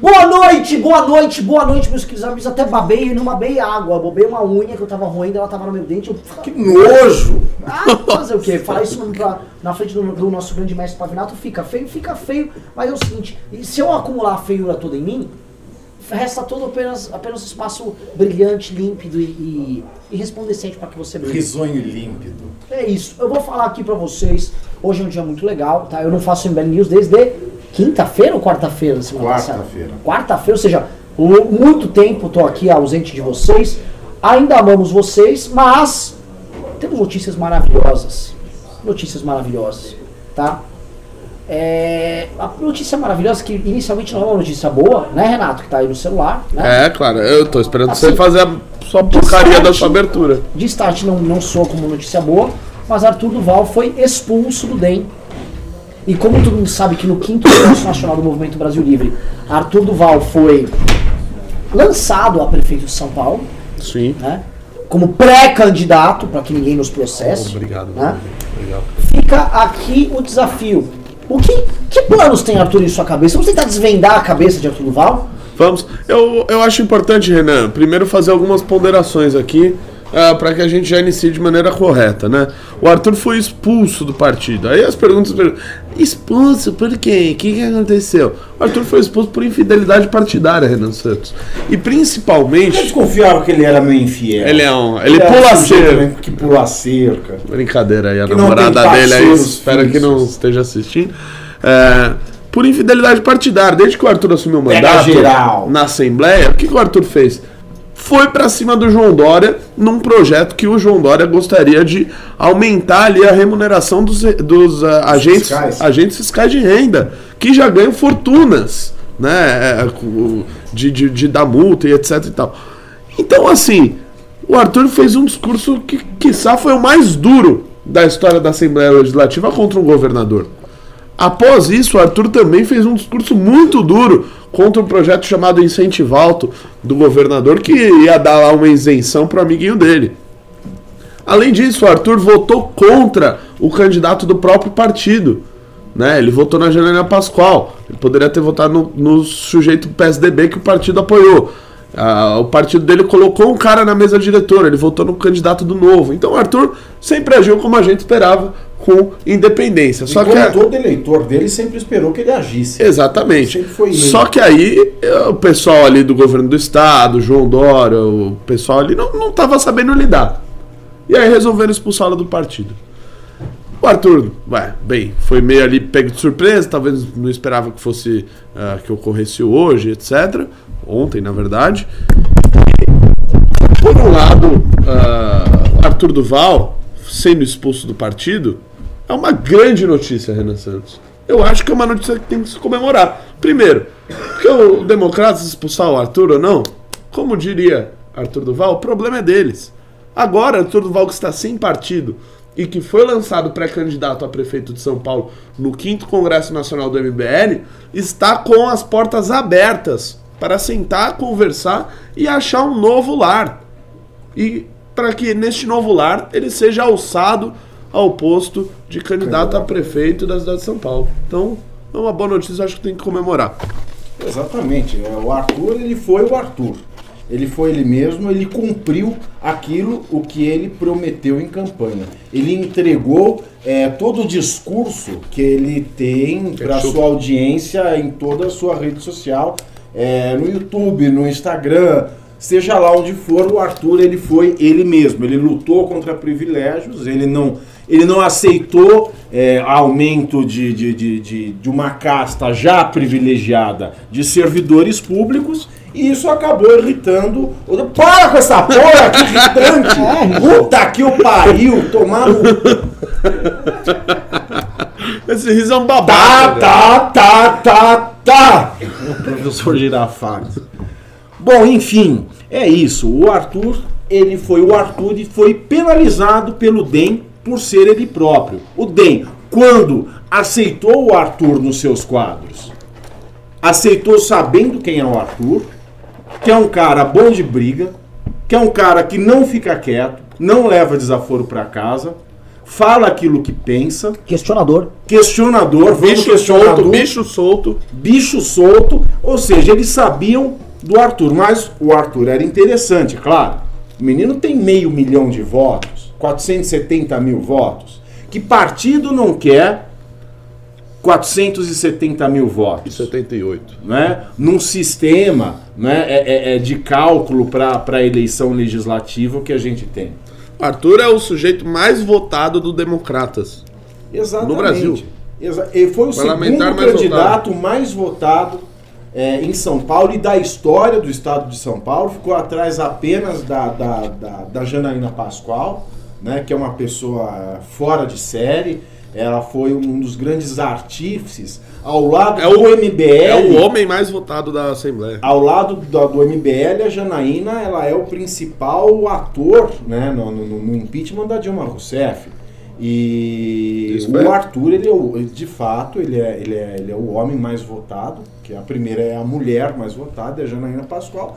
Boa noite, boa noite, boa noite, meus queridos amigos. Até babei e não babei água. Bobei uma unha que eu tava roendo, ela tava no meu dente. Eu... Que nojo! Ah, fazer o quê? Falar isso pra, na frente do, do nosso grande mestre Pavinato fica feio, fica feio. Mas é o seguinte, se eu acumular a feiura toda em mim, resta todo apenas, apenas um espaço brilhante, límpido e, e, resplandecente para que você brilhe. Risonho límpido. É isso. Eu vou falar aqui pra vocês. Hoje é um dia muito legal, tá? Eu não faço MBL News desde quinta-feira ou quarta-feira? Quarta-feira. Quarta-feira, ou seja, muito tempo tô aqui ausente de vocês. Ainda amamos vocês, mas temos notícias maravilhosas. Notícias maravilhosas, tá? É, a notícia maravilhosa que inicialmente não é uma notícia boa, né, Renato, que tá aí no celular, né? É, claro, eu tô esperando Assim, você fazer a sua porcaria da start- sua abertura. De start não, não soa como notícia boa, mas Arthur Duval foi expulso do DEM. E como todo mundo sabe que no quinto Congresso Nacional do Movimento Brasil Livre, Arthur Duval foi lançado a prefeito de São Paulo, Sim. né? Como pré-candidato, para que ninguém nos processe. Obrigado. Né? Obrigado. Fica aqui o desafio. O que, que planos tem Arthur em sua cabeça? Vamos tentar desvendar a cabeça de Arthur Duval? Vamos. Eu, eu acho importante, Renan, primeiro fazer algumas ponderações aqui para que a gente já inicie de maneira correta, né? O Arthur foi expulso do partido. Aí as perguntas. Expulso por quê? O que, que aconteceu? O Arthur foi expulso por infidelidade partidária, Renan Santos. E Eu principalmente. desconfiava que ele era meio infiel. Ele é um. Ele era pula a cerca. Que pula a cerca. Brincadeira aí, a Que namorada dele aí, espero que não esteja assistindo. É, por infidelidade partidária, desde que o Arthur assumiu o mandato geral. na Assembleia, o que, que o Arthur fez? Foi pra cima do João Dória num projeto que o João Dória gostaria de aumentar ali a remuneração dos, dos ah, agentes, Fiscais. agentes fiscais de renda, que já ganham fortunas, né? é, com- de, de, de dar multa e etc e tal. Então, assim, o Arthur fez um discurso que, quiçá, foi o mais duro da história da Assembleia Legislativa contra um governador. Após isso, Arthur também fez um discurso muito duro contra um projeto chamado Incentivo Alto do governador, que ia dar lá uma isenção para o amiguinho dele. Além disso, Arthur votou contra o candidato do próprio partido. Né? Ele votou na Janaina Pascoal. Ele poderia ter votado no, no sujeito PSDB que o partido apoiou. Ah, o partido dele colocou um cara na mesa diretora, ele votou no candidato do novo. Então o Arthur sempre agiu como a gente esperava, com independência. Só e que como a- todo eleitor dele sempre esperou que ele agisse. Exatamente. Foi ele. Só que aí eh, o pessoal ali do governo do estado, João Dória, o pessoal ali não, não tava sabendo lidar. E aí resolveram expulsá-lo do partido. O Arthur, ué, bem, foi meio ali pego de surpresa, talvez não esperava que fosse ah, que ocorresse hoje, etc. Ontem, na verdade. Por um lado, ah, Arthur Duval sendo expulso do partido é uma grande notícia, Renan Santos. Eu acho que é uma notícia que tem que se comemorar. Primeiro, porque o Democratas expulsar o Arthur ou não, como diria Arthur Duval, o problema é deles. Agora, Arthur Duval que está sem partido e que foi lançado pré-candidato a prefeito de São Paulo no 5 Congresso Nacional do MBL, está com as portas abertas para sentar, conversar e achar um novo lar e para que neste novo lar ele seja alçado ao posto de candidato a prefeito da cidade de São Paulo. Então, é uma boa notícia, acho que tem que comemorar. Exatamente. É, O Arthur, ele foi o Arthur. Ele foi ele mesmo, ele cumpriu aquilo o que ele prometeu em campanha. Ele entregou é, todo o discurso que ele tem para sua audiência em toda a sua rede social, é, no YouTube, no Instagram, seja lá onde for, o Arthur ele foi ele mesmo. Ele lutou contra privilégios, ele não, ele não aceitou é, aumento de, de, de, de, de uma casta já privilegiada de servidores públicos. E isso acabou irritando. o- Para com essa porra, que irritante! Puta que o pariu! Tomar no. Esse riso é um Tá, babaca. tá, tá, tá, tá! Professor Girafales. Bom, enfim, é isso. O Arthur, ele foi o Arthur e foi penalizado pelo DEM por ser ele próprio. O DEM, quando aceitou o Arthur nos seus quadros, aceitou sabendo quem é o Arthur, que é um cara bom de briga, que é um cara que não fica quieto, não leva desaforo para casa, fala aquilo que pensa, Questionador. questionador, vamos Bicho questionador, solto, bicho solto. bicho solto, ou seja, eles sabiam do Arthur, mas o Arthur era interessante, claro. O menino tem meio milhão de votos, 470 mil votos. Que partido não quer 470 mil votos? 78. Né? Num sistema né, é- é- é de cálculo para a eleição legislativa que a gente tem. Arthur é o sujeito mais votado do Democratas. Exatamente. No Brasil. Exa ele foi o segundo mais candidato mais votado é, em São Paulo e da história do estado de São Paulo. Ficou atrás apenas da, da, da, da Janaína Pascoal, né, que é uma pessoa fora de série. Ela foi um dos grandes artífices ao lado É do o- MBL. É o homem mais votado da Assembleia. Ao lado do, do MBL, a Janaína ela é o principal ator né, no, no- no impeachment da Dilma Rousseff. E Isso o é. Arthur, ele é o- de fato, ele é, ele, é, ele é o homem mais votado, que a primeira é a mulher mais votada, é a Janaína Pascoal.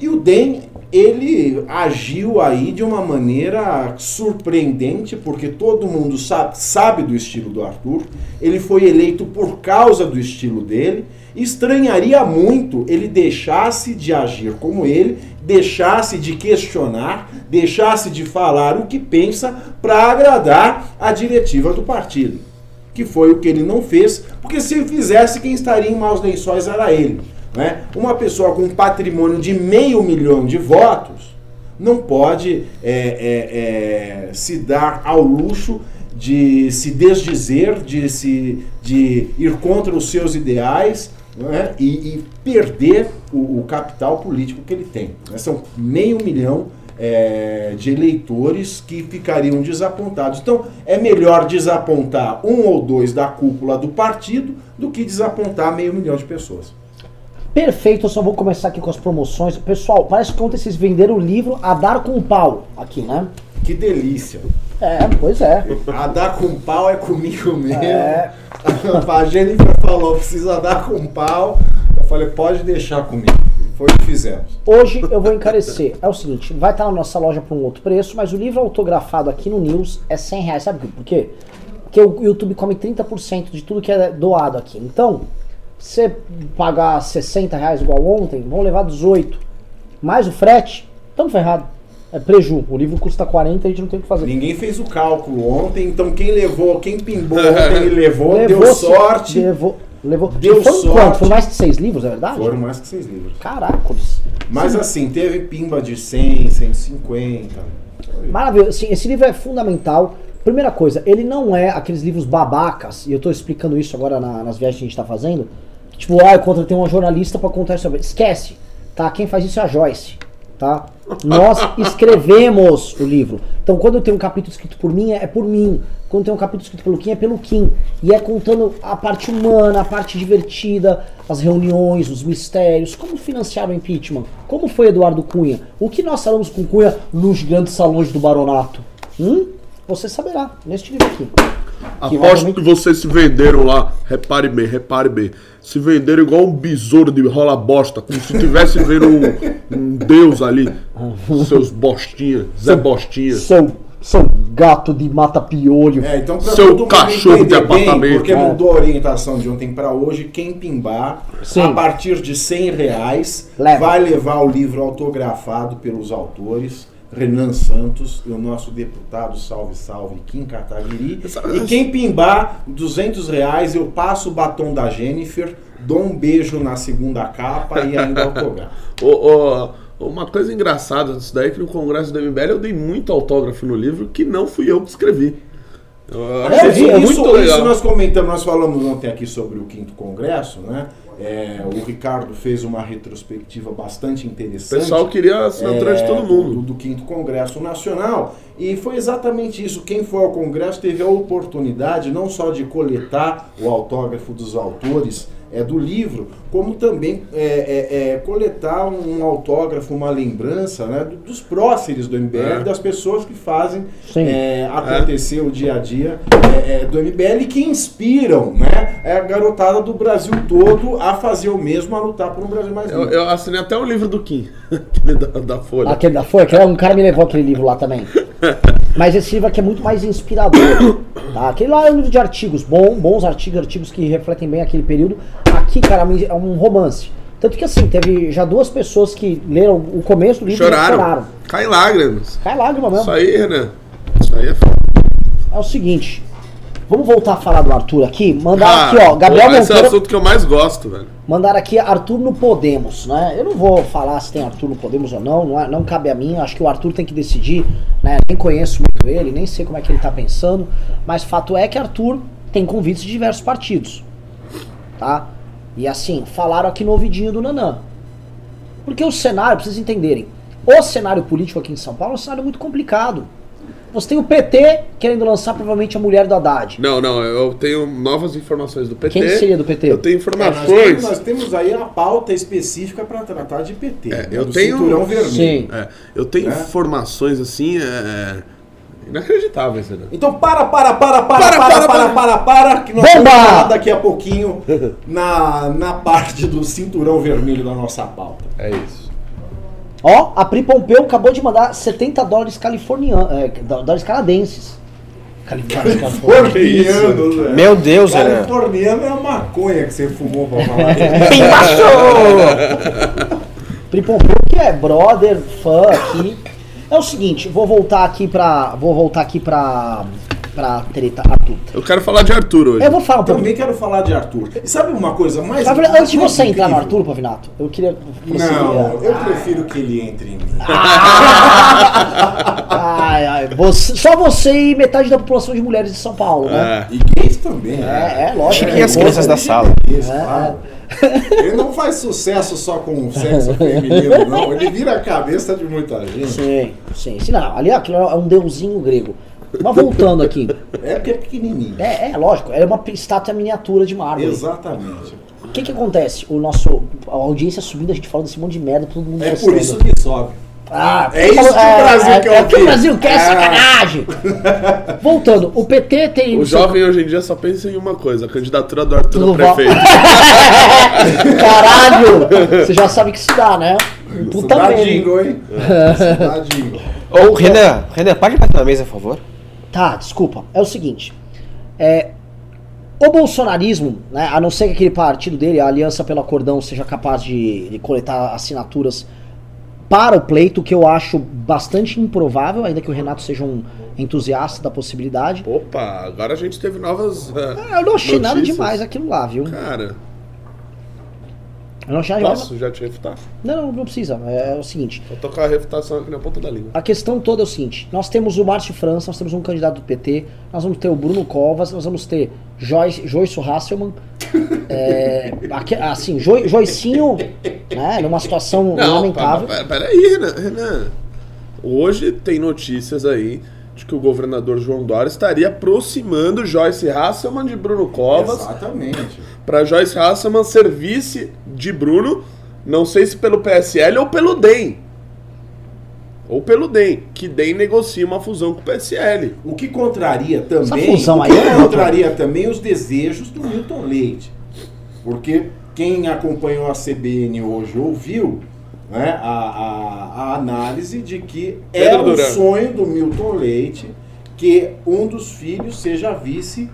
E o DEM, ele agiu aí de uma maneira surpreendente, porque todo mundo sabe, sabe do estilo do Arthur. Ele foi eleito por causa do estilo dele. Estranharia muito ele deixasse de agir como ele, deixasse de questionar, deixasse de falar o que pensa para agradar a diretiva do partido. Que foi o que ele não fez, porque se fizesse, quem estaria em maus lençóis era ele. Né? Uma pessoa com um patrimônio de meio milhão de votos não pode é, é, é, se dar ao luxo de se desdizer, de, se, de ir contra os seus ideais né? e, e perder o, o capital político que ele tem. né? São meio milhão é, de eleitores que ficariam desapontados. Então, é melhor desapontar um ou dois da cúpula do partido do que desapontar meio milhão de pessoas. Perfeito, eu só vou começar aqui com as promoções. Pessoal, parece que ontem vocês venderam o livro A Dar com Pau aqui, né? Que delícia! É, pois é. A dar com pau é comigo mesmo. É. A Jennifer falou, precisa dar com pau. Eu falei, pode deixar comigo. Foi o que fizemos. Hoje eu vou encarecer. É o seguinte, vai estar na nossa loja por um outro preço, mas o livro autografado aqui no News é 100 reais. Sabe por quê? Porque o YouTube come 30% de tudo que é doado aqui. Então, você pagar 60 reais igual ontem, vão levar 18. Mais o frete, estamos ferrados. É preju. O livro custa 40 a gente não tem o que fazer. Ninguém fez o cálculo ontem, então quem levou, quem pimbou ontem e levou, deu Levou- sorte. Levou, levou. Deu foram sorte. quanto? Foram mais de seis livros, é verdade? Foram mais que seis livros. Caracoles. Mas assim, teve pimba de 100, 150. Maravilhoso. Assim, esse livro é fundamental. Primeira coisa, ele não é aqueles livros babacas, e eu tô explicando isso agora na- nas viagens que a gente tá fazendo. Tipo, ah, eu contratei uma jornalista pra contar sobre. Esquece, tá? Quem faz isso é a Joyce, tá? Nós escrevemos o livro. Então, quando eu tenho um capítulo escrito por mim, é por mim. Quando tem um capítulo escrito pelo Kim, é pelo Kim. E é contando a parte humana, a parte divertida, as reuniões, os mistérios, como financiar o impeachment, como foi Eduardo Cunha, o que nós falamos com Cunha nos grandes salões do baronato. Hum? Você saberá neste livro aqui. Aposto que vocês se venderam lá. Repare bem, repare bem. Se venderam igual um besouro de rola bosta, como se tivesse vendo um, um deus ali. Seus bostinha, Zé Bostinha. Seu, seu gato de mata-piolho. É, então pra Seu todo mundo cachorro de entender bem, apartamento. porque É. mudou a orientação de ontem para hoje, quem pimbar, Sim. a partir de 100 reais, Leva. vai levar o livro autografado pelos autores, Renan Santos e o nosso deputado Salve Salve Kim Kataguiri. E quem pimbar 200 reais, eu passo o batom da Jennifer, dou um beijo na segunda capa e ainda autografo. Ô, uma coisa engraçada disso daí é que no Congresso do MBL eu dei muito autógrafo no livro que não fui eu que escrevi. Eu É, isso isso, muito legal. isso nós comentamos, nós falamos ontem aqui sobre o quinto congresso, né? É, o Ricardo fez uma retrospectiva bastante O interessante. pessoal queria assinatura de é, todo Do, mundo. do quinto congresso nacional e foi exatamente isso. Quem foi ao congresso teve a oportunidade não só de coletar o autógrafo dos autores é, do livro, como também é, é, é, coletar um autógrafo, uma lembrança né, do- dos próceres do MBL, É. das pessoas que fazem é, acontecer o dia a dia é, é, do MBL e que inspiram né, a garotada do Brasil todo a fazer o mesmo, a lutar por um Brasil mais Eu, livre. eu assinei até o livro do Kim, aquele da, da Folha. Aquele da foi, aquele, um cara me levou aquele livro lá também. Mas esse livro aqui é muito mais inspirador. Tá? Aquele lá é um livro de artigos, bom, bons artigos, artigos que refletem bem aquele período. Aqui, cara, é um romance. Tanto que assim, teve já duas pessoas que leram o começo do livro Choraram. e choraram. Cai lágrimas. Cai lágrima mesmo. Isso aí, Renan. Isso aí é foda. É o seguinte. Vamos voltar a falar do Arthur aqui. Mandaram Ah, aqui, ó. Gabriel pô, Esse é o Monteiro. assunto que eu mais gosto, velho. Mandaram aqui Arthur no Podemos, né? Eu não vou falar se tem Arthur no Podemos ou não, não, é- não cabe a mim, acho que o Arthur tem que decidir, né? Nem conheço muito ele, nem sei como é que ele tá pensando, mas fato é que Arthur tem convites de diversos partidos, tá? E assim, falaram aqui no ouvidinho do Nanã. Porque o cenário, pra vocês entenderem, o cenário político aqui em São Paulo é um cenário muito complicado. Você tem o PT querendo lançar provavelmente a mulher do Haddad. Não, não, eu tenho novas informações do PT. Quem seria do PT? Eu tenho É, nós, informações. temos, nós temos aí a pauta específica para tratar de PT. É, né, eu do tenho- cinturão vermelho. Sim. É, eu tenho É? informações assim, é, inacreditáveis, Renan. Então para, para, para, para, Para, para, para, para, para, para, que nós Bomba! vamos falar daqui a pouquinho na, na parte do cinturão vermelho da nossa pauta. É isso. Ó, a Pri Pompeu acabou de mandar 70 dólares californianos, é, dólares canadenses. Californianos, californianos. Californiano, velho. Meu Deus, Renan. Californiano é a maconha que você fumou pra falar. Pri Pompeu que é brother, fã aqui. É o seguinte, vou voltar aqui pra. Vou voltar aqui pra. Pra treta Arthur. Eu quero falar de Arthur hoje. Eu vou falar um pouco. Também quero falar de Arthur. E sabe uma coisa mais. Verdade, Antes de você entrar no incrível? Arthur, Pavinato, eu queria. você- Não, eu prefiro que ele entre em mim. Ai, ai, você- só você e metade da população de mulheres de São Paulo, né? É. E gays também. né? É, é, lógico. As é, crianças da sala? Isso, claro. Ele não faz sucesso só com o sexo feminino, não. Ele vira a cabeça de muita gente. Sim, sim. sim não, ali aquilo é um deusinho grego. Mas voltando aqui. É porque é pequenininho. É, é lógico, é uma estátua miniatura de mármore. Exatamente. O que que acontece? O nosso, a audiência subindo, a gente falando desse monte de merda, todo mundo É gostando. por isso que sobe. Ah, É isso que o Brasil é, quer É o que o. Brasil quer, Ah. sacanagem! Voltando, o PT tem... O jovem hoje em dia só pensa em uma coisa, a candidatura do Arthur a Val- prefeito. Caralho! Você já sabe que se dá, né? Puta dá merda. jingle, hein? Jingle. Ô, Renan, Renan, pode bater na mesa, por favor? Tá, desculpa. É o seguinte. É, o bolsonarismo, né, a não ser que aquele partido dele, a Aliança pelo Acordão, seja capaz de, de coletar assinaturas para o pleito, que eu acho bastante improvável, ainda que o Renato seja um entusiasta da possibilidade. Opa, agora a gente teve novas. é, Eu não achei nada notícias. demais aquilo lá, viu? Cara, Não nada demais. posso já te refutar? Não, não, não precisa. É, o seguinte. Vou tocar a refutação aqui na ponta da língua. A questão toda é o seguinte: nós temos o Márcio França, nós temos um candidato do PT, nós vamos ter o Bruno Covas, nós vamos ter Joyce, Joyce Hasselman. é, aqui- assim, Jo- Joicinho, né, numa situação lamentável. pera- peraí, Renan, Renan. Hoje tem notícias aí de que o governador João Dória estaria aproximando Joyce Hasselman de Bruno Covas Exatamente. para Joyce Hasselman ser vice de Bruno, não sei se pelo PSL ou pelo DEM. Ou pelo DEM, que DEM negocia uma fusão com o PSL. O que contraria também. Essa fusão o aí que é contraria também os desejos do Milton Leite. Porque quem acompanhou a CBN hoje ouviu né, a, a- a análise de que é Pedro um Duran. sonho do Milton Leite que um dos filhos seja vice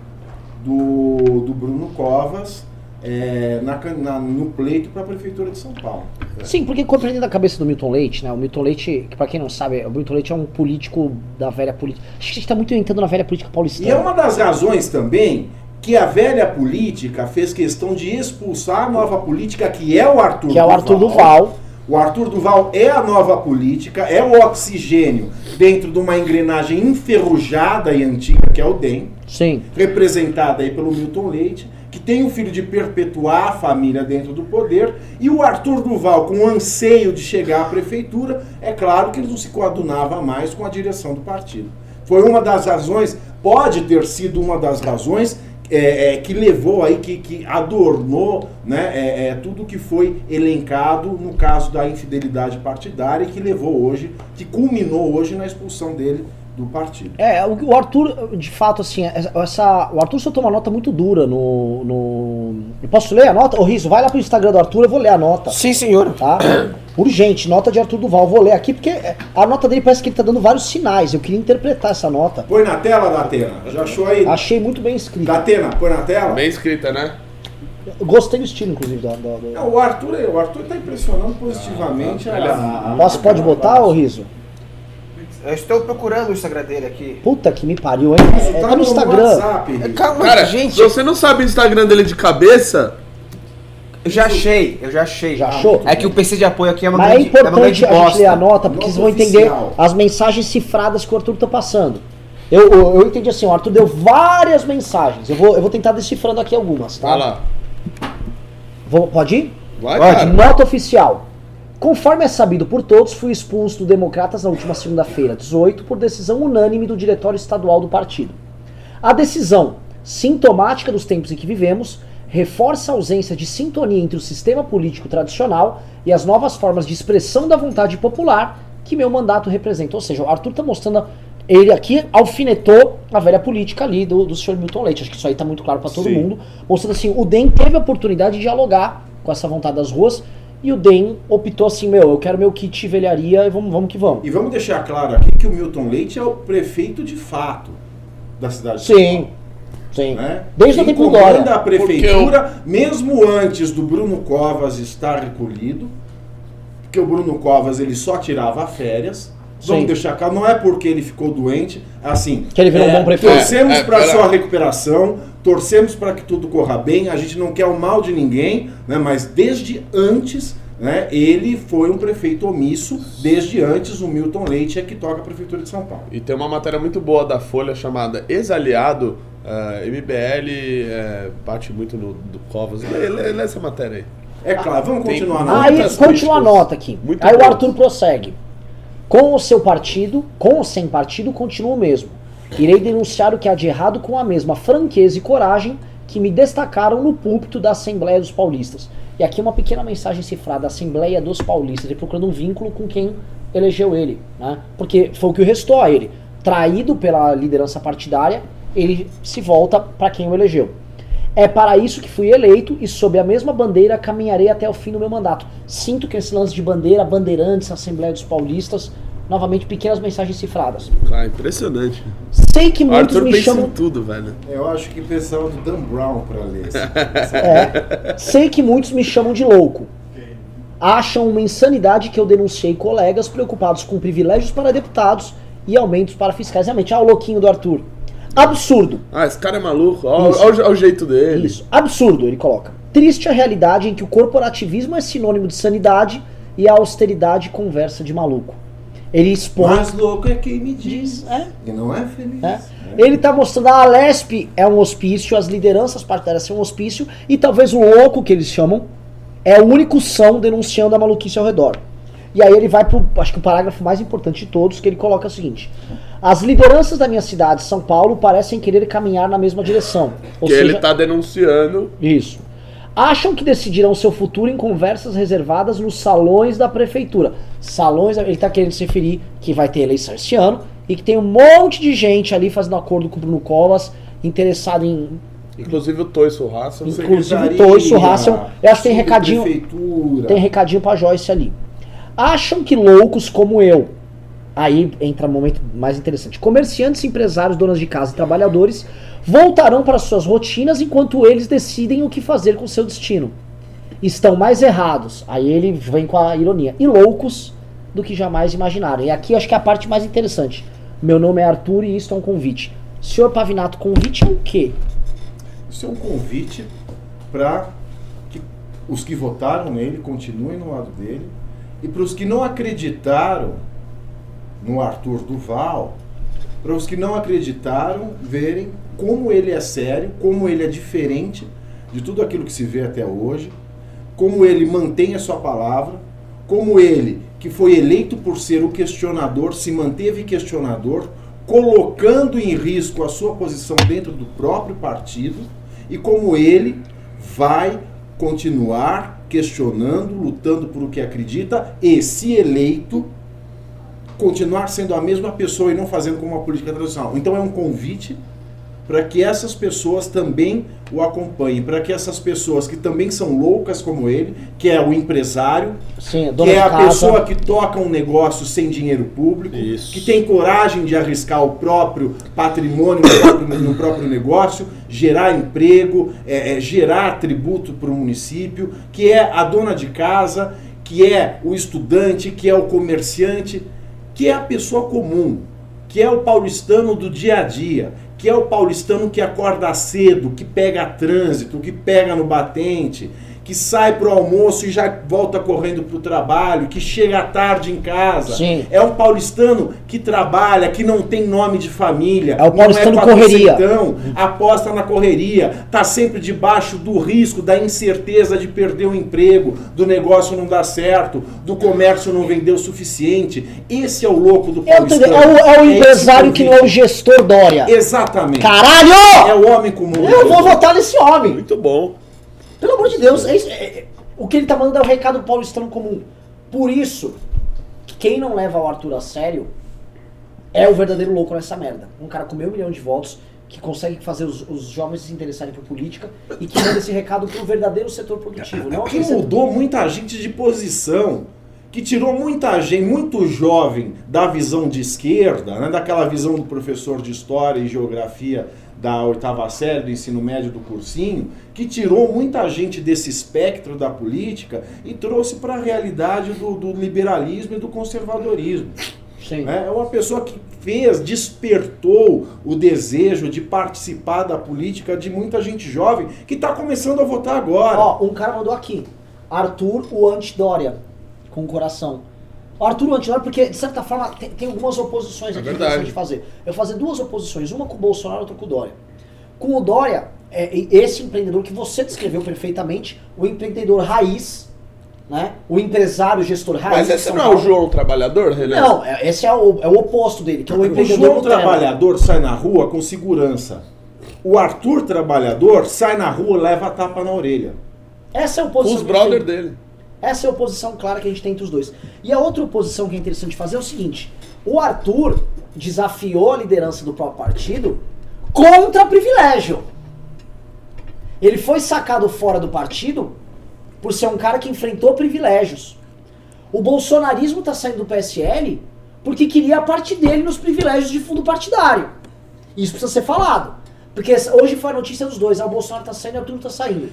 do, do Bruno Covas é, na na- no pleito para a Prefeitura de São Paulo. Sim, porque compreendendo a cabeça do Milton Leite, né? O Milton Leite, que pra quem não sabe, o Milton Leite é um político da velha política. Acho que a gente tá muito entrando na velha política paulistana. E é uma das razões também que a velha política fez questão de expulsar a nova política, que é o Arthur Que é o Arthur Duval. O Arthur Duval é a nova política, é o oxigênio dentro de uma engrenagem enferrujada e antiga, que é o DEM, Sim. representada aí pelo Milton Leite, que tem o filho de perpetuar a família dentro do poder, e o Arthur Duval, com o anseio de chegar à prefeitura, é claro que ele não se coadunava mais com a direção do partido. Foi uma das razões, pode ter sido uma das razões é, é, que levou aí, que, que adornou né, é, é, tudo que foi elencado no caso da infidelidade partidária e que levou hoje, que culminou hoje na expulsão dele do partido. É, o, o Arthur, de fato, assim, essa, o Arthur soltou uma nota muito dura no, no. Eu posso ler a nota? Ô Riso, vai lá pro Instagram do Arthur, eu vou ler a nota. Sim, senhor. Tá? Urgente, nota de Arthur Duval. Vou ler aqui porque é, a nota dele parece que ele tá dando vários sinais. Eu queria interpretar essa nota. Põe na tela, Datena. Já achou aí? Achei muito bem escrito. Datena, põe na tela. Bem escrita, né? Eu Gostei do estilo, inclusive, do. do- do- Não, o Arthur, o Arthur tá impressionando positivamente Ah, ele é a, pode botar, ô Riso? Eu estou procurando o Instagram dele aqui. Puta que me pariu, hein? É, tá tá no Instagram. WhatsApp, Rico. Calma, Cara, gente. se você não sabe o Instagram dele de cabeça, Eu já achei, eu já achei. Já achou? É que o PC de apoio aqui é uma Mas é grande, é uma importante grande a gente ler a nota, porque Nota vocês vão entender oficial. as mensagens cifradas que o Arthur tá passando. Eu, eu, eu entendi assim, o Arthur deu várias mensagens. Eu vou, eu vou tentar decifrando aqui algumas, tá? vai lá. Vou- pode ir? Vai, Pode. cara. Nota oficial. Conforme é sabido por todos, fui expulso do Democratas na última segunda-feira, 18, por decisão unânime do Diretório Estadual do partido. A decisão, sintomática dos tempos em que vivemos, reforça a ausência de sintonia entre o sistema político tradicional e as novas formas de expressão da vontade popular que meu mandato representa. Ou seja, o Arthur está mostrando. Ele aqui alfinetou a velha política ali do, do senhor Milton Leite. Acho que isso aí está muito claro para todo Sim. mundo. Mostrando assim, o DEM teve a oportunidade de dialogar com essa vontade das ruas e o DEM optou assim: meu, eu quero meu kit velharia e vamos, vamos que vamos. E vamos deixar claro aqui que o Milton Leite é o prefeito de fato da cidade de São Sim, Paulo. sim. né? Desde o Quem tempo comanda Dória. a prefeitura, mesmo antes do Bruno Covas estar recolhido, porque o Bruno Covas ele só tirava férias. Vamos Sim. deixar claro, não é porque ele ficou doente, assim. Que ele virou um bom prefeito. Torcemos É, é, para sua recuperação, torcemos para que tudo corra bem. A gente não quer o mal de ninguém, né? Mas desde antes, né? Ele foi um prefeito omisso. Desde antes, o Milton Leite é que toca a prefeitura de São Paulo. E tem uma matéria muito boa da Folha chamada Ex-Aliado. ah, MBL eh, bate muito no do Covas. Lê, lê- lê essa matéria aí. É claro, vamos continuar na Aí muitas continua a nota aqui. muito Aí o boas. Arthur prossegue. Com o seu partido, com ou sem partido, continua o mesmo. Irei denunciar o que há de errado com a mesma franqueza e coragem que me destacaram no púlpito da Assembleia dos Paulistas. E aqui uma pequena mensagem cifrada, Assembleia dos Paulistas, ele procurando um vínculo com quem elegeu ele, né? Porque foi o que restou a ele. Traído pela liderança partidária, ele se volta para quem o elegeu. É para isso que fui eleito e sob a mesma bandeira caminharei até o fim do meu mandato. Sinto que esse lance de bandeira, bandeirantes, Assembleia dos Paulistas, novamente pequenas mensagens cifradas. Ah, impressionante. Sei que muitos Arthur me pensa chamam em tudo, velho. Eu acho que precisava do Dan Brown para ler. É, sei que muitos me chamam de louco. Acham uma insanidade que eu denunciei colegas preocupados com privilégios para deputados e aumentos para fiscais. Realmente, ah, o louquinho do Arthur. Absurdo. Ah, esse cara é maluco. Olha o jeito dele. Isso. Absurdo, ele coloca. Triste a realidade em que o corporativismo é sinônimo de sanidade e a austeridade conversa de maluco. Ele expõe. Mais louco é quem me diz. É, E não é feliz. é. Ele tá mostrando a Alesp é um hospício, as lideranças partidárias são um hospício, e talvez o louco que eles chamam é o único são denunciando a maluquice ao redor. E aí ele vai pro, acho que o parágrafo mais importante de todos, que ele coloca o seguinte: As lideranças da minha cidade, São Paulo, parecem querer caminhar na mesma direção. Ou que seja, ele tá denunciando. isso. Acham que decidirão seu futuro em conversas reservadas nos salões da prefeitura. Salões, ele está querendo se referir que vai ter eleição esse ano e que tem um monte de gente ali fazendo acordo com o Bruno Covas, interessado em. Inclusive o Toiço Raça. Inclusive o Toiço Hassel, eu acho que tem recadinho-. Tem recadinho pra Joyce ali. Acham que loucos como eu. Aí entra um momento mais interessante. Comerciantes, empresários, donas de casa e trabalhadores voltarão para suas rotinas enquanto eles decidem o que fazer com seu destino. Estão mais errados. Aí ele vem com a ironia. E loucos do que jamais imaginaram. E aqui acho que é a parte mais interessante. Meu nome é Arthur e isto é um convite. Senhor Pavinato, convite é o quê? Isso é um convite para que os que votaram nele continuem no lado dele e para os que não acreditaram no Arthur Duval, para os que não acreditaram verem como ele é sério, como ele é diferente de tudo aquilo que se vê até hoje, como ele mantém a sua palavra, como ele, que foi eleito por ser o questionador, se manteve questionador, colocando em risco a sua posição dentro do próprio partido, e como ele vai continuar questionando, lutando por o que acredita, e se eleito, continuar sendo a mesma pessoa e não fazendo como uma política tradicional. Então é um convite para que essas pessoas também o acompanhe, para que essas pessoas que também são loucas como ele, que é o empresário, Sim, que dona é a casa. pessoa que toca um negócio sem dinheiro público, Isso. que tem coragem de arriscar o próprio patrimônio no próprio, no próprio negócio, gerar emprego, é, é, gerar tributo para o município, que é a dona de casa, que é o estudante, que é o comerciante, que é a pessoa comum, que é o paulistano do dia a dia, que é o paulistano que acorda cedo, que pega trânsito, que pega no batente, que sai pro almoço e já volta correndo pro trabalho, que chega tarde em casa. Sim. É um paulistano que trabalha, que não tem nome de família. É o paulistano não correria. Então, aposta na correria, tá sempre debaixo do risco, da incerteza de perder o emprego, do negócio não dar certo, do comércio não vender o suficiente. Esse é o louco do paulistano. É o, é o esse empresário eu que não é o gestor Dória. Exatamente. Caralho! É o homem comum. Eu vou votar nesse homem. Muito bom. Pelo amor de Deus, é é- é- o que ele tá mandando é o recado paulistano comum. Por isso, que quem não leva o Arthur a sério é o verdadeiro louco nessa merda. Um cara com meio milhão de votos, que consegue fazer os, os jovens se interessarem por política e que manda esse recado pro verdadeiro setor produtivo. Não que aquele setor- mudou muita gente de posição, que tirou muita gente, muito jovem da visão de esquerda, né, daquela visão do professor de história e geografia da oitava série do ensino médio do cursinho, que tirou muita gente desse espectro da política e trouxe para a realidade do, do liberalismo e do conservadorismo. Sim. né? É uma pessoa que fez, despertou o desejo de participar da política de muita gente jovem que está começando a votar agora. Ó, um cara mandou aqui. Arthur, o anti-Dória. Com o coração. O Arthur, o anti-Dória, porque, de certa forma, tem, tem algumas oposições É aqui verdade. interessantes de fazer. Eu vou fazer duas oposições. Uma com o Bolsonaro, outra com o Dória. Com o Dória, é, e esse empreendedor que você descreveu perfeitamente, o empreendedor raiz, né? O empresário, gestor raiz. Mas esse não é o Paulo. João Trabalhador, Renan? Não, é- esse é o, é o oposto dele, que é o O empreendedor João Nutella. Trabalhador sai na rua com segurança. O Arthur Trabalhador sai na rua e leva a tapa na orelha. Essa é a Com oposição. os que a gente brother tem. dele. Essa é a oposição clara que a gente tem entre os dois. E a outra oposição que é interessante fazer é o seguinte: o Arthur desafiou a liderança do próprio partido contra privilégio. Ele foi sacado fora do partido por ser um cara que enfrentou privilégios. O bolsonarismo está saindo do PSL porque queria a parte dele nos privilégios de fundo partidário. Isso precisa ser falado. Porque hoje foi a notícia dos dois. Ah, o Bolsonaro tá saindo e o Arthur tá saindo.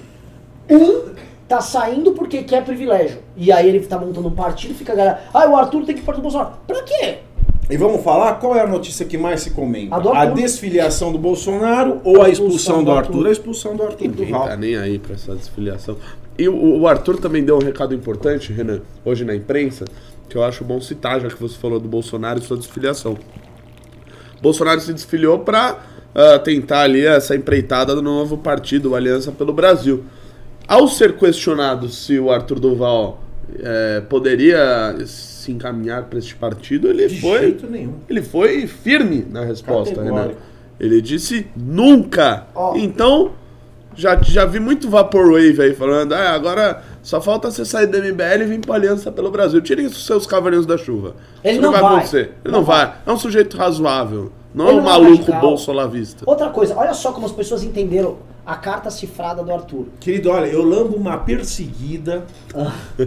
Um tá saindo porque quer privilégio. E aí ele tá montando um partido e fica a galera. Ah, o Arthur tem que ir para o Bolsonaro. Pra quê? E vamos falar qual é a notícia que mais se comenta? A A Arthur. desfiliação do Bolsonaro ou a expulsão do Arthur? A expulsão do Arthur Ninguém tá nem aí pra essa desfiliação. E o, o Arthur também deu um recado importante, Renan, hoje na imprensa, que eu acho bom citar, já que você falou do Bolsonaro e sua desfiliação. Bolsonaro se desfiliou pra ah, tentar ali essa empreitada do novo partido, o Aliança pelo Brasil. Ao ser questionado se o Arthur Duval eh, poderia se encaminhar para este partido, ele De foi jeito nenhum. ele foi firme na resposta, Renan. Categórico. Ele disse nunca. Ó. Então, já, já vi muito Vaporwave aí falando, ah, agora só falta você sair do MBL e vir pra Aliança pelo Brasil. Tirem os seus cavaleiros da chuva. Ele Isso não vai. acontecer. Ele não, Não vai. É um sujeito razoável. Não Ele é um não é maluco bolsolavista. Outra coisa, olha só como as pessoas entenderam a carta cifrada do Arthur. Querido, olha, eu lambo uma perseguida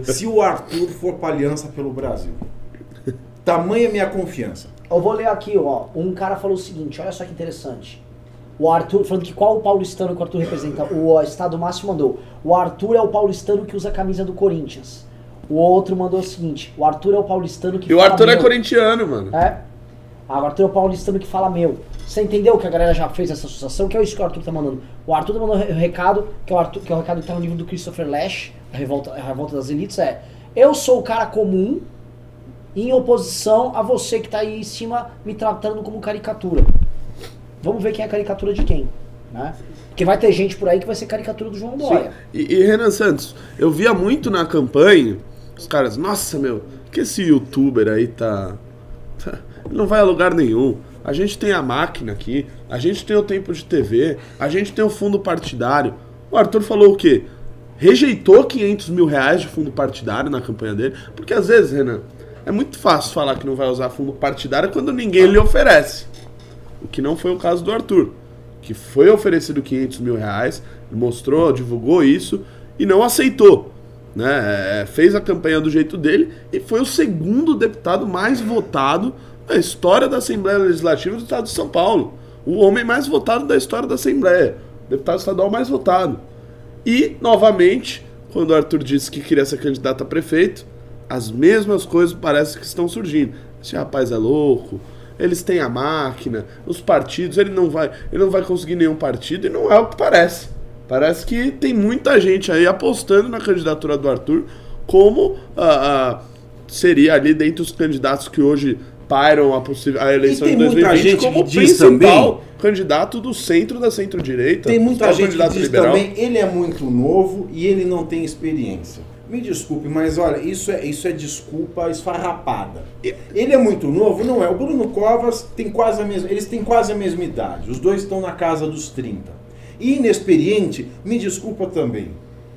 se o Arthur for pra Aliança pelo Brasil. Tamanha minha confiança. Eu vou ler aqui, ó. Um cara falou o seguinte, olha só que interessante. O Arthur, falando que qual o paulistano que o Arthur representa? O Estado Máximo mandou. O Arthur é o paulistano que usa a camisa do Corinthians. O outro mandou o seguinte: o Arthur é o paulistano que E o Arthur é corintiano, mano. É. O Arthur é o paulistano que fala meu. Você entendeu que a galera já fez essa associação? Que é isso que o Arthur tá mandando. O Arthur tá mandando o recado, que é o, Arthur, que é o recado que tá no livro do Christopher Lash, a revolta, a revolta das elites, é eu sou o cara comum em oposição a você que tá aí em cima me tratando como caricatura. Vamos ver quem é a caricatura de quem, né? Porque vai ter gente por aí que vai ser caricatura do João Dória. E, e, Renan Santos, eu via muito na campanha os caras, nossa meu, que esse youtuber aí tá. tá- não vai a lugar nenhum. A gente tem a máquina aqui, a gente tem o tempo de TV, a gente tem o fundo partidário. O Arthur falou o quê? Rejeitou 500 mil reais de fundo partidário na campanha dele. Porque às vezes, Renan, é muito fácil falar que não vai usar fundo partidário quando ninguém lhe oferece. O que não foi o caso do Arthur. que foi oferecido 500 mil reais, mostrou, divulgou isso e não aceitou. Né? É, Fez a campanha do jeito dele e foi o segundo deputado mais votado na história da Assembleia Legislativa do Estado de São Paulo. O homem mais votado da história da Assembleia. Deputado estadual mais votado. E, novamente, quando o Arthur disse que queria ser candidato a prefeito, as mesmas coisas parecem que estão surgindo. Esse rapaz é louco, eles têm a máquina, os partidos, ele não vai, ele não vai conseguir nenhum partido e não é o que parece. Parece que tem muita gente aí apostando na candidatura do Arthur como ah, ah, seria ali dentre os candidatos que hoje pairam a, possível, a eleição de tem muita 2020 gente como que diz principal também- candidato do centro da centro-direita. Tem muita gente que candidato diz liberal. também, ele é muito novo e ele não tem experiência. Me desculpe, mas olha, isso é, isso é desculpa esfarrapada. Ele é muito novo? Não é. O Bruno Covas tem quase a mesma. Eles têm quase a mesma idade. Os dois estão na casa dos 30. E inexperiente, me desculpa também.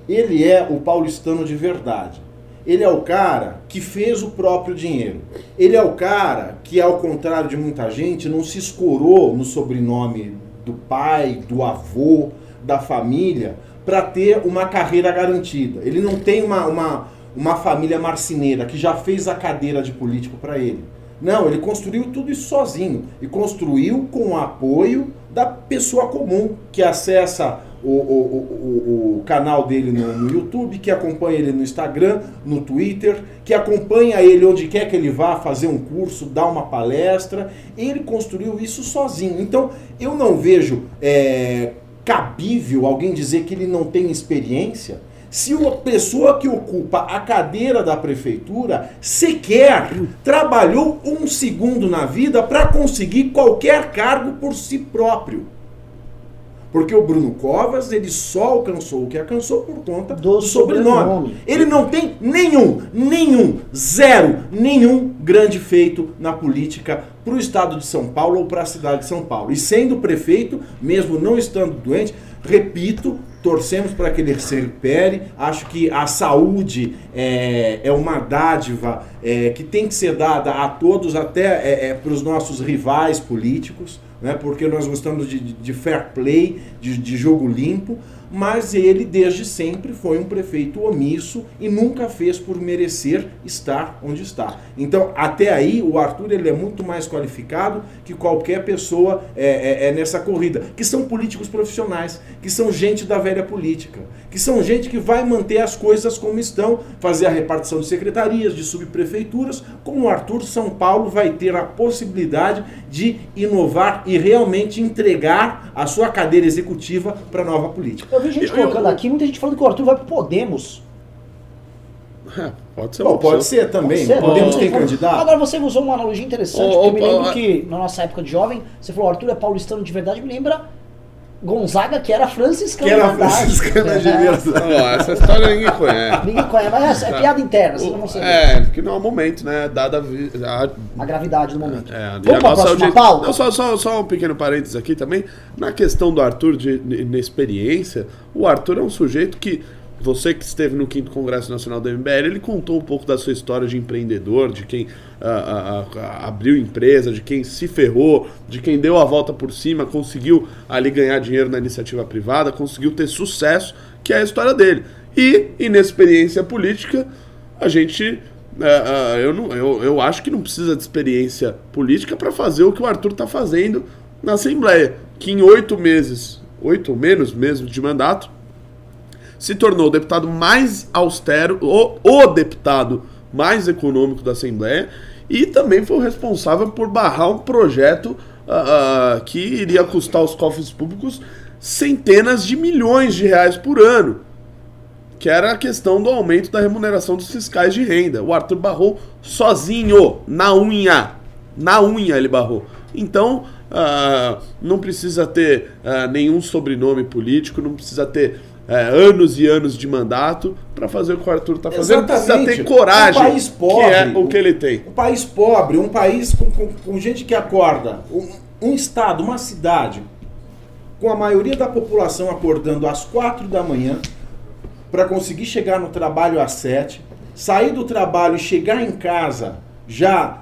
Ele é o paulistano de verdade. Ele é o cara que fez o próprio dinheiro. Ele é o cara que, ao contrário de muita gente, não se escorou no sobrenome do pai, do avô, da família, para ter uma carreira garantida. Ele não tem uma, uma, uma família marceneira que já fez a cadeira de político para ele. Não, ele construiu tudo isso sozinho. E construiu com o apoio da pessoa comum que acessa o, o, o, o- canal dele no, no YouTube, que acompanha ele no Instagram, no Twitter, que acompanha ele onde quer que ele vá fazer um curso, dar uma palestra. Ele construiu isso sozinho. Então, eu não vejo é, cabível alguém dizer que ele não tem experiência se uma pessoa que ocupa a cadeira da prefeitura sequer trabalhou um segundo na vida para conseguir qualquer cargo por si próprio. Porque o Bruno Covas, ele só alcançou o que alcançou por conta Do sobrenome. sobrenome. Ele não tem nenhum, nenhum, zero, nenhum grande feito na política para o estado de São Paulo ou para a cidade de São Paulo. E sendo prefeito, mesmo não estando doente, repito, torcemos para que ele se recupere. Acho que a saúde é, é uma dádiva é, que tem que ser dada a todos, até para os nossos rivais políticos né, porque nós gostamos de, de- de fair play, de, de jogo limpo, mas ele desde sempre foi um prefeito omisso e nunca fez por merecer estar onde está. Então, até aí, o Arthur ele é muito mais qualificado que qualquer pessoa é, é- é nessa corrida, que são políticos profissionais, que são gente da velha política, que são gente que vai manter as coisas como estão, fazer a repartição de secretarias, de subprefeituras, como o Arthur São Paulo vai ter a possibilidade de inovar e realmente entregar a sua cadeira executiva para a nova política. Eu vi gente Eu- colocando eu- aqui, muita gente falando que o Arthur vai pro Podemos. É, pode ser Bom, pode opção. ser também, Pode ser, podemos ter candidato. Agora você usou uma analogia interessante, Ô, porque eu me lembro que na nossa época de jovem, você falou Arthur é paulistano de verdade, me lembra Gonzaga, que era franciscano. Que era franciscana de É. verdade. Não, essa história ninguém conhece. Ninguém conhece, mas é, é piada interna, você não sei É, porque não é o momento, né? Dada a, a a gravidade do momento. É, Vamos pra nossa próxima pauta? Não, só, só, só um pequeno parênteses aqui também. Na questão do Arthur, de, de- na experiência, o Arthur é um sujeito que. Você que esteve no 5 Congresso Nacional do MBL, ele contou um pouco da sua história de empreendedor, de quem ah, ah, ah, abriu empresa, de quem se ferrou, de quem deu a volta por cima, conseguiu ali ganhar dinheiro na iniciativa privada, conseguiu ter sucesso, que é a história dele. E, inexperiência política, a gente eu, não, eu, eu acho que não precisa de experiência política para fazer o que o Arthur está fazendo na Assembleia, que em oito meses, oito ou menos mesmo de mandato, se tornou o deputado mais austero, o, o deputado mais econômico da Assembleia, e também foi o responsável por barrar um projeto ah, ah, que iria custar aos cofres públicos centenas de milhões de reais por ano que era a questão do aumento da remuneração dos fiscais de renda. O Arthur barrou sozinho, na unha. Na unha ele barrou. Então, ah, não precisa ter nenhum sobrenome político, não precisa ter eh, anos e anos de mandato para fazer o que o Arthur está fazendo. Precisa ter coragem, Um país pobre. que é o que ele tem. Um país pobre, um país com, com- com gente que acorda, um, um estado, uma cidade, com a maioria da população acordando às quatro da manhã para conseguir chegar no trabalho às sete, sair do trabalho e chegar em casa já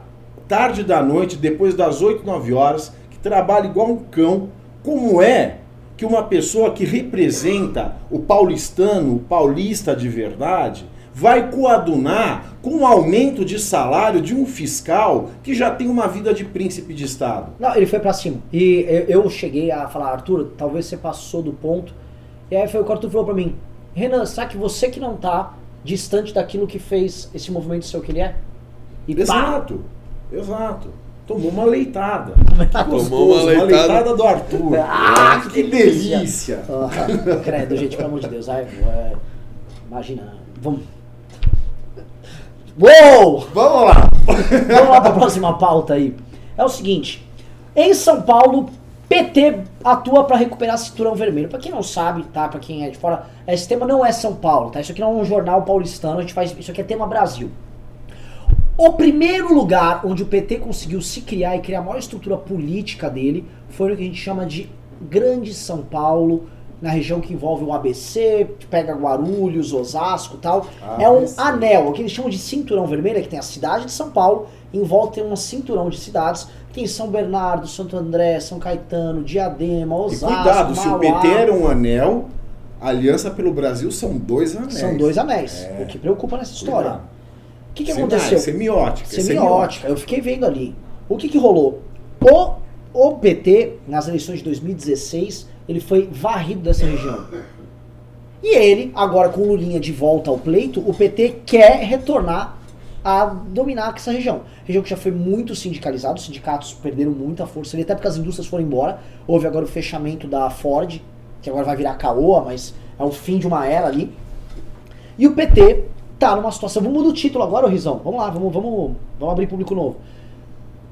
tarde da noite, depois das 8, 9 horas, que trabalha igual um cão, como é que uma pessoa que representa o paulistano, o paulista de verdade, vai coadunar com o aumento de salário de um fiscal que já tem uma vida de príncipe de Estado? Não, ele foi pra cima. E eu, cheguei a falar, Arthur, talvez você passou do ponto. E aí foi o que o Arthur falou pra mim. Renan, será que você que não tá distante daquilo que fez esse movimento ser o que ele é? E pá, Exato, exato. Tomou uma leitada. Tomou Gostoso, uma leitada. do Arthur. Ah, que delícia. Ah, credo, gente, pelo amor de Deus. Ai, é, imagina. Vamos. Uou! Vamos lá. Vamos lá para a próxima pauta aí. É o seguinte: em São Paulo, PT atua para recuperar cinturão vermelho. Para quem não sabe, tá? Para quem é de fora, esse tema não é São Paulo, tá? Isso aqui não é um jornal paulistano, a gente faz isso aqui é tema Brasil. O primeiro lugar onde o PT conseguiu se criar e criar a maior estrutura política dele foi o que a gente chama de Grande São Paulo, na região que envolve o ABC, pega Guarulhos, Osasco e tal. Ah, é um sim. anel, o que eles chamam de cinturão vermelho, é que tem a cidade de São Paulo, em volta tem um cinturão de cidades, tem São Bernardo, Santo André, São Caetano, Diadema, E Osasco, cuidado, se o Mauá. PT era um anel, Aliança pelo Brasil são dois anéis. São dois anéis, É. o que preocupa nessa história. Cuidado. O que, que aconteceu? Semiótica. Semiótica, eu fiquei vendo ali. O que que rolou? O, o PT, nas eleições de 2016, ele foi varrido dessa região. E ele, agora com o Lulinha de volta ao pleito, o PT quer retornar a dominar essa região. Região que já foi muito sindicalizada, os sindicatos perderam muita força ali, até porque as indústrias foram embora. Houve agora o fechamento da Ford, que agora vai virar Caoa, mas é o fim de uma era ali. E o PT tá numa situação. Vamos mudar o título agora, ô Rizão. Vamos lá, vamos, vamos, vamos abrir público novo.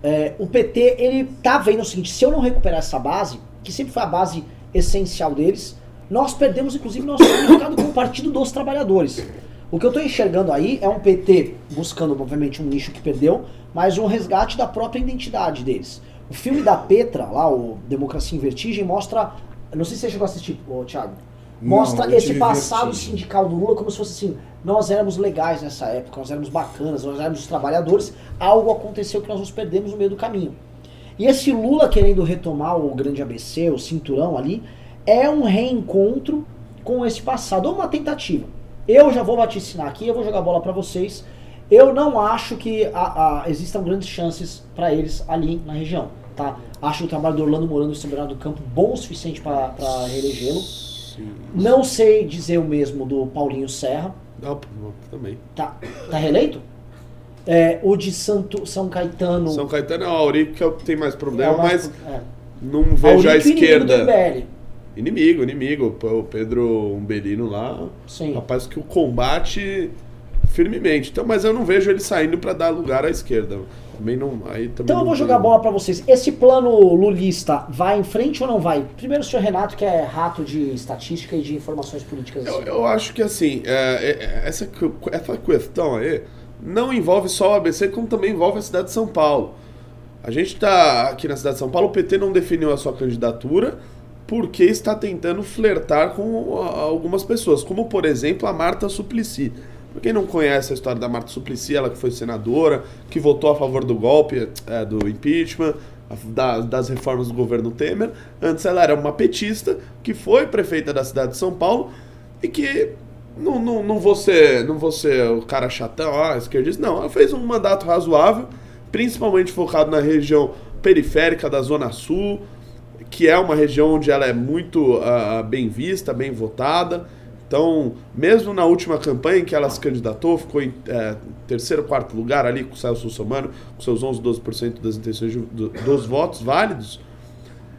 É, o PT, ele tá vendo o seguinte: se eu não recuperar essa base, que sempre foi a base essencial deles, nós perdemos, inclusive, nosso significado como Partido dos Trabalhadores. O que eu tô enxergando aí é um PT buscando, obviamente, um nicho que perdeu, mas um resgate da própria identidade deles. O filme da Petra, lá, o Democracia em Vertigem, mostra. Não sei se você chegou a assistir, Thiago. Não, Mostra eu esse passado sindical do Lula como se fosse assim: nós éramos legais nessa época, nós éramos bacanas, nós éramos os trabalhadores. Algo aconteceu que nós nos perdemos no meio do caminho. E esse Lula querendo retomar o grande ABC, o cinturão ali, é um reencontro com esse passado, ou uma tentativa. Eu já vou vaticinar aqui, eu vou jogar bola pra vocês. Eu não acho que a- a- existam grandes chances pra eles ali na região, tá? Acho o trabalho do Orlando Morando e São Bernardo do Campo bom o suficiente pra Não sei dizer o mesmo do Paulinho Serra. Não, também. Tá, tá reeleito? É, o de Santo, São Caetano. São Caetano é o Aurico que é o que tem mais é problema, o mais- mas é. não vejo a Aurico esquerda. Inimigo, inimigo. O Pedro Umbelino lá, Sim. rapaz que o combate firmemente. Então, mas eu não vejo ele saindo pra dar lugar à esquerda. Também não. Aí também Então eu vou tem- jogar bola pra vocês. Esse plano lulista vai em frente ou não vai? Primeiro o senhor Renato, que é rato de estatística e de informações políticas. Eu, eu acho que assim, é, é, é, essa, essa questão aí não envolve só o ABC, como também envolve a cidade de São Paulo. A gente está aqui na cidade de São Paulo, o PT não definiu a sua candidatura porque está tentando flertar com algumas pessoas, como por exemplo a Marta Suplicy. Pra quem não conhece a história da Marta Suplicy, ela que foi senadora, que votou a favor do golpe, é, do impeachment, da- das reformas do governo Temer. Antes ela era uma petista, que foi prefeita da cidade de São Paulo e que não, não, não, vou ser, não vou ser o cara chatão, ah, esquerdista. Não, ela fez um mandato razoável, principalmente focado na região periférica da Zona Sul, que é uma região onde ela é muito ah, bem vista, bem votada. Então, mesmo na última campanha em que ela se candidatou, ficou em eh, terceiro, quarto lugar ali com o Celso Somano, com seus 11, 12% das intenções de- do- dos votos válidos,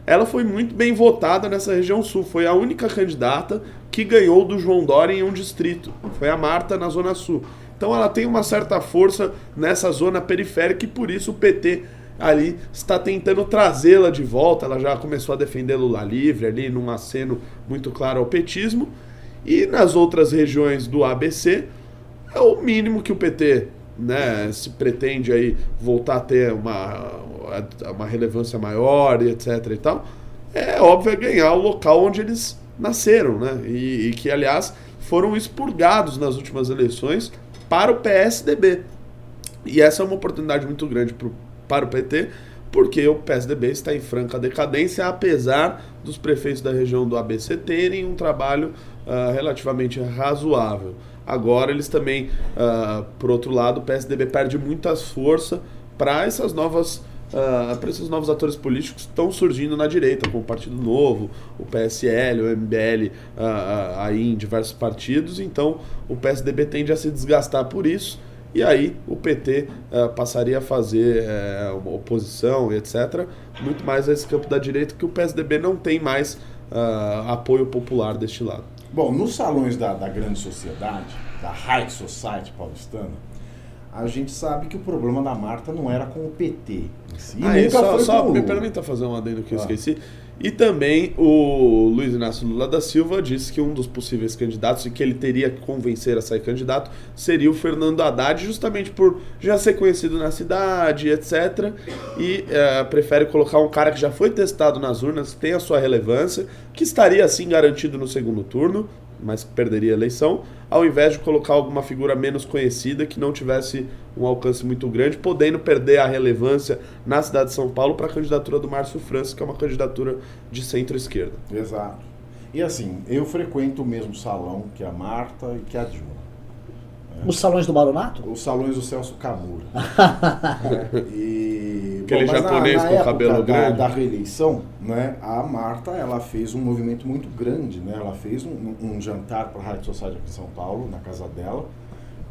ela foi muito bem votada nessa região sul. Foi a única candidata que ganhou do João Dória em um distrito. Foi a Marta na Zona Sul. Então ela tem uma certa força nessa zona periférica e por isso o PT ali está tentando trazê-la de volta. Ela já começou a defender Lula livre ali, num aceno muito claro ao petismo. E nas outras regiões do ABC, é o mínimo que o PT né, se pretende aí voltar a ter uma, uma relevância maior e etc e tal, é óbvio é ganhar o local onde eles nasceram, né? E, e que, aliás, foram expurgados nas últimas eleições para o PSDB. E essa é uma oportunidade muito grande pro, para o PT, porque o PSDB está em franca decadência, apesar dos prefeitos da região do ABC terem um trabalho ah, relativamente razoável. Agora eles também, ah, por outro lado, o PSDB perde muita força para essas novas ah, para esses novos atores políticos que estão surgindo na direita, como o Partido Novo, o PSL, o MBL, ah, aí em diversos partidos. Então o PSDB tende a se desgastar por isso. E aí o PT ah, passaria a fazer eh, uma oposição, etc., muito mais a esse campo da direita, que o PSDB não tem mais apoio popular deste lado. Bom, nos salões da, da grande sociedade, da High Society paulistana, a gente sabe que o problema da Marta não era com o PT. em si, Ah, nunca só, foi só com o permita fazer um adendo que eu Ah. esqueci. E também o Luiz Inácio Lula da Silva disse que um dos possíveis candidatos e que ele teria que convencer a sair candidato seria o Fernando Haddad, justamente por já ser conhecido na cidade, etc. E eh, prefere colocar um cara que já foi testado nas urnas, tem a sua relevância, que estaria assim garantido no segundo turno, mas perderia a eleição, ao invés de colocar alguma figura menos conhecida que não tivesse um alcance muito grande, podendo perder a relevância na cidade de São Paulo para a candidatura do Márcio França, que é uma candidatura de centro-esquerda. Exato. E assim, eu frequento o mesmo salão que a Marta e que a Dilma. Os salões do Baronato? Os salões do Celso Camura. e, Aquele mas japonês com época cabelo da, grande. da reeleição, né, a Marta ela fez um movimento muito grande. Né? Ela fez um, um jantar para a Rádio Society aqui em São Paulo, na casa dela.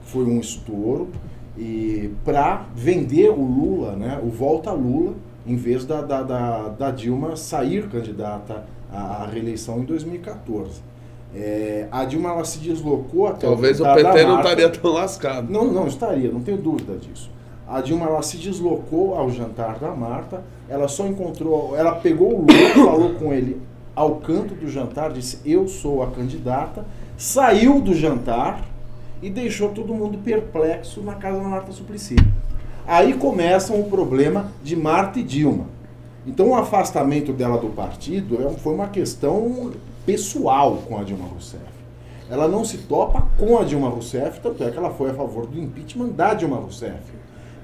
Foi um estouro. E para vender o Lula, né, o Volta Lula, em vez da, da, da, da Dilma sair candidata à reeleição em 2014. É, a Dilma ela se deslocou até Talvez o da PT não estaria tão lascado. Não, não estaria, não tenho dúvida disso. A Dilma ela se deslocou ao jantar da Marta, ela só encontrou, ela pegou o Lula, falou com ele ao canto do jantar, disse: "Eu sou a candidata", saiu do jantar e deixou todo mundo perplexo na casa da Marta Suplicy. Aí começa o problema de Marta e Dilma. Então o afastamento dela do partido é- foi uma questão pessoal com a Dilma Rousseff. Ela não se topa com a Dilma Rousseff, tanto é que ela foi a favor do impeachment da Dilma Rousseff.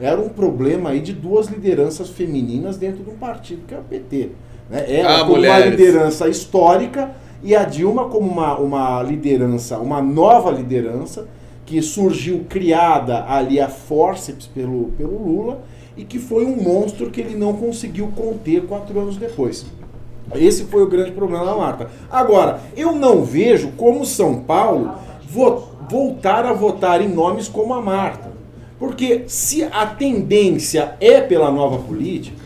Era um problema aí de duas lideranças femininas dentro de um partido que é o PT. Né? Ela Ah, como uma mulheres. liderança histórica e a Dilma como uma, uma liderança, uma nova liderança que surgiu criada ali a forceps pelo, pelo Lula e que foi um monstro que ele não conseguiu conter quatro anos depois. Esse foi o grande problema da Marta. Agora, eu não vejo como São Paulo vo- voltar a votar em nomes como a Marta. Porque se a tendência é pela nova política,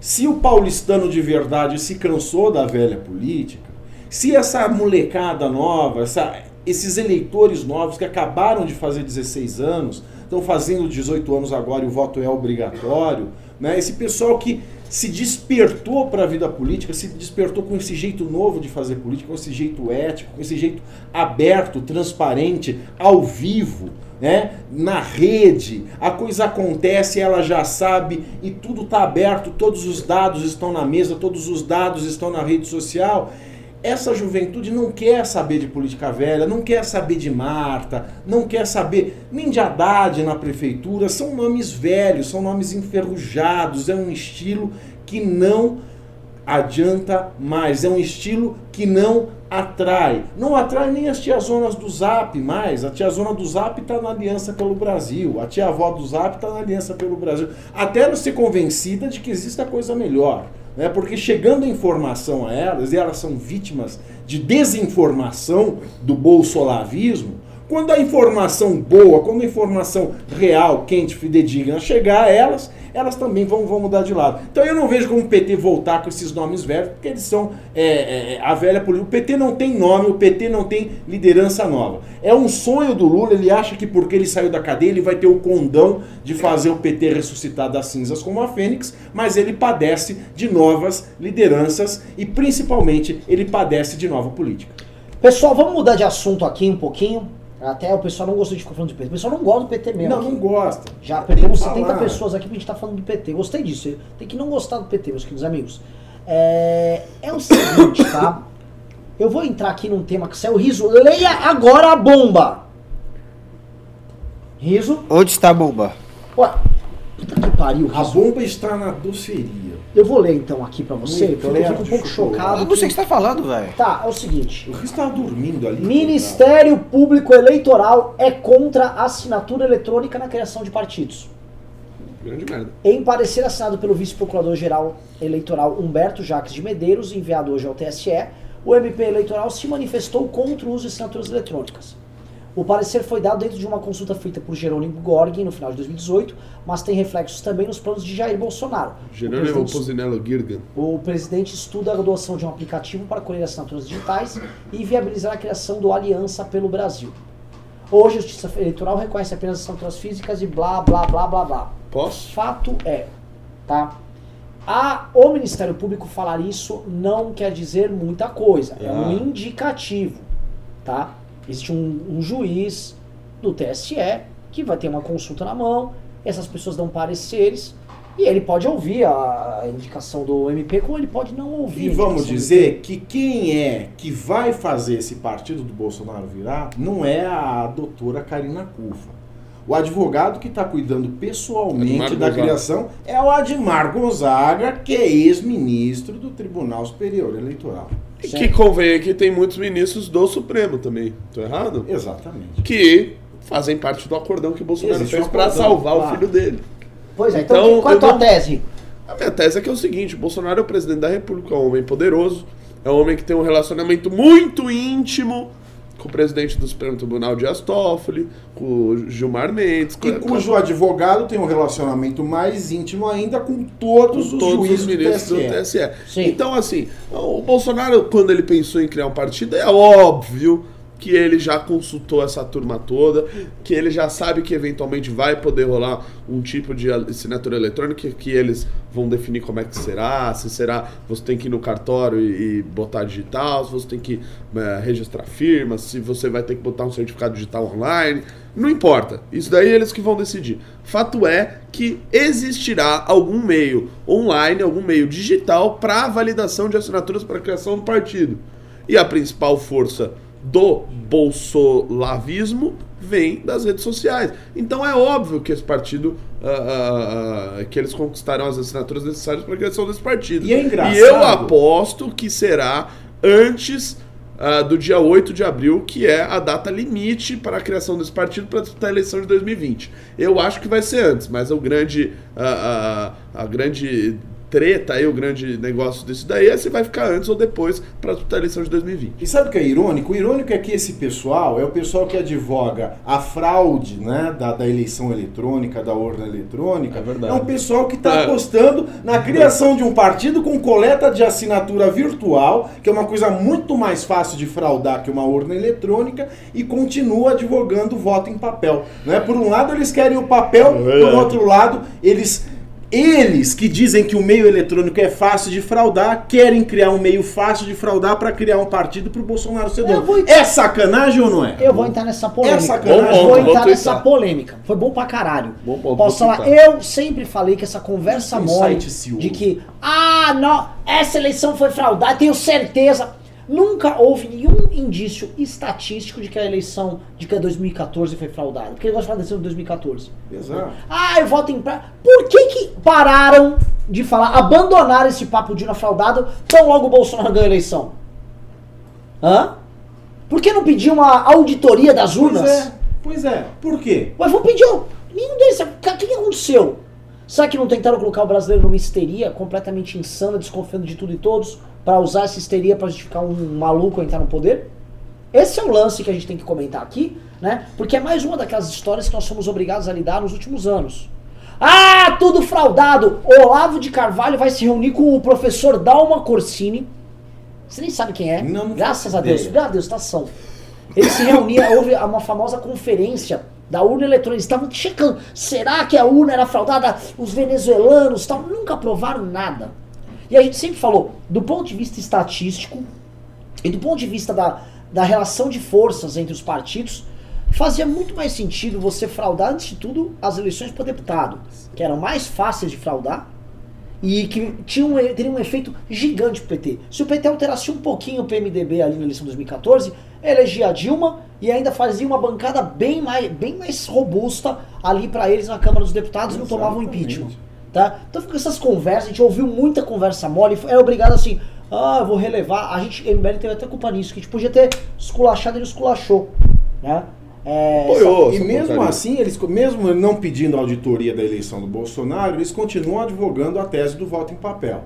se o paulistano de verdade se cansou da velha política, se essa molecada nova, essa- esses eleitores novos que acabaram de fazer 16 anos, estão fazendo 18 anos agora e o voto é obrigatório, né? esse pessoal que se despertou para a vida política, se despertou com esse jeito novo de fazer política, com esse jeito ético, com esse jeito aberto, transparente, ao vivo, né? na rede, a coisa acontece, ela já sabe e tudo está aberto, todos os dados estão na mesa, todos os dados estão na rede social. Essa juventude não quer saber de política velha, não quer saber de Marta, não quer saber nem de Haddad na prefeitura. São nomes velhos, são nomes enferrujados, é um estilo que não adianta mais, é um estilo que não atrai. Não atrai nem as tiazonas do Zap mais. A tiazona do Zap está na Aliança pelo Brasil, a tia-avó do Zap está na Aliança pelo Brasil. Até ela ser convencida de que existe coisa melhor. Né? Porque chegando a informação a elas, e elas são vítimas de desinformação do bolsolavismo, quando a informação boa, quando a informação real, quente, fidedigna chegar a elas, elas também vão, vão mudar de lado. Então eu não vejo como o PT voltar com esses nomes velhos, porque eles são é, é, a velha política. O PT não tem nome, o PT não tem liderança nova. É um sonho do Lula, ele acha que porque ele saiu da cadeia, ele vai ter o condão de fazer o PT ressuscitar das cinzas como a Fênix, mas ele padece de novas lideranças e principalmente ele padece de nova política. Pessoal, vamos mudar de assunto aqui um pouquinho. Até o pessoal não gostou de ficar falando de PT. O pessoal não gosta do PT mesmo. Não, aqui. não gosta. Já perdemos Tem que 70 falar. pessoas aqui pra gente tá falando do PT. Gostei disso. Tem que não gostar do PT, meus queridos amigos. É, é o seguinte, tá? Eu vou entrar aqui num tema que saiu. Riso, leia agora a bomba. Riso. Onde está a bomba? Ué, puta que pariu, A Riso. bomba está na doceria. Eu vou ler então aqui pra você, Muito porque eu fico um pouco chocado. Eu não sei o que- que você tá falando, velho. Tá, é o seguinte. O Riz tava dormindo ali. Ministério Público Eleitoral é contra a assinatura eletrônica na criação de partidos. Grande merda. Em parecer assinado pelo vice-procurador-geral eleitoral Humberto Jacques de Medeiros, enviado hoje ao TSE, o MP eleitoral se manifestou contra o uso de assinaturas eletrônicas. O parecer foi dado dentro de uma consulta feita por Jerônimo Gorgin no final de 2018, mas tem reflexos também nos planos de Jair Bolsonaro. O Jerônimo presidente- Pozinello Girgan. o presidente estuda a adoção de um aplicativo para colher assinaturas digitais e viabilizar a criação do Aliança pelo Brasil. Hoje, a Justiça Eleitoral reconhece apenas assinaturas físicas e blá, blá, blá, blá, blá. Posso? Fato é, tá? A, o Ministério Público falar isso não quer dizer muita coisa. É um Ah. indicativo, tá? Existe um, um juiz do TSE que vai ter uma consulta na mão, essas pessoas dão pareceres e ele pode ouvir a, indicação do MP, como ele pode não ouvir. E vamos dizer que quem é que vai fazer esse partido do Bolsonaro virar não é a doutora Karina Cufa. O advogado que está cuidando pessoalmente Admar da Gonzaga. criação é o Admar Gonzaga, que é ex-ministro do Tribunal Superior Eleitoral. E que convém que tem muitos ministros do Supremo também. Tô errado? Exatamente. Que fazem parte do acordão que o Bolsonaro Existe fez um acordão, salvar o claro. filho dele. Pois é, então, Então, qual é a tua não- tese? A minha tese é que é o seguinte: o Bolsonaro é o presidente da República, é um homem poderoso, é um homem que tem um relacionamento muito íntimo com o presidente do Supremo Tribunal Dias Toffoli, com o Gilmar Mendes, com, E cujo advogado tem um relacionamento mais íntimo ainda com todos com os todos juízes os do ministros do TSE. TSE. Sim. Então, assim, o Bolsonaro, quando ele pensou em criar um partido, é óbvio que ele já consultou essa turma toda, que ele já sabe que eventualmente vai poder rolar um tipo de assinatura eletrônica que eles vão definir como é que será, se será você tem que ir no cartório e, e botar digital, se você tem que eh, registrar firma, se você vai ter que botar um certificado digital online, não importa. Isso daí eles que vão decidir. Fato é que existirá algum meio online, algum meio digital para validação de assinaturas para a criação do partido. E a principal força do bolsolavismo vem das redes sociais. Então é óbvio que esse partido, ah, ah, que eles conquistarão as assinaturas necessárias para a criação desse partido. E é engraçado. E eu aposto que será antes ah, do dia 8 de abril, que é a data limite para a criação desse partido para disputar a eleição de 2020. Eu acho que vai ser antes, mas o grande, a grande treta aí, o grande negócio disso daí é se vai ficar antes ou depois para a eleição de 2020. E sabe o que é irônico? O irônico é que esse pessoal é o pessoal que advoga a fraude né, da, da eleição eletrônica, da urna eletrônica. É verdade. um pessoal que está É. apostando na criação de um partido com coleta de assinatura virtual, que é uma coisa muito mais fácil de fraudar que uma urna eletrônica, e continua advogando o voto em papel. Né? Por um lado, eles querem o papel, É por outro lado, eles. Eles que dizem que o meio eletrônico é fácil de fraudar, querem criar um meio fácil de fraudar para criar um partido para o Bolsonaro ser dono. vou- É sacanagem ou não é? Eu vou entrar nessa polêmica. É sacanagem. eu Bom vou entrar vou nessa polêmica. Foi bom pra caralho. Bom ponto, Posso falar? Eu sempre falei que essa conversa mole de que, ah, não, essa eleição foi fraudada, tenho certeza. Nunca houve nenhum indício estatístico de que a eleição de que a 2014 foi fraudada. Porque ele gosta de falar da eleição de 2014. Exato. Ah, eu voto em pra... Por que que pararam de falar, abandonaram esse papo de urna fraudada tão logo o Bolsonaro ganhou a eleição? Hã? Por que não pedir uma auditoria das urnas? Pois é, pois é. Por quê? Mas vou pedir. um- Nenhum deles. O que aconteceu? Será que não tentaram colocar o brasileiro numa histeria completamente insana, desconfiando de tudo e todos, pra usar essa histeria pra justificar um maluco entrar no poder? Esse é o lance que a gente tem que comentar aqui, né? Porque é mais uma daquelas histórias que nós somos obrigados a lidar nos últimos anos. Ah, tudo fraudado! Olavo de Carvalho vai se reunir com o professor Dalma Corsini. Você nem sabe quem é. Não, Graças a Deus. Graças a Deus, tá são. Ele se reunia, houve uma famosa conferência da urna eletrônica. Eles estavam checando. Será que a urna era fraudada? Os venezuelanos tal, nunca provaram nada. E a gente sempre falou, do ponto de vista estatístico e do ponto de vista da, da relação de forças entre os partidos, fazia muito mais sentido você fraudar, antes de tudo, as eleições para deputado, que eram mais fáceis de fraudar e que tinha um, teria um efeito gigante pro PT. Se o PT alterasse um pouquinho o PMDB ali na eleição de 2014, elegia a Dilma e ainda fazia uma bancada bem mais, bem mais robusta ali para eles na Câmara dos Deputados e não tomavam impeachment. Tá? Então fica essas conversas, a gente ouviu muita conversa mole, é obrigado assim, ah, eu vou relevar. A gente, MBL teve até culpa nisso, que a gente podia ter esculachado, ele esculachou. Né? É, Apoiou. E mesmo porcaria. assim, eles, mesmo não pedindo auditoria da eleição do Bolsonaro, eles continuam advogando a tese do voto em papel.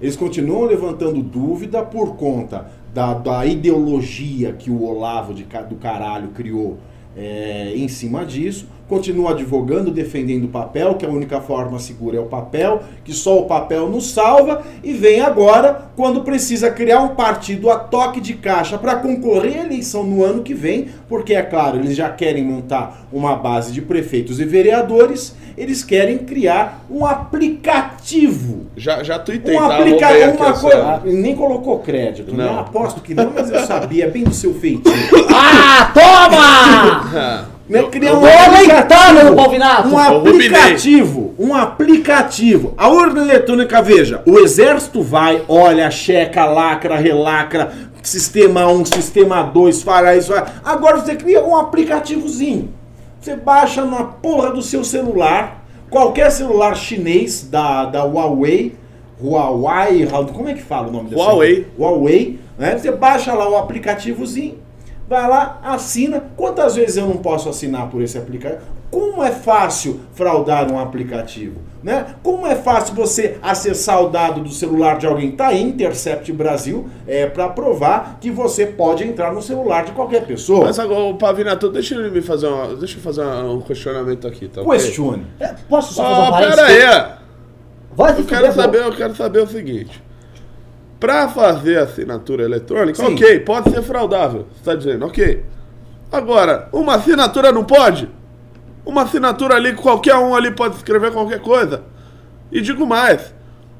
Eles continuam levantando dúvida por conta da, da ideologia que o Olavo de, do caralho criou é, em cima disso. Continua advogando, defendendo o papel, que a única forma segura é o papel, que só o papel nos salva. E vem agora, quando precisa criar um partido a toque de caixa para concorrer à eleição no ano que vem, porque é claro, eles já querem montar uma base de prefeitos e vereadores, eles querem criar um aplicativo Já, já tuitei, um tá? aplicativo, uma coisa. Nem colocou crédito, né? Não. Aposto que não, mas eu sabia, bem do seu feitiço. Ah, toma! Né? eu- Criar eu um aplicativo. Um aplicativo, um aplicativo. A urna eletrônica, veja, o exército vai, olha, checa, lacra, relacra, sistema 1, sistema 2, fará isso. fará. Agora você cria um aplicativozinho. Você baixa na porra do seu celular, qualquer celular chinês da, da Huawei, Huawei, como é que fala o nome dessa Huawei. Huawei, né? Você baixa lá o aplicativozinho, vai lá, assina. Quantas vezes eu não posso assinar por esse aplicativo? Como é fácil fraudar um aplicativo, né? Como é fácil você acessar o dado do celular de alguém? Tá aí Intercept Brasil é para provar que você pode entrar no celular de qualquer pessoa. Mas agora, o Pavinato, deixa ele me fazer uma, deixa eu fazer um questionamento aqui, tá? ok? Questione. É, Posso só fazer um parênteses? pera aí. Vai Eu quero saber, eu quero saber o seguinte. Pra fazer assinatura eletrônica, Sim. ok, pode ser fraudável. Você tá dizendo, ok. Agora, uma assinatura não pode? Uma assinatura ali, qualquer um ali pode escrever qualquer coisa. E digo mais,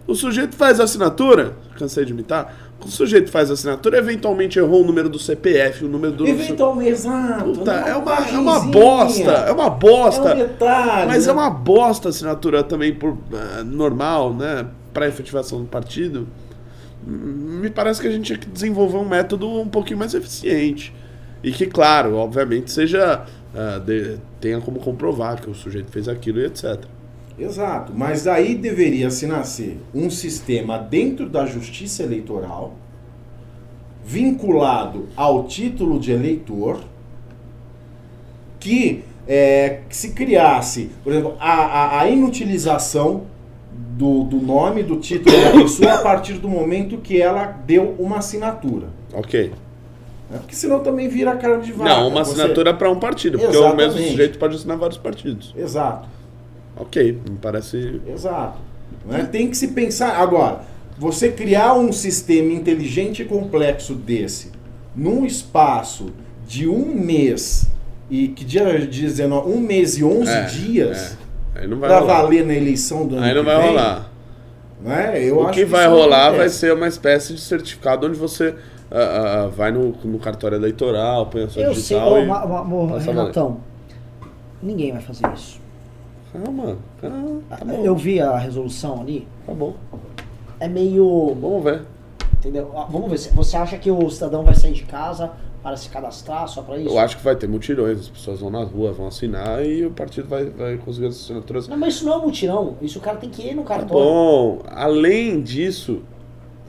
o sujeito faz assinatura, cansei de imitar, o sujeito faz assinatura, eventualmente errou o número do CPF, o número do... Eventualmente, exato. Puta, é uma, é uma bosta, é uma bosta. É um detalhe, Mas né? é uma bosta a assinatura também por eh, normal, né? Para efetivação do partido. Me parece que a gente tinha que desenvolver um método um pouquinho mais eficiente. E que, claro, obviamente, seja. ah, de- tenha como comprovar que o sujeito fez aquilo e etc. Exato, mas daí deveria se nascer um sistema dentro da justiça eleitoral, vinculado ao título de eleitor, que, é, se criasse, por exemplo, a, a, a inutilização do, do nome, do título da pessoa a partir do momento que ela deu uma assinatura. Ok. né? Porque senão também vira a cara de vaca. Não, uma Você- assinatura para um partido, porque o mesmo Exatamente. sujeito pode assinar vários partidos. Exato. Ok, me parece. Exato. né? Tem que se pensar. Agora, você criar um sistema inteligente e complexo desse num espaço de um mês e que dia 19, um mês e 11 É, dias é. Aí não vai para rolar. valer na eleição do ano Aí não que vai vem, rolar. Né? Eu o acho que vai isso não rolar vai ser uma espécie de certificado onde você ah, ah, vai no, no cartório eleitoral, põe a sua Eu sei, digital ô, e... ma, ma, ô, passa a valer. Renatão, ninguém vai fazer isso. Calma, calma, tá Eu vi a resolução ali, tá bom. é meio. Vamos ver. Entendeu? Ah, Vamos ver. Você acha que o cidadão vai sair de casa para se cadastrar só para isso? Eu acho que vai ter mutirões, as pessoas vão na rua, vão assinar e o partido vai, vai conseguir as assinaturas. Não, mas isso não é um mutirão. Isso o cara tem que ir no Tá cartório. bom, além disso,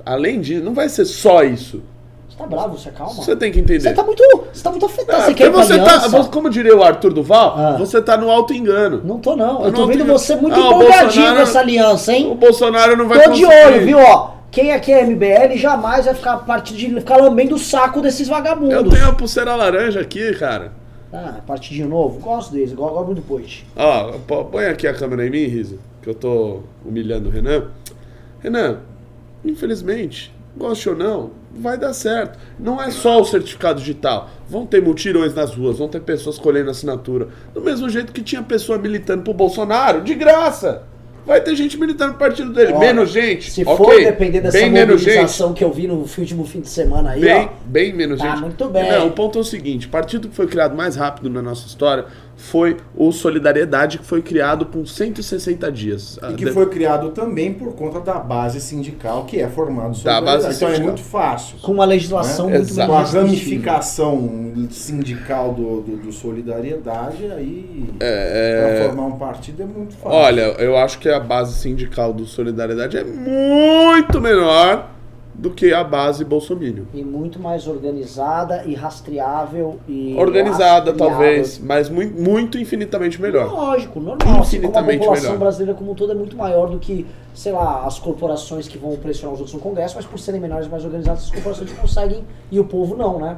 além disso, não vai ser só isso. Você tá bravo, você calma. Você tem que entender. Você tá muito. Você tá muito afetado. Ah, você quer você tá, como diria o Arthur Duval, Ah. você tá no alto engano. Não tô não. Eu tô vendo você muito Ah, empolgadinho Bolsonaro- com essa aliança, hein? O Bolsonaro não vai Tô de olho, viu, ó. Quem aqui é MBL jamais vai ficar a partir de ficar lambendo o saco desses vagabundos. Eu tenho a pulseira laranja aqui, cara. Ah, partidinho novo? Gosto deles, igual gosto do Poit. Ó, põe aqui a câmera em mim, Risa, que eu tô humilhando o Renan. Renan, infelizmente, goste ou não, vai dar certo. Não é só o certificado digital. Vão ter mutirões nas ruas, vão ter pessoas colhendo assinatura. Do mesmo jeito que tinha pessoa militando pro Bolsonaro, de graça. Vai ter gente militando pro partido dele. Olha, menos gente. Se for depender dessa bem mobilização que eu vi no último fim de semana aí, Bem, ó. bem menos Tá gente. muito bem. Não, o ponto é o seguinte: partido que foi criado mais rápido na nossa história foi o Solidariedade, que foi criado com 160 dias. E que De- foi criado também por conta da base sindical que é formado sobre Da base Então é sindical. muito fácil. Com uma legislação né? muito Exato. Com a ramificação sindical do, do, do Solidariedade, aí É, para formar um partido é muito fácil. Olha, eu acho que a base sindical do Solidariedade é muito menor do que a base Bolsonaro. E muito mais organizada e rastreável e. Organizada, talvez, mas muito, muito infinitamente melhor. Lógico, normal. Assim como a Infinitamente população melhor. brasileira como um todo é muito maior do que, sei lá, as corporações que vão pressionar os outros no Congresso, mas por serem menores e mais organizadas, as corporações conseguem e o povo não, né?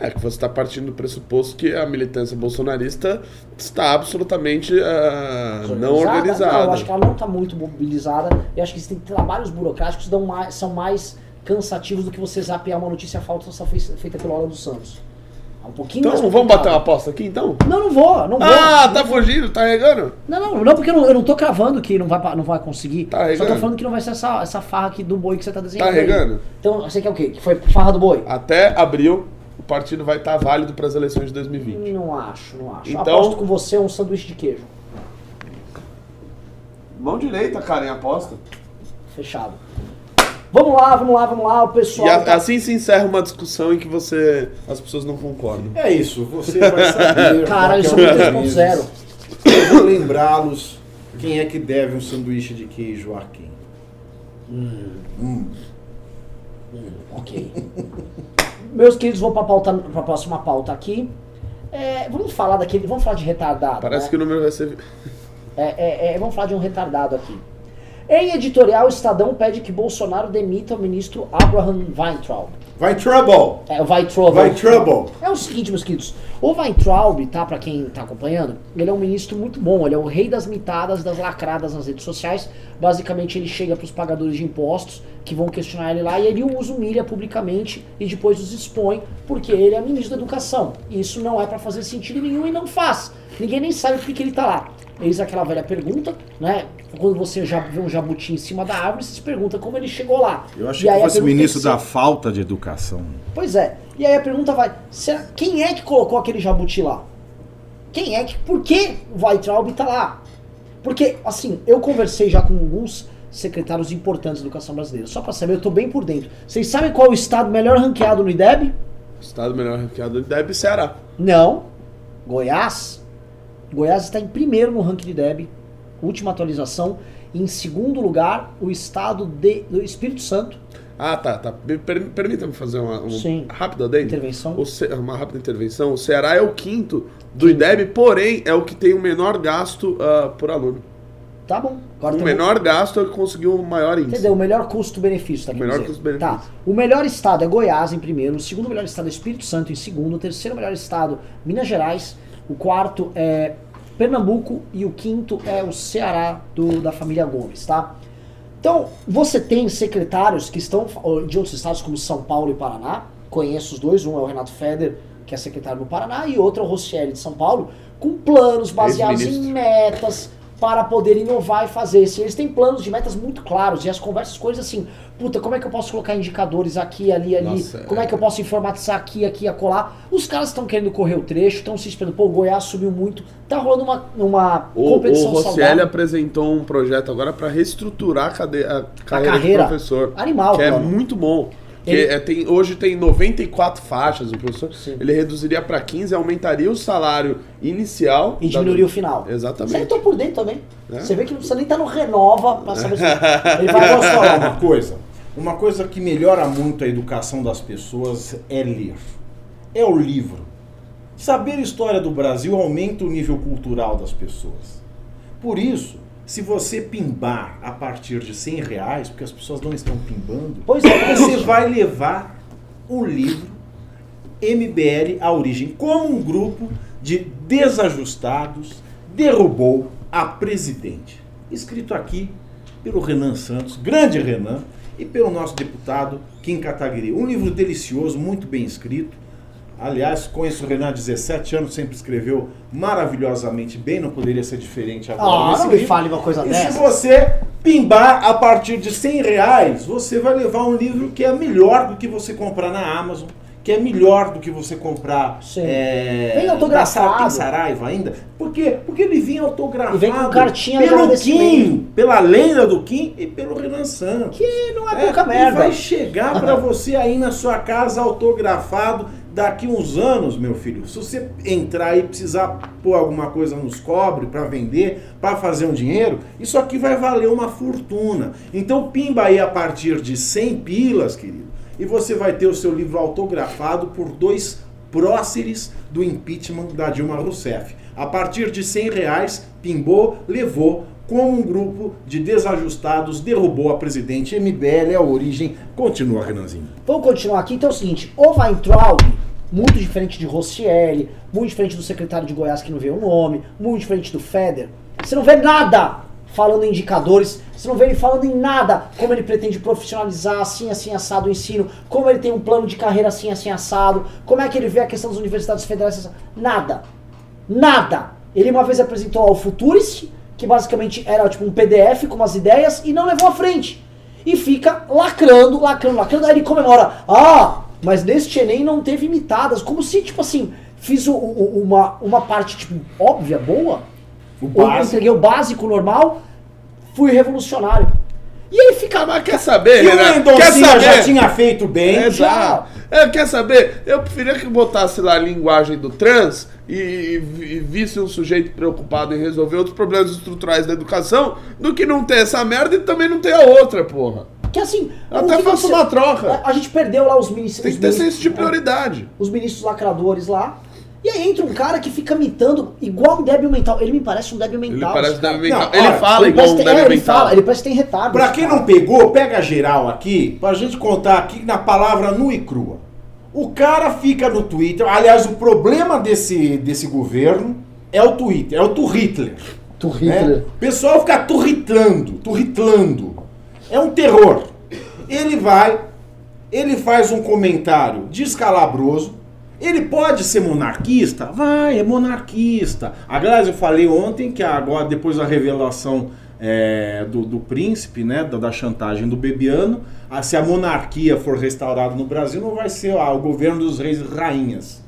É que você está partindo do pressuposto que a militância bolsonarista está absolutamente ah, não organizada. Não, eu acho que ela não está muito mobilizada. Eu acho que existem trabalhos burocráticos que mais, são mais cansativos do que você zapear uma notícia falsa feita feita pelo Alan dos Santos. É um pouquinho mais Então, vamos complicado. bater uma aposta aqui então? Não, não vou, não vou. Ah, Não tá vou. fugindo, tá regando? Não, não, não, porque eu não, eu não tô cravando que não vai, não vai conseguir. Tá Só tô regando. falando que não vai ser essa, essa farra aqui do boi que você tá desenhando. Tá aí. regando? Então, você quer o quê? Que foi farra do boi? Até abril, partido vai estar válido para as eleições de 2020. Não acho, não acho. Então- Aposto com você um sanduíche de queijo. Mão direita, cara, em aposta. Fechado. Vamos lá, vamos lá, vamos lá. O pessoal. E a- tá- assim se encerra uma discussão em que você as pessoas não concordam. É isso, você vai saber. Caralho, daqui isso é a muito alguns 3.0. meses. Eu vou lembrá-los quem é que deve um sanduíche de queijo a quem. Ok. Meus queridos, vou pauta, pra próxima pauta aqui. É, vamos falar daquele. Vamos falar de retardado. Parece né? que o número vai ser. É, é, é, vamos falar de um retardado aqui. Em editorial, o Estadão pede que Bolsonaro demita o ministro Abraham Weintraub. Trouble! É, o Weintraub. Trouble! É o seguinte, meus queridos. O Weintraub, tá? Pra quem tá acompanhando, ele é um ministro muito bom. Ele é o rei das mitadas, das lacradas nas redes sociais. Basicamente, ele chega pros pagadores de impostos que vão questionar ele lá e ele os humilha publicamente e depois os expõe porque ele é ministro da educação. Isso não é pra fazer sentido nenhum e não faz. Ninguém nem sabe por que que ele tá lá. Eis aquela velha pergunta, né? Quando você já vê um jabuti em cima da árvore, você se pergunta como ele chegou lá. Eu achei que fosse ministro tem que da falta de educação. Pois é. E aí a pergunta vai: será, quem é que colocou aquele jabuti lá? Quem é que. Por que o Weintraub tá lá? Porque, assim, eu conversei já com alguns secretários importantes da educação brasileira. Só pra saber, eu tô bem por dentro. Vocês sabem qual é o estado melhor ranqueado no IDEB? Estado melhor ranqueado deve Ceará. Não. Goiás. Goiás está em primeiro no ranking do IDEB. Última atualização. Em segundo lugar, o estado de, do Espírito Santo. Ah, tá, tá. Me per- Permita-me fazer uma, um Sim. rápido adendo. Intervenção. Ce- uma rápida intervenção. O Ceará é o quinto do IDEB, porém é o que tem o menor gasto ah, por aluno. Tá bom. Agora O menor gasto é o que conseguiu o maior índice. Entendeu? O melhor custo-benefício, tá O melhor custo-benefício. Tá. O melhor estado é Goiás em primeiro, o segundo melhor estado é Espírito Santo em segundo, o terceiro melhor estado Minas Gerais, o quarto é Pernambuco e o quinto é o Ceará do, da família Gomes, tá? Então, você tem secretários que estão de outros estados como São Paulo e Paraná, conheço os dois, um é o Renato Feder, que é secretário no Paraná, e outro é o Rosselli de São Paulo, com planos baseados em metas para poder inovar e fazer. Assim, eles têm planos de metas muito claros e as conversas, coisas assim, puta, como é que eu posso colocar indicadores aqui, ali, ali, Nossa, como é é. que eu posso informatizar aqui, aqui, acolá. Os caras estão querendo correr o trecho, estão se esperando, pô, o Goiás subiu muito, tá rolando uma, uma O, o competição Rosselli saudável. apresentou um projeto agora para reestruturar a, cade- a carreira, carreira. do professor. Animal, que é plano. muito bom. Que Ele- é, tem, hoje tem 94 faixas o professor. Sim. Ele reduziria para 15, aumentaria o salário inicial. E da- diminuiria o final. Exatamente. Você entrou por dentro também. É. Você vê que não precisa nem estar no Renova pra saber se ele vai Posso falar uma coisa? Uma coisa que melhora muito a educação das pessoas é ler. É o livro. Saber a história do Brasil aumenta o nível cultural das pessoas. Por isso, se você pimbar a partir de 100 reais, porque as pessoas não estão pimbando, Pois é, você vai levar o livro MBL à origem, como um grupo de desajustados derrubou a presidente. Escrito aqui pelo Renan Santos, grande Renan, e pelo nosso deputado Kim Kataguiri. Um livro delicioso, muito bem escrito. Aliás, conheço o Renan há 17 anos, sempre escreveu maravilhosamente bem, não poderia ser diferente agora. Ah, não me livro. fale uma coisa E se dessa. você pimbar a partir de 100 reais, você vai levar um livro que é melhor do que você comprar na Amazon, que é melhor do que você comprar Sim. é, Vem da autografado. Tem Saraiva ainda. Por quê? Porque ele vinha autografado vem com cartinha pelo. Kim, pela lenda do Kim e pelo Renan Santos. Que não é, É, pouca merda. vai chegar pra você aí na sua casa autografado daqui uns anos, meu filho. Se você entrar e precisar pôr alguma coisa nos cobre pra vender, pra fazer um dinheiro, isso aqui vai valer uma fortuna. Então pimba aí a partir de 100 pilas, querido, e você vai ter o seu livro autografado por dois próceres do impeachment da Dilma Rousseff. A partir de 100 reais, pimbou, levou, como um grupo de desajustados derrubou a presidente MBL, é a origem. Continua, Renanzinho. Vamos continuar aqui. Então é o seguinte, o Weintraub, muito diferente de Rossielli, muito diferente do secretário de Goiás que não vê o nome, muito diferente do Feder. Você não vê nada falando em indicadores, você não vê ele falando em nada como ele pretende profissionalizar assim, assim, assado o ensino, como ele tem um plano de carreira assim, assim, assado, como é que ele vê a questão das universidades federais, assim, nada. Nada. Ele uma vez apresentou ao Futurist, que basicamente era tipo um PDF com umas ideias e não levou à frente. E fica lacrando, lacrando, lacrando. Aí ele comemora. Ah, mas neste Enem não teve imitadas. Como se, tipo assim, fiz o- o- uma, uma parte, tipo, óbvia, boa. O Ou básico. entreguei o básico normal, fui revolucionário. E aí fica. Mas quer saber, E o Renan? Quer saber? já tinha feito bem. É, Já. É, quer saber? Eu preferia que botasse lá a linguagem do trans e- e visse um sujeito preocupado em resolver outros problemas estruturais da educação do que não ter essa merda e também não ter a outra, porra. Que assim. Eu o até que faço você- uma troca. A, a gente perdeu lá os ministros. Tem que ter senso de prioridade. os ministros lacradores lá. E aí entra um cara que fica mitando igual um débil mental. Ele me parece um débil Ele mental. parece esse cara. débil mental. Não, Ele olha, fala Ele igual parece, um débil é, ele mental. fala, ele parece que tem retardo. Pra quem cara. não pegou, pega geral aqui, pra gente contar aqui na palavra nua e crua. O cara fica no Twitter, aliás, o problema desse, desse governo é o Twitter, é o tu Hitler. Tu né? Hitler. O pessoal fica turritlando, turritlando. É um terror. Ele vai, ele faz um comentário descalabroso. Ele pode ser monarquista? Vai, é monarquista. Aliás, eu falei ontem que agora, depois da revelação é, do, do príncipe, né, da, da chantagem do Bebiano, a- se a monarquia for restaurada no Brasil, não vai ser ah, o governo dos reis e rainhas.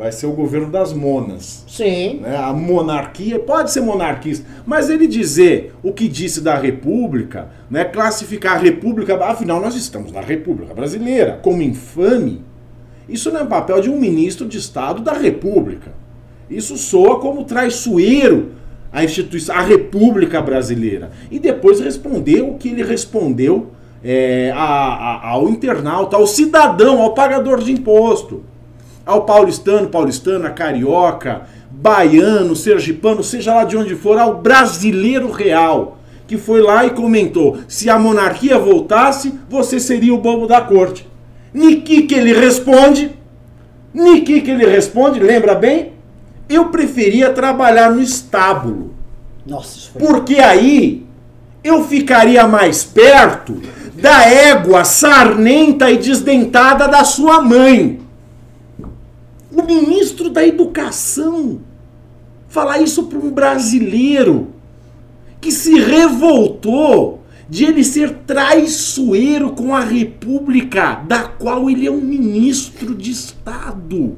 Vai ser o governo das monas Sim. né, a monarquia, pode ser monarquista, mas ele dizer o que disse da República, né, classificar a República, afinal nós estamos na República Brasileira, como infame, isso não é papel de um ministro de Estado da República. Isso soa como traiçoeiro à instituição, à República Brasileira. E depois respondeu o que ele respondeu é, a- a- ao internauta, ao cidadão, ao pagador de imposto ao paulistano, paulistana, carioca, baiano, sergipano, seja lá de onde for, ao brasileiro real, que foi lá e comentou: se a monarquia voltasse, você seria o bobo da corte. Niki que ele responde, Niki que ele responde, lembra bem? Eu preferia trabalhar no estábulo. Nossa, foi. Porque aí eu ficaria mais perto da égua sarnenta e desdentada da sua mãe. Ministro da Educação falar isso para um brasileiro que se revoltou de ele ser traiçoeiro com a República, da qual ele é um ministro de Estado.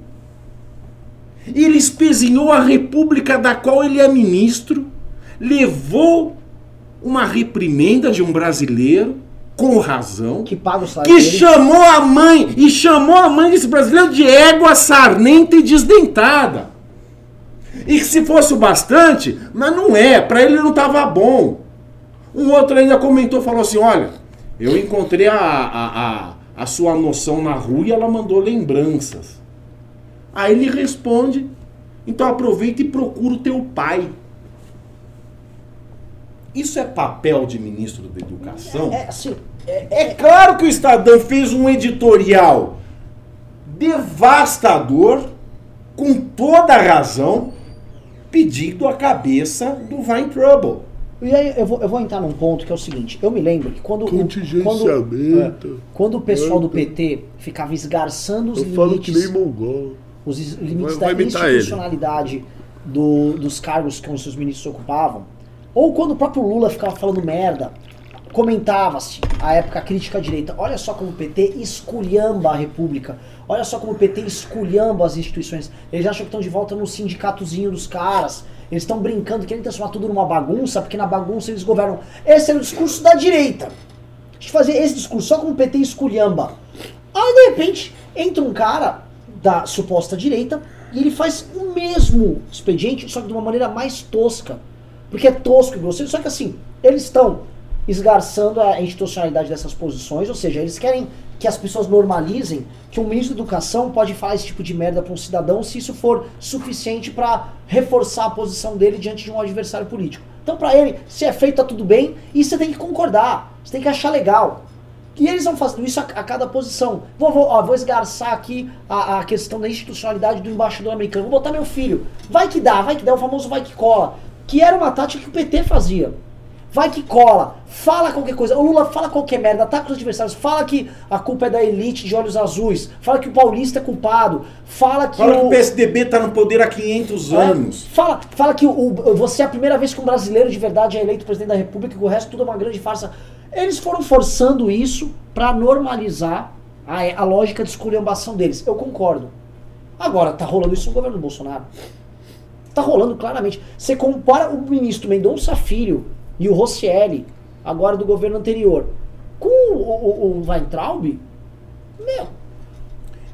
Ele espezinhou a República da qual ele é ministro, levou uma reprimenda de um brasileiro, com razão, Que paga o salário que dele. chamou a mãe e chamou a mãe desse brasileiro de égua sarnenta e desdentada. E que se fosse o bastante, mas não é, para ele não estava bom. Um outro ainda comentou, falou assim: olha, eu encontrei a, a, a, a sua noção na rua e ela mandou lembranças. Aí ele responde: então aproveita e procura o teu pai. Isso é papel de ministro da Educação? É, assim, é, É claro que o Estadão fez um editorial devastador, com toda a razão, pedindo a cabeça do Weintraub. E aí eu vou, eu vou entrar num ponto que é o seguinte, eu me lembro que quando, o- quando, é, quando o pessoal do? PT ficava esgarçando os Eu limites, nem mongol. os limites Vai- vai da institucionalidade do- dos cargos que os seus ministros ocupavam, ou quando o próprio Lula ficava falando merda comentava-se, a época crítica à direita, olha só como o PT esculhamba a República, olha só como o PT esculhamba as instituições. Eles acham que estão de volta no sindicatozinho dos caras. Eles estão brincando, querem transformar tudo numa bagunça, porque na bagunça eles governam. Esse era o discurso da direita. A gente fazia esse discurso, só como o PT esculhamba. Aí, de repente, entra um cara da suposta direita e ele faz o mesmo expediente, só que de uma maneira mais tosca. Porque é tosco e grosseiro, só que assim, eles estão esgarçando a institucionalidade dessas posições, ou seja, eles querem que as pessoas normalizem que um ministro da educação pode falar esse tipo de merda para um cidadão se isso for suficiente para reforçar a posição dele diante de um adversário político. Então, para ele, se é feito, tá tudo bem, e você tem que concordar, você tem que achar legal. E eles vão fazendo isso a, a cada posição. Vou, vou, ó, vou esgarçar aqui a, a questão da institucionalidade do embaixador americano. Vou botar meu filho. Vai que dá, vai que dá, o famoso vai que cola. Que era uma tática que o PT fazia. Vai que cola, fala qualquer coisa. O Lula fala qualquer merda, ataca os adversários, fala que a culpa é da elite de olhos azuis, fala que o paulista é culpado, fala que Fala que o. o PSDB tá no poder há 500 É, anos. Fala, fala que o, o- você é a primeira vez que um brasileiro de verdade é eleito presidente da república e o resto tudo é uma grande farsa. Eles foram forçando isso pra normalizar a, a lógica de esculhambação deles. Eu concordo. Agora, tá rolando isso no governo do Bolsonaro. Tá rolando claramente. Você compara o ministro Mendonça Filho e o Rossielli, agora do governo anterior, com o, o, o Weintraub, meu,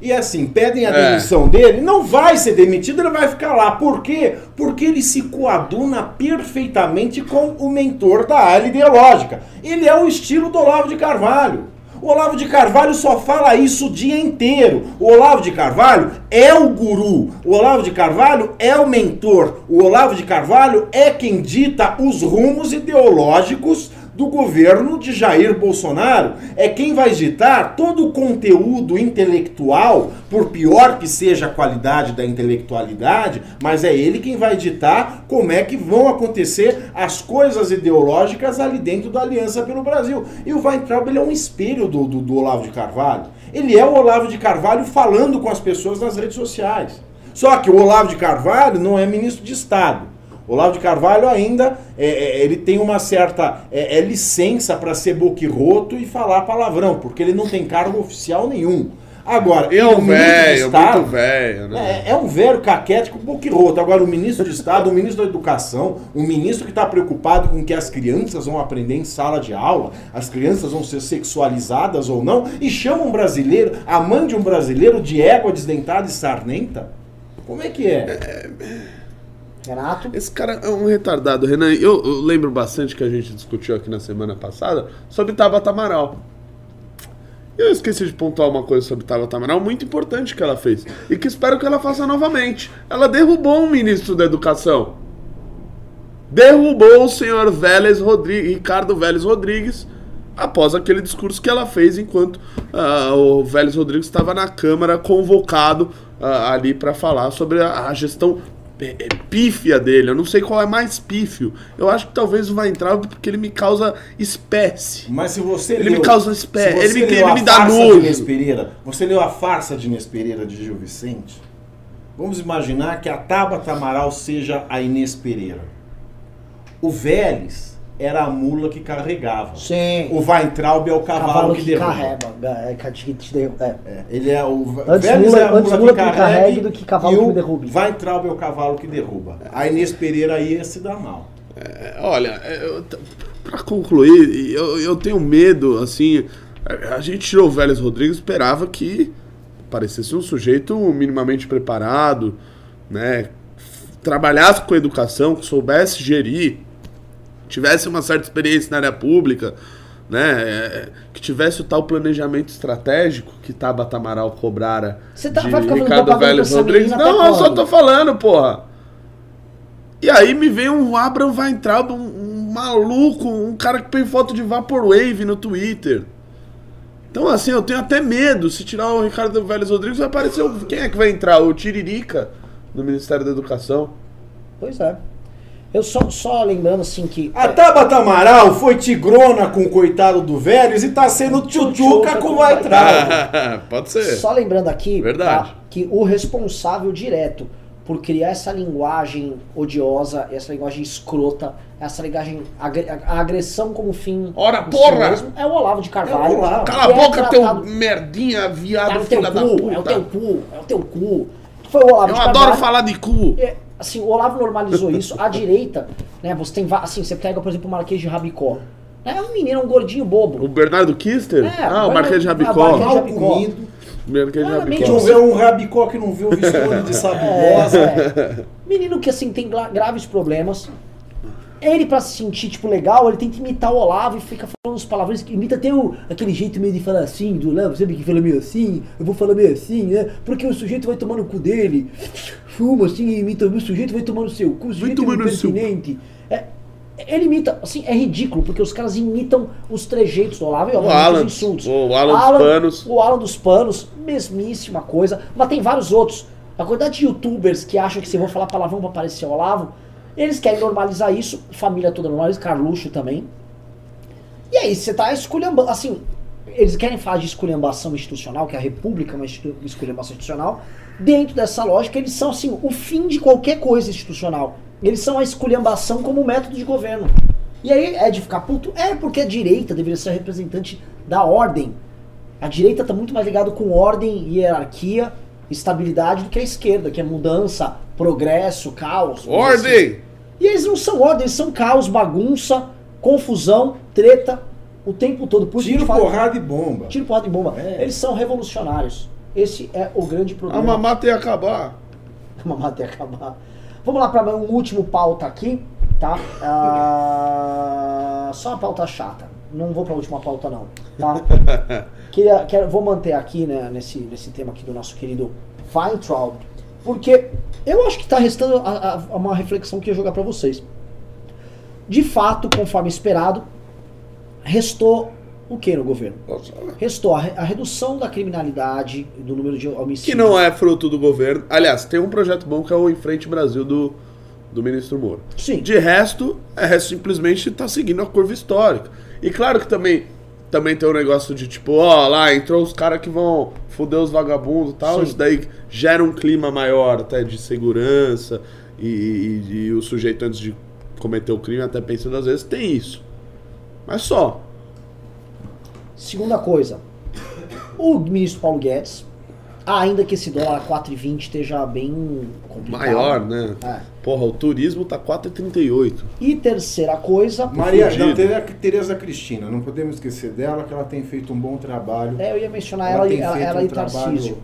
E assim, pedem a É. demissão dele, não vai ser demitido, ele vai ficar lá. Por quê? Porque ele se coaduna perfeitamente com o mentor da ala ideológica. Ele é o estilo do Olavo de Carvalho. O Olavo de Carvalho só fala isso o dia inteiro. O Olavo de Carvalho é o guru. O Olavo de Carvalho é o mentor. O Olavo de Carvalho é quem dita os rumos ideológicos do governo de Jair Bolsonaro é quem vai ditar todo o conteúdo intelectual, por pior que seja a qualidade da intelectualidade, mas é ele quem vai ditar como é que vão acontecer as coisas ideológicas ali dentro da Aliança pelo Brasil. E o Weintraub ele é um espelho do, do, do Olavo de Carvalho. Ele é o Olavo de Carvalho falando com as pessoas nas redes sociais. Só que o Olavo de Carvalho não é ministro de Estado. Olavo de Carvalho ainda é, é, ele tem uma certa é, é licença para ser boquirroto e falar palavrão, porque ele não tem cargo oficial nenhum. Agora, E é um velho, Estado- muito velho, né? é, é um velho caquético boquirroto. Agora, o ministro de Estado, o ministro da Educação, o ministro que está preocupado com que as crianças vão aprender em sala de aula, as crianças vão ser sexualizadas ou não, e chama um brasileiro, a mãe de um brasileiro, de égua desdentada e sarnenta? Como é que é? Renato. Esse cara é um retardado, Renan. Eu, eu lembro bastante que a gente discutiu aqui na semana passada sobre Tabata Amaral. Eu esqueci de pontuar uma coisa sobre Tabata Amaral muito importante que ela fez. E que espero que ela faça novamente. Ela derrubou um ministro da educação. Derrubou o senhor Vélez Rodrigues, Ricardo Vélez Rodrigues após aquele discurso que ela fez enquanto ah, o Vélez Rodrigues estava na Câmara convocado ah, ali para falar sobre a, a gestão pífia dele. Eu não sei qual é mais pífio. Eu acho que talvez o Weintraub porque ele me causa espécie. Mas se você Ele leu- me causa espé- se ele me- ele me dá nojo. Você leu a farsa de Inês Pereira de Gil Vicente? Vamos imaginar que a Tabata Amaral seja a Inês Pereira. O Vélez era a mula que carregava. Sim. O Weintraub é o cavalo, Cavalo que, que derruba. carrega. É, que te derruba. É. É, ele é o Antes Vélez mula- é a antes mula mula que que carrega carregue do que cavalo que me derrube. Weintraub é o cavalo que derruba. A Inês Pereira ia se dar mal. É, Olha, é, pra concluir, eu, eu tenho medo, assim. A a gente tirou o Vélez Rodrigues, esperava que parecesse um sujeito minimamente preparado, né? Trabalhasse com educação, que soubesse gerir, tivesse uma certa experiência na área pública, né? é, Que tivesse o tal planejamento estratégico que Tabata Amaral cobrara Você tá- de vai ficar Ricardo Vélez Rodrigues. Não, eu só tô falando, porra. E aí me vem um Abraham Weintraub, um, um maluco, um cara que põe foto de Vaporwave no Twitter. Então, assim, eu tenho até medo. Se tirar o Ricardo Vélez Rodrigues, vai aparecer. o- Quem é que vai entrar? O Tiririca no Ministério da Educação. Pois é. Eu só, só lembrando assim que. A Tabata Amaral foi tigrona com o coitado do Vélez e tá sendo tchutchuca com o Weintraub. Pode ser. Só lembrando aqui Verdade. tá, que o responsável direto por criar essa linguagem odiosa, essa linguagem escrota, essa linguagem a agressão como fim. Ora, si porra! mesmo, É o Olavo de Carvalho. É Olavo. Cala a é boca, teu tratado- merdinha, Tá viado, no teu filha da cu, puta. é o teu cu, é o teu cu. Foi o Olavo Eu de adoro Carvalho. falar de cu. É, assim, o Olavo normalizou isso. A direita, né? Você tem assim, você pega, por exemplo, o Marquês de Rabicó. É um menino, um gordinho bobo. O Bernardo Kister? É, ah, o o Marquês de Rabicó. Marquês de Mal Rabicó. comido. Marquês de Rabicó. Não vê um rabicó que não vê o visconde de sabugosa. É, menino que assim tem gra- graves problemas. Ele, pra se sentir, tipo, legal, ele tenta imitar o Olavo e fica falando uns palavrões que imita até o, aquele jeito meio de falar assim do Olavo, sabe que fala meio assim, eu vou falar meio assim, né? Porque o sujeito vai tomar no cu dele, fuma assim e imita, o sujeito vai tomar no seu cu, o sujeito tomar é impertinente. É, ele imita, assim, é ridículo, porque os caras imitam os trejeitos do Olavo e O Alan, os insultos. o Alan dos Panos. O Alan dos Panos, mesmíssima coisa. Mas tem vários outros. A quantidade de youtubers que acham que se vão falar palavrão pra parecer o Olavo, eles querem normalizar isso. Família toda normaliza, Carluxo também. E aí, você tá esculhambando. Assim, eles querem falar de esculhambação institucional, que a República é uma escu- esculhambação institucional. Dentro dessa lógica, eles são, assim, o fim de qualquer coisa institucional. Eles são a esculhambação como método de governo. E aí, é de ficar puto? É porque a direita deveria ser representante da ordem. A direita está muito mais ligado com ordem, hierarquia, estabilidade do que a esquerda, que é mudança, progresso, caos. Ordem! E eles não são ordem, eles são caos, bagunça, confusão, treta, o tempo todo. Por a Tiro, fala- porrada e bomba. Tiro, porrada e bomba. É. Eles são revolucionários. Esse é o grande A problema. mamata ia acabar. Mamata ia acabar. Vamos lá para um último pauta aqui, tá? Ah, só uma pauta chata. Não vou para a última pauta não, tá? Queria, quero, vou manter aqui, né, nesse, nesse tema aqui do nosso querido Weintraub, porque eu acho que está restando a- a- uma reflexão que eu ia jogar para vocês. De fato, conforme esperado, restou o que no governo? Restou a, a redução da criminalidade, do número de homicídios. Que não é fruto do governo. Aliás, tem um projeto bom que é o Em Frente Brasil do, do ministro Moro. Sim. De resto, é simplesmente tá seguindo a curva histórica. E claro que também, também tem um negócio de tipo, ó, lá entrou os caras que vão foder os vagabundos e tal. Sim. Isso daí gera um clima maior até de segurança. E, e- e o sujeito, antes de cometer o crime, até pensando às vezes, tem isso. Mas só. Segunda coisa, o ministro Paulo Guedes, ainda que esse dólar 4,20 esteja bem complicado. Maior, né? É. Porra, o turismo tá 4,38. E terceira coisa, Maria não, Tereza- Tereza Cristina, não podemos esquecer dela, que ela tem feito um bom trabalho. é, eu ia mencionar ela, e- ela, feito ela um e Tarcísio.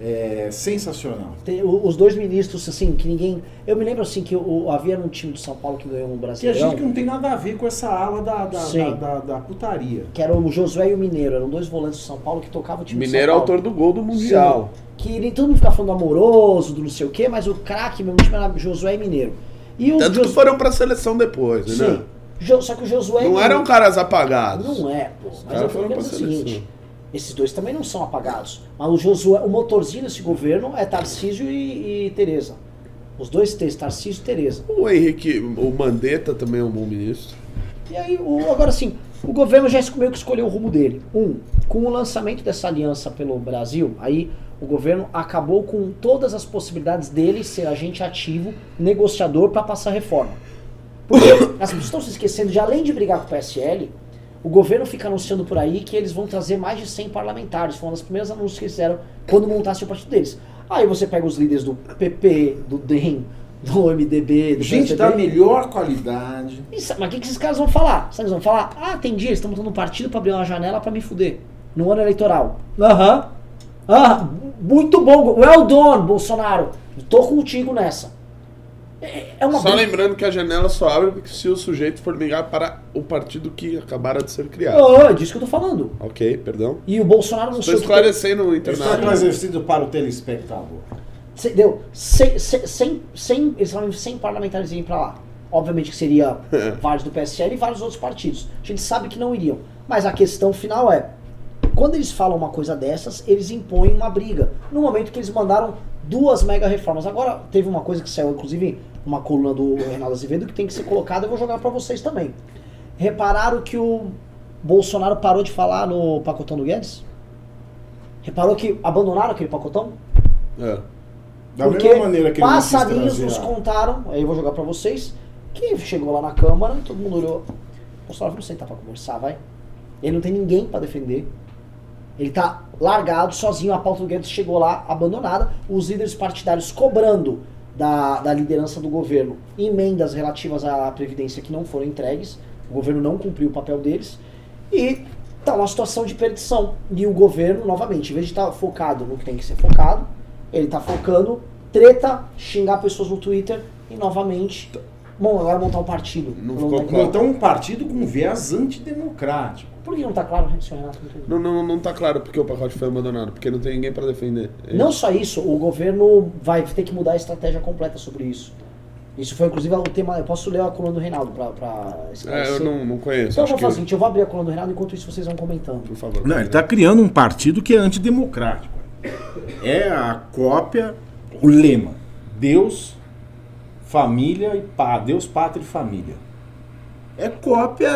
É, sensacional. Tem os dois ministros, assim, que ninguém. Eu me lembro assim que o, havia um time de São Paulo que ganhou um E a brasileirão. gente que não tem nada a ver com essa ala da, da, Sim. da, da- da putaria. Que era o Josué e o Mineiro, eram dois volantes de São Paulo que tocavam o time Mineiro é de São Paulo. autor do gol do Mundial. Sim. Que ele, todo mundo fica falando amoroso, do não sei o quê, mas o craque mesmo time era Josué e Mineiro. E o Tanto que foram pra seleção depois, né? Sim. Jo- Só que o Josué. Não eram caras apagados. Não é, pô. Mas caras eu falei pra o seguinte: seleção. Esses dois também não são apagados. Mas o Josué, o motorzinho desse governo é Tarcísio e, e Tereza. Os dois T's, Tarcísio e Tereza. O Henrique, o Mandetta também é um bom ministro. E aí, o, agora sim, o governo já meio que escolheu o rumo dele. Um, com o lançamento dessa aliança pelo Brasil, aí o governo acabou com todas as possibilidades dele ser agente ativo, negociador para passar reforma. Porque as pessoas estão se esquecendo de, além de brigar com o PSL, o governo fica anunciando por aí que eles vão trazer mais de 100 parlamentares. Foi um dos primeiros anúncios que eles fizeram quando montasse o partido deles. Aí você pega os líderes do PP, do DEM, do MDB, do Gente PSDB, da melhor qualidade. sa- Mas o que, que esses caras vão falar? Sabe, eles vão falar, ah, tem dia, eles estão montando um partido pra abrir uma janela pra me fuder. No ano eleitoral. Aham. Ah, muito bom. Well done, Bolsonaro. Tô contigo nessa. É, é uma Só briga- lembrando que a janela só abre porque se o sujeito for ligar para o partido que acabara de ser criado. Ah, é disso que eu tô falando. Ok, perdão. E o Bolsonaro não Estou sei o que. esclarecendo o Eu estou internado. exercido para o telespectador. Cê- Deu. Sem, sem, sem, sem, eles falam sem parlamentares irem pra lá. Obviamente que seria vários do PSL e vários outros partidos. A gente sabe que não iriam. Mas a questão final é: quando eles falam uma coisa dessas, eles impõem uma briga. No momento que eles mandaram duas mega reformas. Agora, teve uma coisa que saiu, inclusive, uma coluna do Reinaldo Azevedo, que tem que ser colocada, eu vou jogar pra vocês também. Repararam que o Bolsonaro parou de falar no pacotão do Guedes? Reparou que abandonaram aquele pacotão? É. Da Porque mesma maneira que passarinhos nos contaram, aí eu vou jogar pra vocês, que chegou lá na Câmara, todo mundo olhou. Bolsonaro, vamos sentar pra conversar, vai. Ele não tem ninguém pra defender. Ele tá largado, sozinho, a pauta do Guedes chegou lá, abandonada, os líderes partidários cobrando da, da liderança do governo. Emendas relativas à Previdência que não foram entregues, o governo não cumpriu o papel deles, e tá uma situação de perdição. E o governo, novamente, em vez de estar focado no que tem que ser focado, ele tá focando treta, xingar pessoas no Twitter e novamente, bom, agora montar um partido. Não ficou claro. Montar um partido com viés antidemocrático. Por que não tá claro, senhor Renato? Não. Não, não, não tá claro porque o pacote foi abandonado, porque não tem ninguém pra defender. É Não só isso, o governo vai ter que mudar a estratégia completa sobre isso. Isso foi inclusive o tema. Eu posso ler a coluna do Reinaldo pra, pra É, esclarecer. eu não, não conheço. Então eu vou fazer o seguinte, eu vou abrir a coluna do Reinaldo enquanto isso vocês vão comentando. Por favor. Não, ele está criando um partido que é antidemocrático. É a cópia, o lema: Deus, família e pá, Deus, pátria e família. É cópia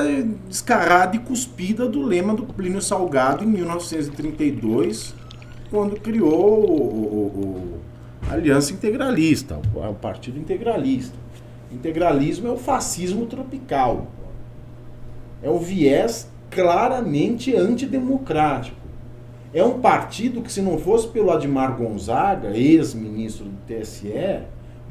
descarada e cuspida do lema do Plínio Salgado em 1932, quando criou o, o- o- Aliança Integralista, o, o Partido Integralista. Integralismo é o fascismo tropical. É um viés claramente antidemocrático. É um partido que, se não fosse pelo Admar Gonzaga, ex-ministro do TSE,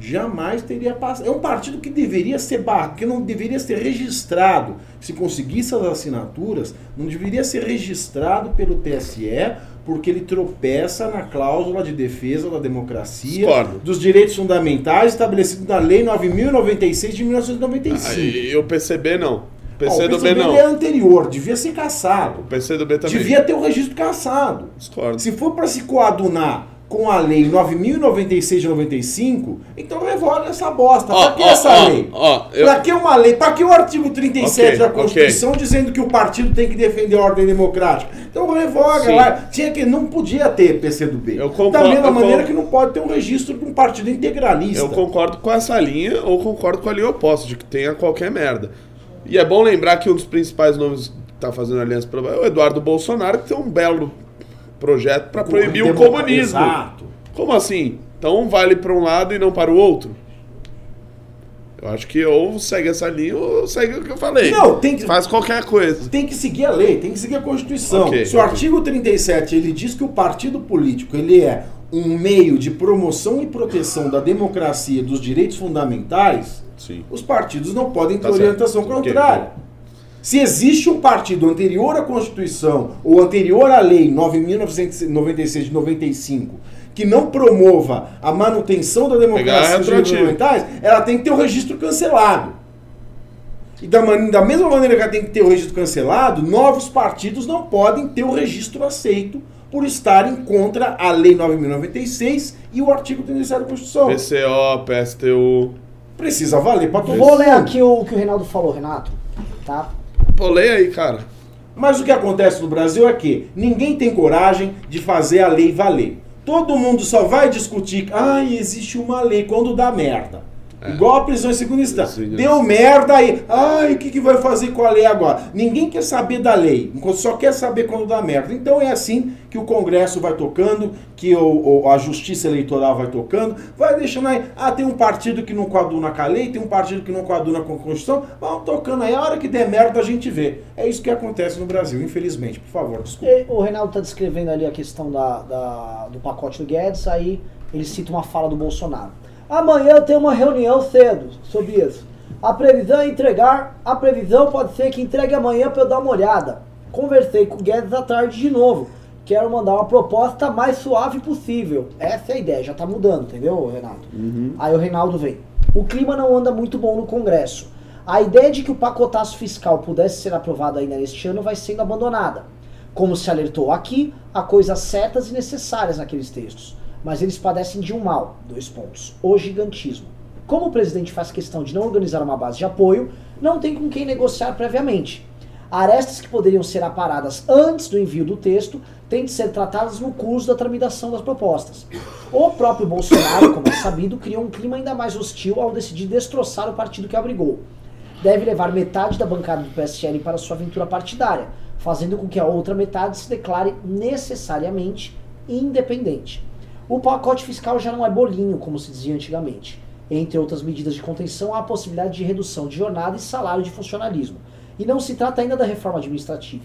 jamais teria passado. É um partido que deveria ser bar... que não deveria ser registrado. Se conseguisse as assinaturas, não deveria ser registrado pelo TSE, porque ele tropeça na cláusula de defesa da democracia, Discordo. dos direitos fundamentais estabelecido na Lei 9096 de 1995. Aí, o PCB não. Ah, o do B PCB não. é anterior, devia ser caçado. O PC do B também. Devia ter o registro caçado. Discordo. Se for para se coadunar com a lei 9096 de 95, então revoga essa bosta. Ó, pra que ó, essa ó, lei? eu- Pra que uma lei? Pra que o artigo 37 Ok, da. Constituição dizendo que o partido tem que defender a ordem democrática? Então revoga Sim. lá. Tinha que, não podia ter PCdoB. Eu concordo, da mesma maneira que não pode ter um registro de um partido integralista. Eu concordo com essa linha ou concordo com a linha oposta, de que tenha qualquer merda. E é bom lembrar que um dos principais nomes que tá fazendo aliança pelo é o Eduardo Bolsonaro, que tem um belo projeto para proibir o comunismo. Exato. Como assim? Então vale para um lado e não para o outro? Eu acho que ou segue essa linha ou segue o que eu falei. Não, tem que- Faz qualquer coisa. tem que seguir a lei, tem que seguir a Constituição. Ok, Se o ok. artigo 37 ele diz que o partido político ele é um meio de promoção e proteção da democracia e dos direitos fundamentais, Sim. os partidos não podem ter Tá certo. orientação contrária. Se existe um partido anterior à Constituição ou anterior à Lei 9.996 de 95 que não promova a manutenção da democracia e dos fundamentais, ela tem que ter o registro cancelado. E da, man- da mesma maneira que ela tem que ter o registro cancelado, novos partidos não podem ter o registro aceito por estarem contra a Lei 9.096 e o artigo 37 da Constituição. PCO, PSTU. Precisa valer para todo Vou ler mundo. aqui o que o Reinaldo falou, Renato. Tá? Pô, leia aí, cara. Mas o que acontece no Brasil é que ninguém tem coragem de fazer a lei valer. Todo mundo só vai discutir, ai, existe uma lei quando dá merda. Igual a prisão em segunda instância. Sim, Deu merda aí. Ai, o que, que vai fazer com a lei agora? Ninguém quer saber da lei, só quer saber quando dá merda. Então é assim que o Congresso vai tocando, que o, o- a Justiça Eleitoral vai tocando, vai deixando aí. Ah, tem um partido que não coaduna com a lei, tem um partido que não coaduna com a Constituição. Vão tocando aí. A hora que der merda a gente vê. É isso que acontece no Brasil, infelizmente. Por favor, desculpa. E O Reinaldo está descrevendo ali a questão da, da- do pacote do Guedes, aí ele cita uma fala do Bolsonaro. Amanhã eu tenho uma reunião cedo sobre isso. A previsão é entregar, a previsão pode ser que entregue amanhã para eu dar uma olhada. Conversei com o Guedes à tarde de novo. Quero mandar uma proposta mais suave possível. Essa é a ideia, já tá mudando, entendeu, Renato? Aí o Reinaldo vem. O clima não anda muito bom no Congresso. A ideia de que o pacotaço fiscal pudesse ser aprovado ainda neste ano vai sendo abandonada. Como se alertou aqui, há coisas certas e necessárias naqueles textos, mas eles padecem de um mal, dois pontos, o gigantismo. Como o presidente faz questão de não organizar uma base de apoio, não tem com quem negociar previamente. Arestas que poderiam ser aparadas antes do envio do texto têm de ser tratadas no curso da tramitação das propostas. O próprio Bolsonaro, como é sabido, criou um clima ainda mais hostil ao decidir destroçar o partido que abrigou deve levar metade da bancada do PSL para sua aventura partidária, fazendo com que a outra metade se declare necessariamente independente. O pacote fiscal já não é bolinho, como se dizia antigamente. Entre outras medidas de contenção, há a possibilidade de redução de jornada e salário de funcionalismo. E não se trata ainda da reforma administrativa.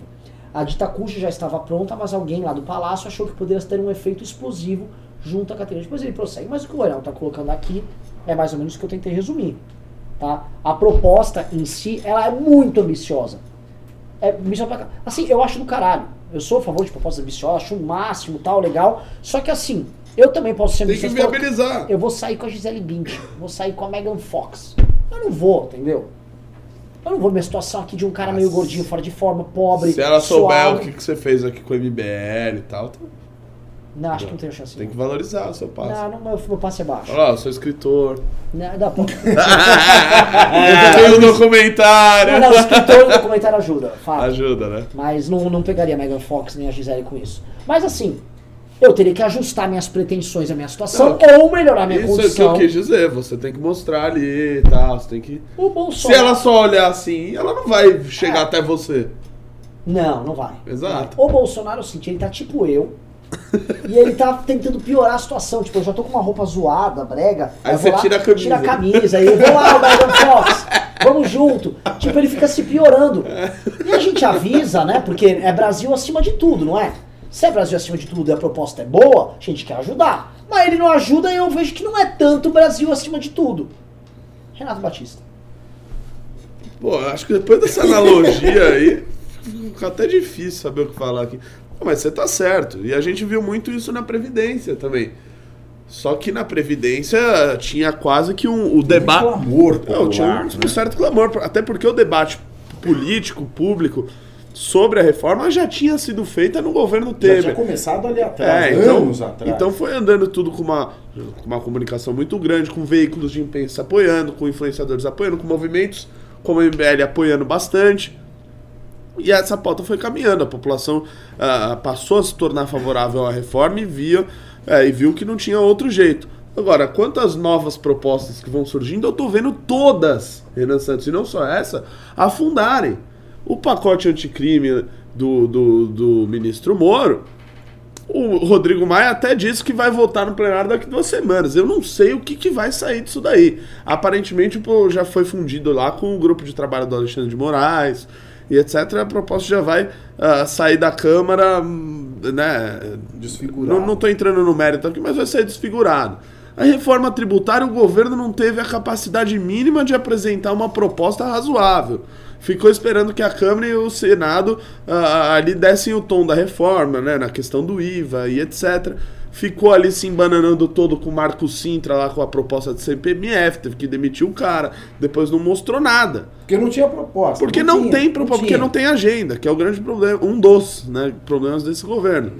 A dita cuja já estava pronta, mas alguém lá do Palácio achou que poderia ter um efeito explosivo junto à categoria. Depois ele prossegue. Mas o que o Orão está colocando aqui é mais ou menos o que eu tentei resumir. Tá? A proposta em si, ela é muito ambiciosa. É, assim, eu acho do caralho. Eu sou a favor de propostas ambiciosas, acho o máximo, tal, legal. Só que assim, eu também posso ser Tem que viabilizar. Eu vou sair com a Gisele Bündchen, vou sair com a Megan Fox. Eu não vou, entendeu? Eu não vou minha situação aqui de um cara meio gordinho, fora de forma, pobre. Se ela souber suave. o que, que você fez aqui com o MBL e tal, então Não, acho que não tenho chance. tem que não. valorizar o seu passo. Não, não, meu, meu passe é baixo. Olha lá, eu sou escritor. Não, dá pra... eu tenho um documentário. não, não, o escritor do documentário ajuda, fato. Ajuda, né? Mas não, não pegaria a Megan Fox nem a Gisele com isso. Mas assim, eu teria que ajustar minhas pretensões à minha situação ou melhorar minha Isso é o que condição. eu quis dizer. Você tem que mostrar ali e tal. Você tem que. O Se Bolsonaro. ela só olhar assim, ela não vai chegar É. até você. Não, não vai. Exato. O Bolsonaro, senti, ele tá tipo eu. e ele tá tentando piorar a situação. Tipo, eu já tô com uma roupa zoada, brega. Aí você lá, tira a camisa. Tira a camisa. Aí eu vou lá, Megan Fox. Vamos junto. Tipo, ele fica se piorando. E a gente avisa, né? Porque é Brasil acima de tudo, não é? Se é Brasil acima de tudo e a proposta é boa, a gente quer ajudar. Mas ele não ajuda e eu vejo que não é tanto Brasil acima de tudo. Renato Batista. Pô, acho que depois dessa analogia aí, fica até difícil saber o que falar aqui. Mas você tá certo. E a gente viu muito isso na Previdência também. Só que na Previdência tinha quase que um, o debate. clamor Não, tinha popular, um, né? um certo clamor. Até porque o debate político, público, sobre a reforma já tinha sido feita no governo Já Temer. tinha começado ali atrás, É, então, anos atrás. então foi andando tudo com uma, com uma comunicação muito grande, com veículos de imprensa apoiando, com influenciadores apoiando, com movimentos como o MBL apoiando bastante. E essa pauta foi caminhando, a população ah, passou a se tornar favorável à reforma e, via, eh, e viu que não tinha outro jeito. Agora, quantas novas propostas que vão surgindo, eu tô vendo todas, Renan Santos, e não só essa, afundarem. O pacote anticrime do, do, do ministro Moro, o Rodrigo Maia até disse que vai votar no plenário daqui duas semanas. Eu não sei o que, que vai sair disso daí. Aparentemente já foi fundido lá com o grupo de trabalho do Alexandre de Moraes e etc. A proposta já vai ah, sair da Câmara, hum, né? Desfigurado. Não, tô entrando no mérito aqui, mas vai ser desfigurado. A reforma tributária, o governo não teve a capacidade mínima de apresentar uma proposta razoável. Ficou esperando que a Câmara e o Senado ah, ali dessem o tom da reforma, né, na questão do IVA e etc. Ficou ali se embananando todo com o Marco Sintra lá com a proposta de CPMF, teve que demitir o cara, depois não mostrou nada. Porque não tinha proposta. Porque não, tinha, tem proposta, porque não tem agenda, que é o grande problema, um dos né, problemas desse governo.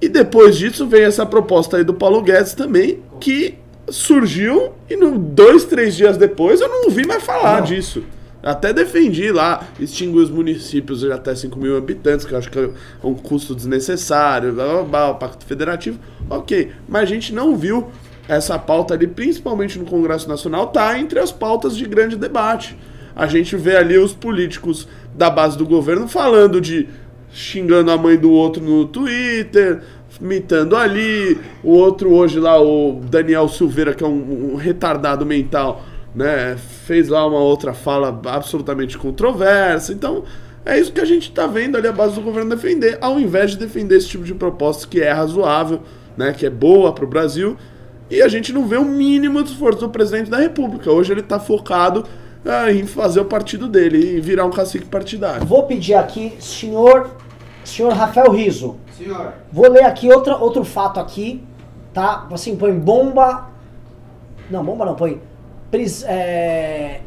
E depois disso vem essa proposta aí do Paulo Guedes também, que surgiu e no, dois, três dias depois eu não ouvi mais falar Não. disso. Até defendi lá, extinguir os municípios de até 5 mil habitantes, que eu acho que é um custo desnecessário, blá, blá, blá, o Pacto Federativo. Ok, mas a gente não viu essa pauta ali, principalmente no Congresso Nacional, tá entre as pautas de grande debate. A gente vê ali os políticos da base do governo falando de xingando a mãe do outro no Twitter, mitando ali, o outro hoje lá, o Daniel Silveira, que é um, um retardado mental, né, fez lá uma outra fala absolutamente controversa. Então, é isso que a gente tá vendo ali a base do governo defender, ao invés de defender esse tipo de proposta que é razoável, né, que é boa pro Brasil, e a gente não vê o mínimo de esforço do presidente da República. Hoje ele tá focado ah, em fazer o partido dele e virar um cacique partidário. Vou pedir aqui, senhor, senhor Rafael Riso. Senhor. Vou ler aqui outra, outro fato aqui, tá? Assim, põe bomba. Não, bomba não, põe. É,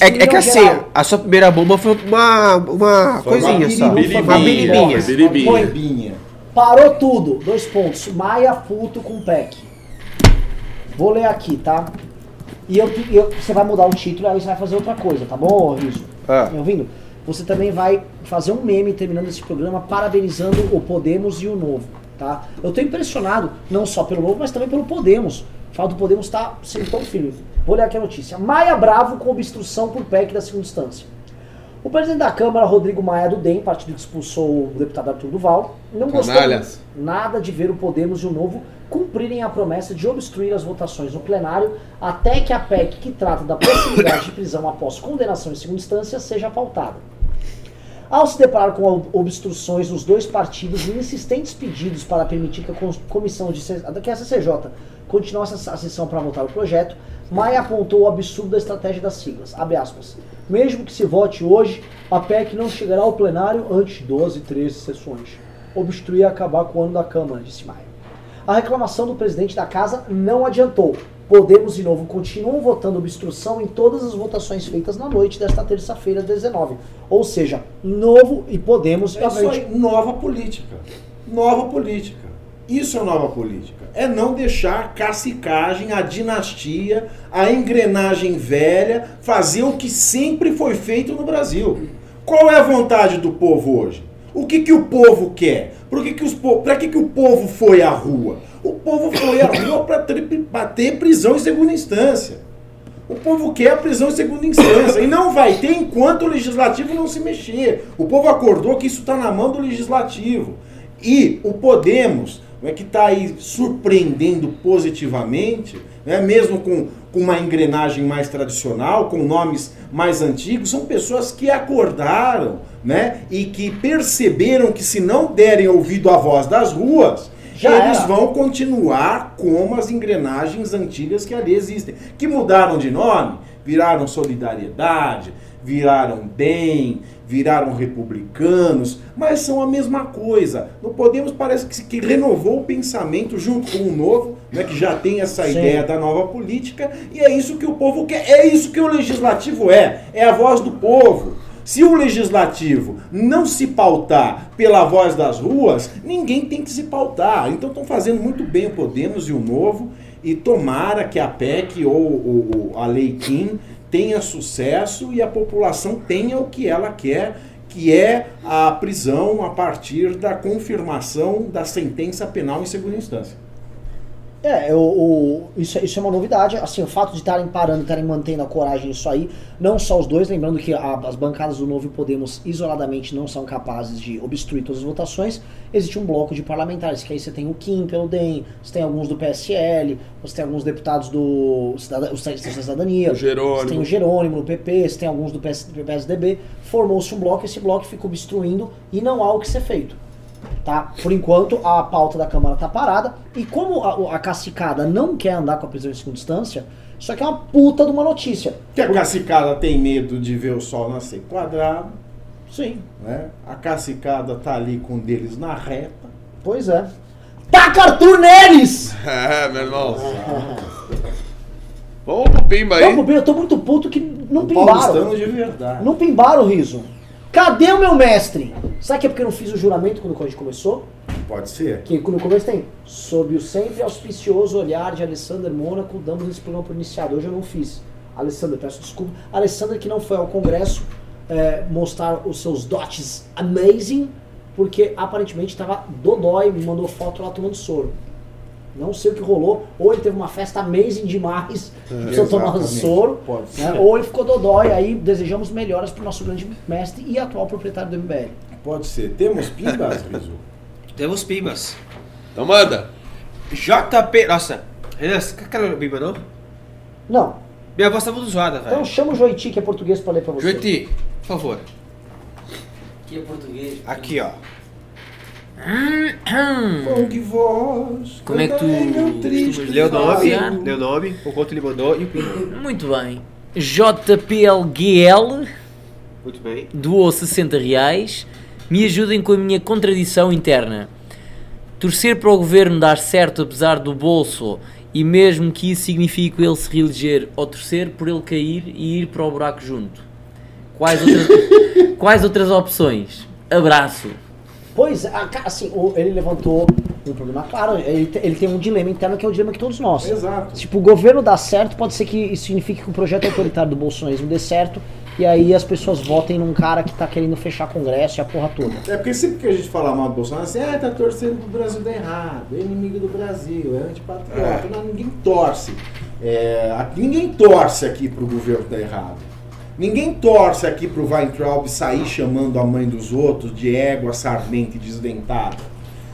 É, é que assim, geral. a sua primeira bomba foi uma, uma Foi uma coisinha só. Uma biribinha. biribinha. Põe, Binha. parou tudo. Dois pontos. Maia puto com PEC. Vou ler aqui, tá? E eu, eu- você vai mudar o título, aí você vai fazer outra coisa, tá bom, Riso? Ah. Tá me ouvindo? Você também vai fazer um meme terminando esse programa parabenizando o Podemos e o Novo, tá? Eu tô impressionado, não só pelo Novo, mas também pelo Podemos. O fato do Podemos estar sendo tão firme. Vou ler aqui a notícia. Maia bravo com obstrução por PEC da segunda instância. O presidente da Câmara, Rodrigo Maia do DEM, partido que expulsou o deputado Arthur Duval, não gostou Canalhas. nada de ver o Podemos e o Novo cumprirem a promessa de obstruir as votações no plenário até que a PEC que trata da possibilidade de prisão após condenação em segunda instância seja pautada. Ao se deparar com ob- obstruções dos dois partidos e insistentes pedidos para permitir que a comissão de que a CCJ continuasse a sessão para votar o projeto, Maia apontou o absurdo da estratégia das siglas. Abre aspas. Mesmo que se vote hoje, a PEC não chegará ao plenário antes de 12, 13 sessões. Obstruir e acabar com o ano da Câmara, disse Maia. A reclamação do presidente da casa não adiantou. Podemos e Novo continuam votando obstrução em todas as votações feitas na noite desta terça-feira, 19. Ou seja, Novo e Podemos É isso aí, nova política. Nova política. Isso é nova política. É não deixar a cacicagem, a dinastia, a engrenagem velha fazer o que sempre foi feito no Brasil. Qual é a vontade do povo hoje? O que, que o povo quer? Por que que os po- que, que o povo foi à rua? O povo foi à rua para ter prisão em segunda instância. O povo quer a prisão em segunda instância. E não vai ter enquanto o legislativo não se mexer. O povo acordou que isso está na mão do legislativo. E o Podemos, é que está aí surpreendendo positivamente, né, mesmo com, com uma engrenagem mais tradicional, com nomes mais antigos, são pessoas que acordaram né, e que perceberam que se não derem ouvido à voz das ruas, Já eles era. vão continuar como as engrenagens antigas que ali existem. Que mudaram de nome, viraram solidariedade, viraram bem, viraram republicanos, mas são a mesma coisa. No Podemos parece que, que renovou o pensamento junto com o novo, né, que já tem essa Sim. ideia da nova política, e é isso que o povo quer, é isso que o legislativo é, é a voz do povo. Se o legislativo não se pautar pela voz das ruas, ninguém tem que se pautar. Então estão fazendo muito bem o Podemos e o Novo, e tomara que a PEC ou, ou- ou a Lei Kim tenha sucesso e a população tenha o que ela quer, que é a prisão a partir da confirmação da sentença penal em segunda instância. É, o, o- isso, é- isso é uma novidade. Assim, o fato de estarem parando, estarem mantendo a coragem nisso aí, não só os dois, lembrando que a- as bancadas do Novo Podemos isoladamente não são capazes de obstruir todas as votações. Existe um bloco de parlamentares, que aí você tem o Kim pelo DEM, você tem alguns do PSL, você tem alguns deputados do da Cidadania, O Jerônimo. você tem o Jerônimo no PP, você tem alguns do PS, PSDB. Formou-se um bloco, esse bloco fica obstruindo e não há o que ser feito. Tá? Por enquanto, a pauta da Câmara tá parada. E como a, a cacicada não quer andar com a prisão em segunda instância, isso aqui é uma puta de uma notícia. Que a cacicada tem medo de ver o sol nascer quadrado, Sim, né? A cacicada tá ali com um deles na reta. pois é. Taca Arthur neles! É, meu irmão. Vamos pro Pimba aí. Não, eu tô muito puto que não O pimbaram. paulistano de verdade. Não pimbaram o riso. Cadê o meu mestre? Sabe que é porque eu não fiz o juramento quando a gente começou? Pode ser. Que no começo tem. Sob o sempre auspicioso olhar de Alessandro Mônaco, damos esse programa por iniciado. Hoje eu não fiz. Alessandro, peço desculpa. Alessandro que não foi ao congresso é, mostrar os seus dotes amazing, porque aparentemente estava dodói, me mandou foto lá tomando soro. Não sei o que rolou. Ou ele teve uma festa amazing demais, precisou tomar exatamente. soro. Pode ser. né? Ou ele ficou dodói. Aí desejamos melhoras para o nosso grande mestre e atual proprietário do MBL. Pode ser. Temos pimbas, Rizu? Temos pimbas. Então manda. JP. Nossa, Renan, você quer aquela bimba não? Não. Minha voz tá muito zoada, Então velho. chama o Joiti, que é português, para ler para você. Joiti, por favor. Que é português. Aqui, ó. Funk voz. Como é que tu costumas Leu o nome, Fazer. leu o nome, o quanto ele mandou e o pimba. Muito bem. JPLGL Muito bem. doou 60 reais. Me ajudem com a minha contradição interna. Torcer para o governo dar certo apesar do bolso e mesmo que isso signifique ele se reeleger ou torcer por ele cair e ir para o buraco junto. Quais outras, quais outras opções? Abraço. Pois, assim, o- ele levantou um problema claro, ele, te- ele tem um dilema interno que é o dilema que todos nós. Exato. Tipo, o governo dá certo, pode ser que isso signifique que o projeto autoritário do bolsonarismo dê certo, e aí as pessoas votem num cara que tá querendo fechar congresso e a porra toda. É porque sempre que a gente fala mal do Bolsonaro, assim, ah, tá torcendo pro Brasil dar errado, é inimigo do Brasil, é antipatriota. Não, ninguém torce. É, ninguém torce aqui pro governo dar errado. Ninguém torce aqui pro Weintraub sair chamando a mãe dos outros de égua, e desdentada.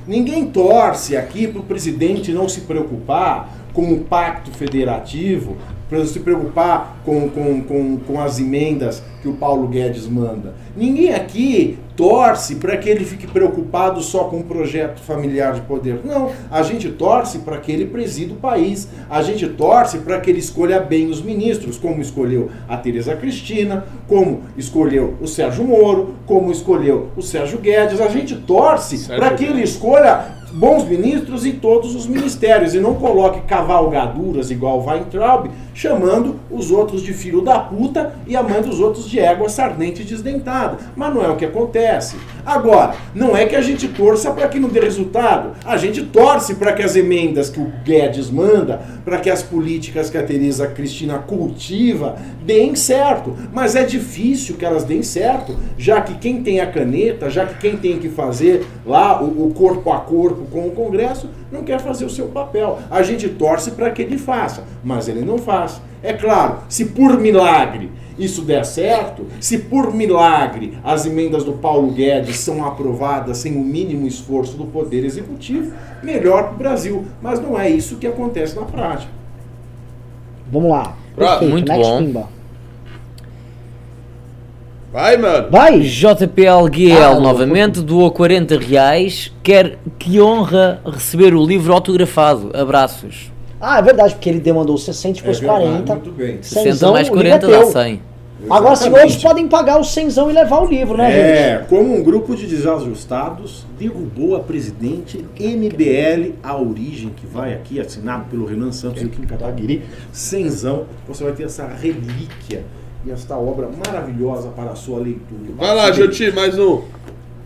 Ninguém torce aqui pro presidente não se preocupar com o pacto federativo, para se preocupar com, com, com, com as emendas que o Paulo Guedes manda. Ninguém aqui torce para que ele fique preocupado só com o projeto familiar de poder. Não, a gente torce para que ele presida o país. A gente torce para que ele escolha bem os ministros, como escolheu a Tereza Cristina, como escolheu o Sérgio Moro, como escolheu o Sérgio Guedes. A gente torce para que ele escolha bons ministros em todos os ministérios e não coloque cavalgaduras igual Weintraub, chamando os outros de filho da puta e a mãe dos outros de égua sardente e desdentada. Mas não é o que acontece. Agora, não é que a gente torça para que não dê resultado. A gente torce para que as emendas que o Guedes manda, para que as políticas que a Tereza Cristina cultiva, deem certo. Mas é difícil que elas deem certo, já que quem tem a caneta, já que quem tem que fazer lá o, o corpo a corpo com o Congresso, não quer fazer o seu papel. A gente torce para que ele faça, mas ele não faz. É claro, se por milagre isso der certo, se por milagre as emendas do Paulo Guedes são aprovadas sem o mínimo esforço do Poder Executivo, melhor para o Brasil. Mas não é isso que acontece na prática. Vamos lá. Perfeito, muito next bom. Pimba. Vai, mano. Vai! JPLGL Ah, novamente doou 40 reais. Quer que honra receber o livro autografado. Abraços. Ah, é verdade, porque ele demandou 60 depois É verdade, 40. muito bem. 60 mais o livro é 40 dá teu. 100. Agora, se Exatamente. outros podem pagar o 100 e levar o livro, né, gente? É, como um grupo de desajustados derrubou a presidente MBL, a origem, que vai aqui, assinado pelo Renan Santos e o Kim Kataguiri, cenzão, você vai ter essa relíquia esta obra maravilhosa para a sua leitura. Vai lá, Joti, mais um.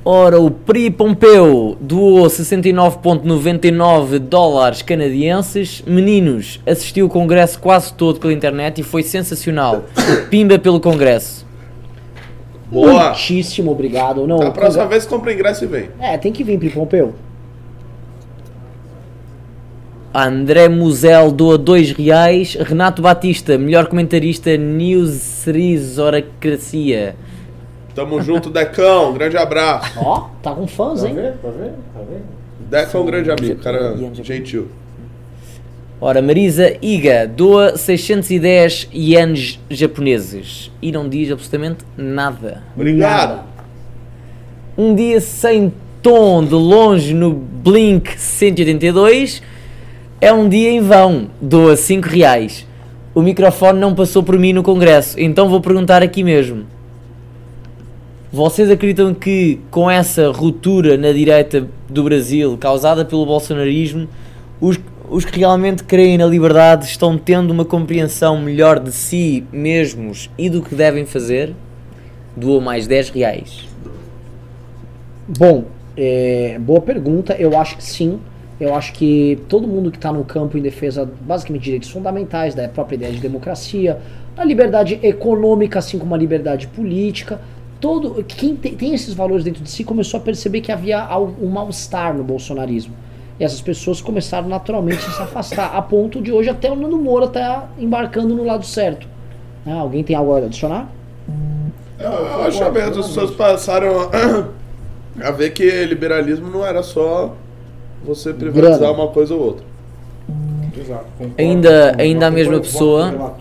Ora, o Pri Pompeu doou 69,99 dólares canadienses. Meninos, assistiu o congresso quase todo pela internet e foi sensacional. Pimba pelo congresso. Boa. Muitíssimo obrigado. Não, A próxima congra- vez compra ingresso e vem. É, tem que vir, Pri Pompeu. André Musel doa 2 reais. Renato Batista, melhor comentarista News Series Horacracia. Tamo junto, Decão. Grande abraço. Ó, tá com fãs, Tá hein? vendo? Tá vendo? Tá vendo? Decão é um grande amigo, cara gentil. Ora, Marisa Iga doa 610 ienes japoneses e não diz absolutamente nada. Obrigado. Um dia sem tom de longe no Blink 182 é um dia em vão. Doa 5 reais. O microfone não passou por mim no congresso, então vou perguntar aqui mesmo. Vocês acreditam que com essa ruptura na direita do Brasil causada pelo bolsonarismo, os, os que realmente creem na liberdade estão tendo uma compreensão melhor de si mesmos e do que devem fazer? Doa mais 10 reais. Bom, é, boa pergunta. Eu acho que sim. Eu acho que todo mundo que está no campo em defesa, basicamente, de direitos fundamentais, da própria ideia de democracia, a liberdade econômica, assim como a liberdade política, todo quem te- tem esses valores dentro de si começou a perceber que havia um mal-estar no bolsonarismo. E essas pessoas começaram naturalmente a se afastar, a ponto de hoje até o Nando Moura estar embarcando no lado certo. Ah, alguém tem algo a adicionar? Eu acho aberto, as pessoas passaram a, a ver que liberalismo não era só você privatizar Grana. uma coisa ou outra. Exato. Ainda- ainda a mesma pessoa-.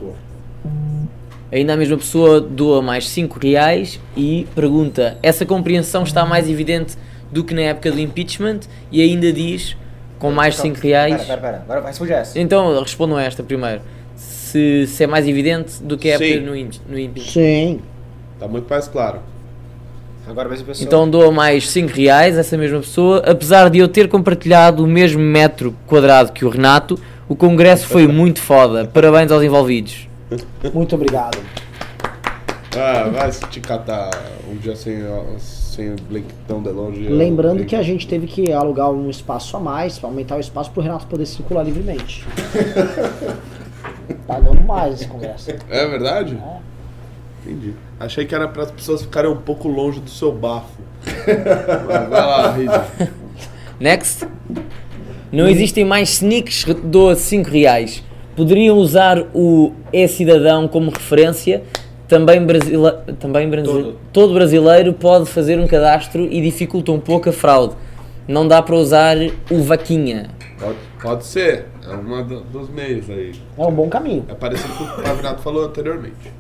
Ainda a mesma pessoa doa mais 5 reais e pergunta: essa compreensão está mais evidente do que na época do impeachment? E ainda diz, com mais 5 reais. Pera, pera, pera. Agora vai essa. Então respondam esta primeiro. Se, se é mais evidente do que a época no, no impeachment. Sim. Tá muito mais claro. Agora pessoa. Então doa mais 5 reais essa mesma pessoa, apesar de eu ter compartilhado o mesmo metro quadrado que o Renato, o congresso foi muito foda. Parabéns aos envolvidos. Muito obrigado. Ah, vai se te catar um dia sem, sem o tão de longe. Lembrando que a gente teve que alugar um espaço a mais, para aumentar o espaço para o Renato poder circular livremente. Pagando mais esse congresso. É verdade? É. Entendi. Achei que era para as pessoas ficarem um pouco longe do seu bafo. Vai lá, Ridi. Next. Não existem mais sneaks, doa 5 reais. Poderiam usar o E-Cidadão como referência. Também, brasile... Também brasile... Todo. todo brasileiro pode fazer um cadastro e dificulta um pouco a fraude. Não dá para usar o vaquinha. Pode, pode ser. É do- dos meios aí. É um bom caminho. É parecido com o que o Pavinato falou anteriormente.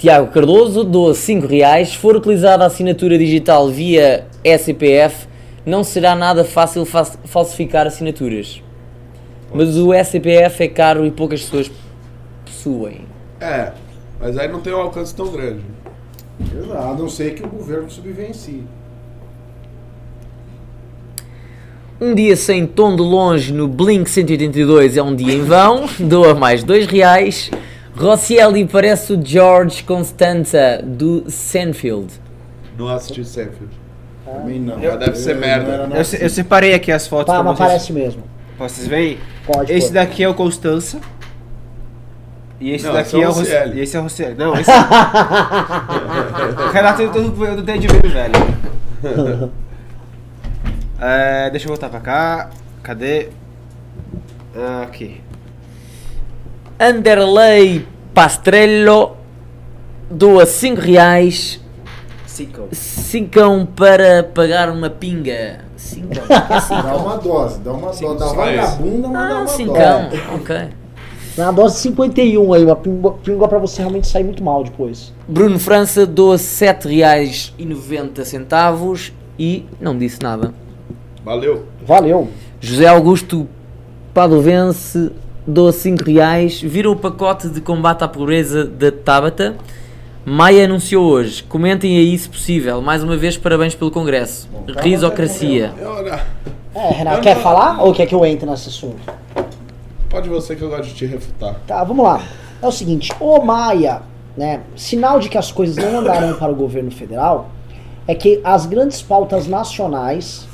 Tiago Cardoso doa 5 reais. Se for utilizada a assinatura digital via SCPF, não será nada fácil fa- falsificar assinaturas. Mas o SCPF é caro e poucas pessoas possuem. É, mas aí não tem um alcance tão grande. A não ser que o governo subvencie. Um dia sem tom de longe no Blink 182 é um dia em vão. Doa mais 2 reais. Roscielli parece o George Constanza do Senfield. Não assisti Seinfeld. Também não. Mas deve ser não merda. Eu, se- eu separei aqui as fotos Tá, pra mas vocês. parece mesmo. pra vocês verem. Pode. Esse daqui é o Constança. E esse Não, daqui esse é o é o Rossi- Roscielli. E esse é o Roscielli. Não, esse é. o Renato eu tô, eu tô até de ver, velho. É, deixa eu voltar pra cá. Cadê? Ah, Aqui. Anderley Pastrello doa 5 reais. Cinco. Cincão para pagar uma pinga. Cincão. que é cincão? Dá uma dose, dá uma dose. Só vagabunda, mas dá Ah, uma cincão. dose. Ok. Na dose 51 aí, uma pingua pra você realmente sair muito mal depois. Bruno França doa 7 reais e 90 centavos e não disse nada. Valeu. Valeu. José Augusto Padovense doa 5 reais. Viram o pacote de combate à pobreza da Tabata? Maia anunciou hoje. Comentem aí se possível. Mais uma vez, parabéns pelo Congresso. Tabata Risocracia. E olha, É, Renato, quer não- falar ou quer que eu entre nesse assunto? pode você que eu gosto de te refutar. Tá, vamos lá. É o seguinte, o Maia, né, sinal de que as coisas não andarão para o governo federal é que as grandes pautas nacionais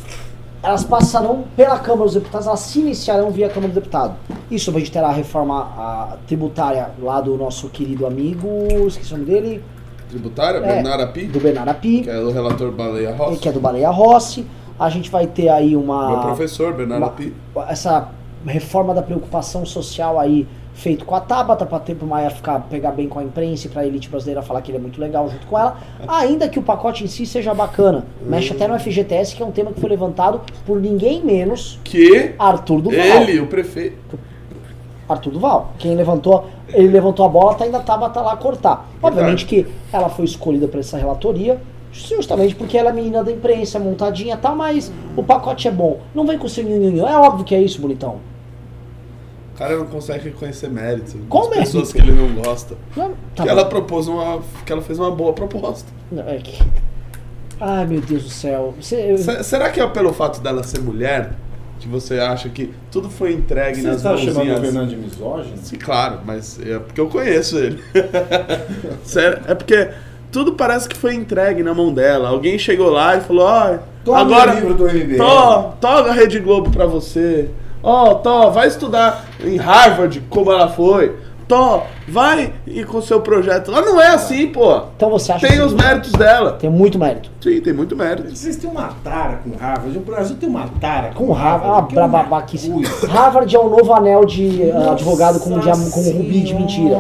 elas passarão pela Câmara dos Deputados, elas se iniciarão via Câmara dos Deputados. Isso a gente terá a reforma a, tributária lá do nosso querido amigo, esqueci o nome dele, Tributária, É. Bernardo Api, do Bernardo Api, que é o relator Baleia Rossi. que é do Baleia Rossi. A gente vai ter aí uma Meu professor, Bernardo uma- Api. essa reforma da preocupação social aí feito com a Tabata para ter pro Maia ficar pegar bem com a imprensa e para a elite brasileira falar que ele é muito legal junto com ela, ainda que o pacote em si seja bacana. Mexe até no FGTS, que é um tema que foi levantado por ninguém menos Que Arthur Duval. ele, o prefeito. Arthur Duval. Quem levantou, ele levantou a bola, tá, ainda tava tá lá cortar. Obviamente que ela foi escolhida para essa relatoria, justamente porque ela é menina da imprensa, montadinha e tal, mas o pacote é bom. Não vem com o seu nhinhinho. É óbvio que é isso, bonitão. O cara não consegue reconhecer mérito Qual das pessoas que ele não gosta. Não, tá que bom. ela propôs uma. que ela fez uma boa proposta. Não, é que... Ai, meu Deus do céu. Você, eu- Se- será que é pelo fato dela ser mulher que você acha que tudo foi entregue Você nas está chamando o mãozinhas? Fernando de misógino? Sim, claro, mas é porque eu conheço ele. Sério, é porque tudo parece que foi entregue na mão dela. Alguém chegou lá e falou: Ó, Toma agora. o livro do MBL. Tó, toga a Rede Globo pra você. Ó, Tó, vai estudar em Harvard como ela foi. Tó, vai ir com o seu projeto. Ela não é assim, pô. Então você acha Tem que os méritos dela. tem muito mérito. Sim, tem muito mérito. Vocês têm uma tara com Harvard. O Brasil tem uma tara Com Harvard, ah, que é coisa. Harvard é o novo anel de Nossa advogado com, diam- com rubi de mentira.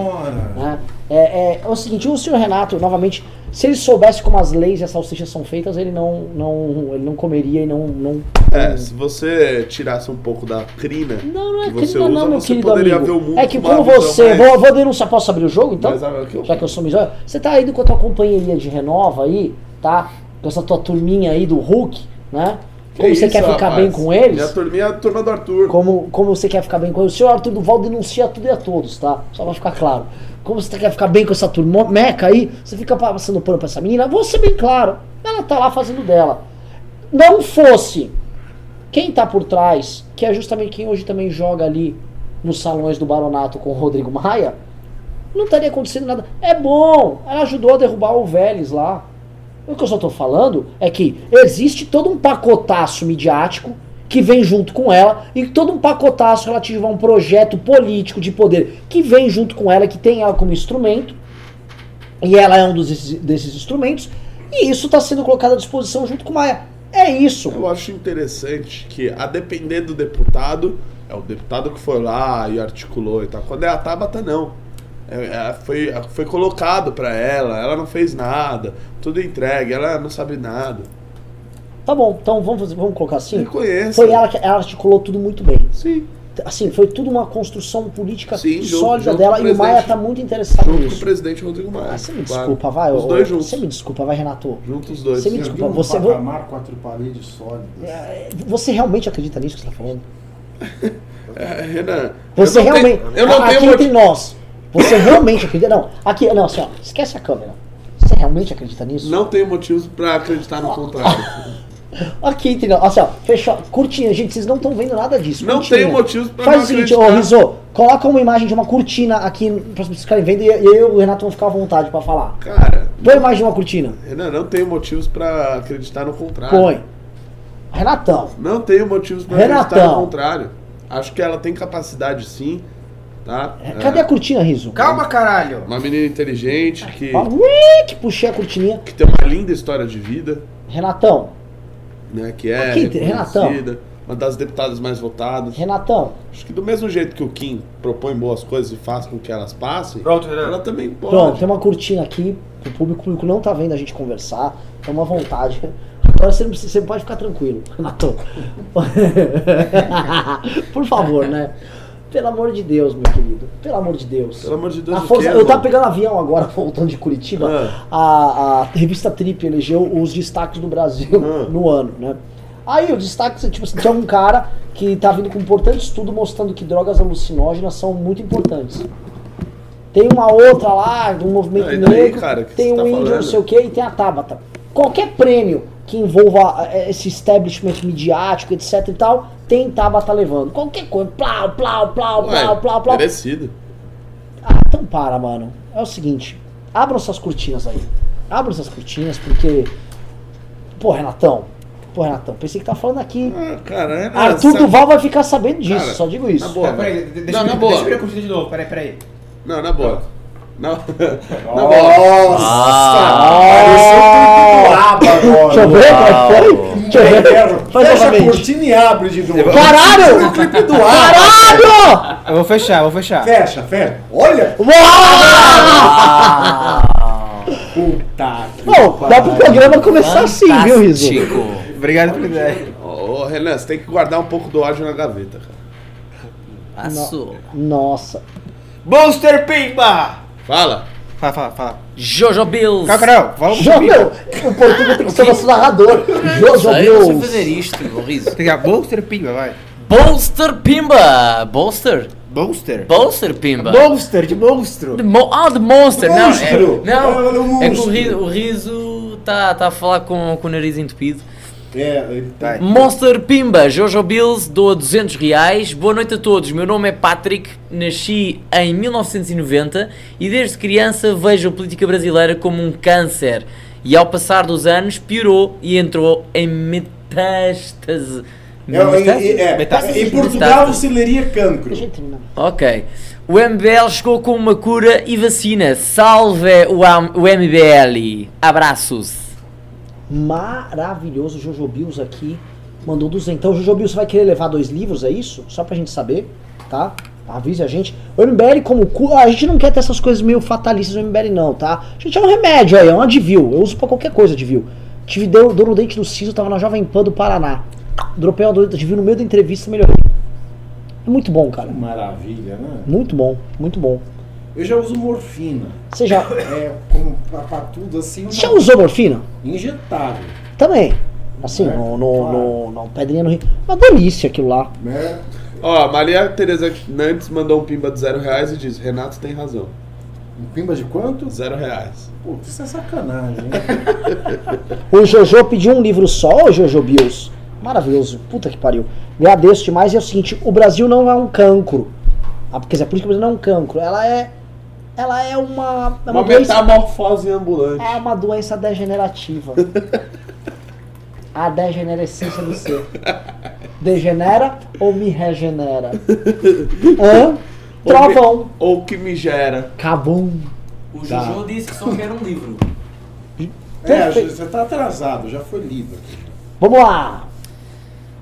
Né? É, é, é o seguinte, o senhor Renato, novamente, se ele soubesse como as leis e as salsichas são feitas, ele não, não, ele não comeria e não. não É, se você tirasse um pouco da crina não, não é que você crime, não, usa, meu você querido poderia amigo. ver o mundo é que como você. mais- Vou, vou denunciar, posso abrir o jogo então? Mas, eu- Já que eu sou misógino. Você tá indo com a tua companheirinha de renova aí, tá? Com essa tua turminha aí do Hulk, né? Como você isso, quer ficar rapaz? bem com eles? Minha turminha é a turma do Arthur. Como, como você quer ficar bem com eles? O senhor Arthur Duval denuncia tudo e a todos, tá? Só pra ficar claro. Como você quer ficar bem com essa turma meca aí, você fica passando pano pra essa menina, vou ser bem claro. Ela tá lá fazendo dela. Não fosse quem tá por trás, que é justamente quem hoje também joga ali nos salões do Baronato com o Rodrigo Maia, não estaria acontecendo nada. É bom, ela ajudou a derrubar o Vélez lá. O que eu só tô falando é que existe todo um pacotaço midiático que vem junto com ela e todo um pacotaço relativo a um projeto político de poder que vem junto com ela, que tem ela como instrumento, e ela é um dos, desses, desses instrumentos, e isso está sendo colocado à disposição junto com Maia. É isso. Eu acho interessante que, a depender do deputado, é o deputado que foi lá e articulou e tal. Quando é a Tabata, não. É, é, foi, foi colocado pra ela, ela não fez nada, tudo entregue, ela não sabe nada. Tá bom, então vamos, fazer- vamos colocar assim? Reconheça. Foi ela que ela articulou tudo muito bem. Sim, Assim, foi tudo uma construção política Sim, junto- sólida junto dela e o Maia tá muito interessado junto com o nisso. presidente Rodrigo Maia. Ah, você me claro. desculpa, vai. Os dois juntos. Você me desculpa, vai, Renato. Juntos os dois. Você me desculpa, um você- vo- patamar quatro paredes sólidas. É, Você realmente acredita nisso que você tá falando? É, Renan, Você eu não realmente. Tenho, eu não aqui tenho entre motivo. nós. Você realmente acredita? Não, aqui, não, assim, ó, esquece a câmera. Você realmente acredita nisso? Não tenho motivos pra acreditar no contrário. Aqui entre nós, assim, ó, fechou. Cortina, gente, vocês não estão vendo nada disso. Não cortina. tenho motivos pra Faz não o seguinte, ô. Rizzo, coloca uma imagem de uma cortina aqui pra vocês ficarem vendo e, eu e o Renato vão ficar à vontade pra falar. Cara, Põe a imagem de uma cortina. Renan, não tenho motivos pra acreditar no contrário. Põe. Renatão. Não tenho motivos pra Renatão. acreditar no contrário. Acho que ela tem capacidade sim, tá? É, Cadê a cortina, Riso? Calma, caralho. Uma menina inteligente que, Ui, que puxei a cortininha. que tem uma linda história de vida, Renatão, né? Que é Aqui, Renatão. uma das deputadas mais votadas. Renatão. Acho que do mesmo jeito que o Kim propõe boas coisas e faz com que elas passem, Pronto, Renan. ela também pode. Pronto, tem uma cortina aqui. O público, o público não tá vendo a gente conversar. Toma vontade. Agora você, você pode ficar tranquilo, Renatão. Por favor, né? Pelo amor de Deus, meu querido. Pelo amor de Deus. Pelo amor de Deus, força- eu tava pegando avião agora, voltando de Curitiba. Ah. A, a revista Trip elegeu os destaques do Brasil Ah. no ano, né? Aí o destaque, tipo assim, tinha um cara que tá vindo com um importante estudo mostrando que drogas alucinógenas são muito importantes. Tem uma outra lá, do movimento e daí, negro, cara, tem um tá índio, não falando? sei o que, e tem a Tabata. Qualquer prêmio que envolva eh, esse establishment midiático, etc e tal, tem Tabata levando. Qualquer coisa, plau, plau, plau, Ué, plau, plau, plau. merecido. Ah, então para, mano. É o seguinte, abram suas cortinas aí. Abram suas cortinas, porque. Pô, Renatão. Pô, Renatão, pensei que tava falando aqui. Ah, cara, é Arthur sabe- Duval vai ficar sabendo disso, Cara, só digo na isso. boa. Peraí, de- deixa, Não, eu- na boa. deixa eu ver a cortina de novo. Peraí, peraí. Não, na boa. Não, na Nossa! boa. Ver. Faz Fecha a novamente. cortina e abre de novo. Caralho! clipe do ABBA. Caralho! Eu vou fechar, vou fechar. Fecha, fecha. Olha! Puta que Bom, dá pro programa começar assim, viu, Riso? Obrigado pela ideia. Ô, Renan, você tem que guardar um pouco do ódio na gaveta, cara. Passou. Nossa. Monster Pimba! Fala. Fala, fala, fala. Jojo Bills. Calma, Carol, vamos Jo, meu, o português tem que ser nosso narrador. Jojo não Bills. fazer isto, o riso. Tem que dar Monster Pimba, vai. Bolster Pimba. Bolster? Monster? Bolster Pimba. Monster, de monstro. De mo ah, de Monster, não. Monstro. É, não, É, o é que o riso, o riso tá, tá a falar com, com o nariz entupido. É, ele tá. Monster Pimba, Jojo Bills, doa 200 reais. Boa noite a todos, meu nome é Patrick, nasci em 1990 e desde criança vejo a política brasileira como um câncer. E ao passar dos anos piorou e entrou em metástase. É, é, é, Metástase. em Portugal você leria cancro. Ok. O MBL chegou com uma cura e vacina. Salve o, o MBL. Abraços. Maravilhoso, Jojo Bills aqui. Mandou 200. Então, Jojo Bills, você vai querer levar dois livros, é isso? Só pra gente saber, tá? Avise a gente. O MBL como cu... A gente não quer ter essas coisas meio fatalistas no MBL não, tá? A gente é um remédio aí, é um advil. Eu uso pra qualquer coisa advil. Tive dor, dor no dente do siso, tava na Jovem Pan do Paraná. Dropei uma dor de advil no meio da entrevista e melhorei. É muito bom, cara. Maravilha, né? Muito bom, muito bom. Eu já uso morfina. Você já, É, como pra, pra tudo assim. você já usou morfina? Injetável. Também. Assim, É, no, no, claro. no, no Pedrinha no Rio. Uma delícia aquilo lá. Né? Ó, a Maria Tereza Nantes mandou um pimba de zero reais e diz: Renato tem razão. Um pimba de quanto? Zero reais. Putz, isso é sacanagem, hein? O Jojo pediu um livro só, ô Jojo Bills? Maravilhoso. Puta que pariu. Agradeço demais. E é o seguinte, o Brasil não é um cancro. Ah, quer dizer, a política brasileira não é um cancro. Ela é. Ela é uma. É uma, Uma doença, metamorfose ambulante. é uma doença degenerativa. a degenerescência do ser. Degenera ou me regenera? Hã? Trovão. Ou que me gera. Cabum. O Tá. Jojo disse que só quer um livro. É, você tá atrasado, já foi lido. Vamos lá.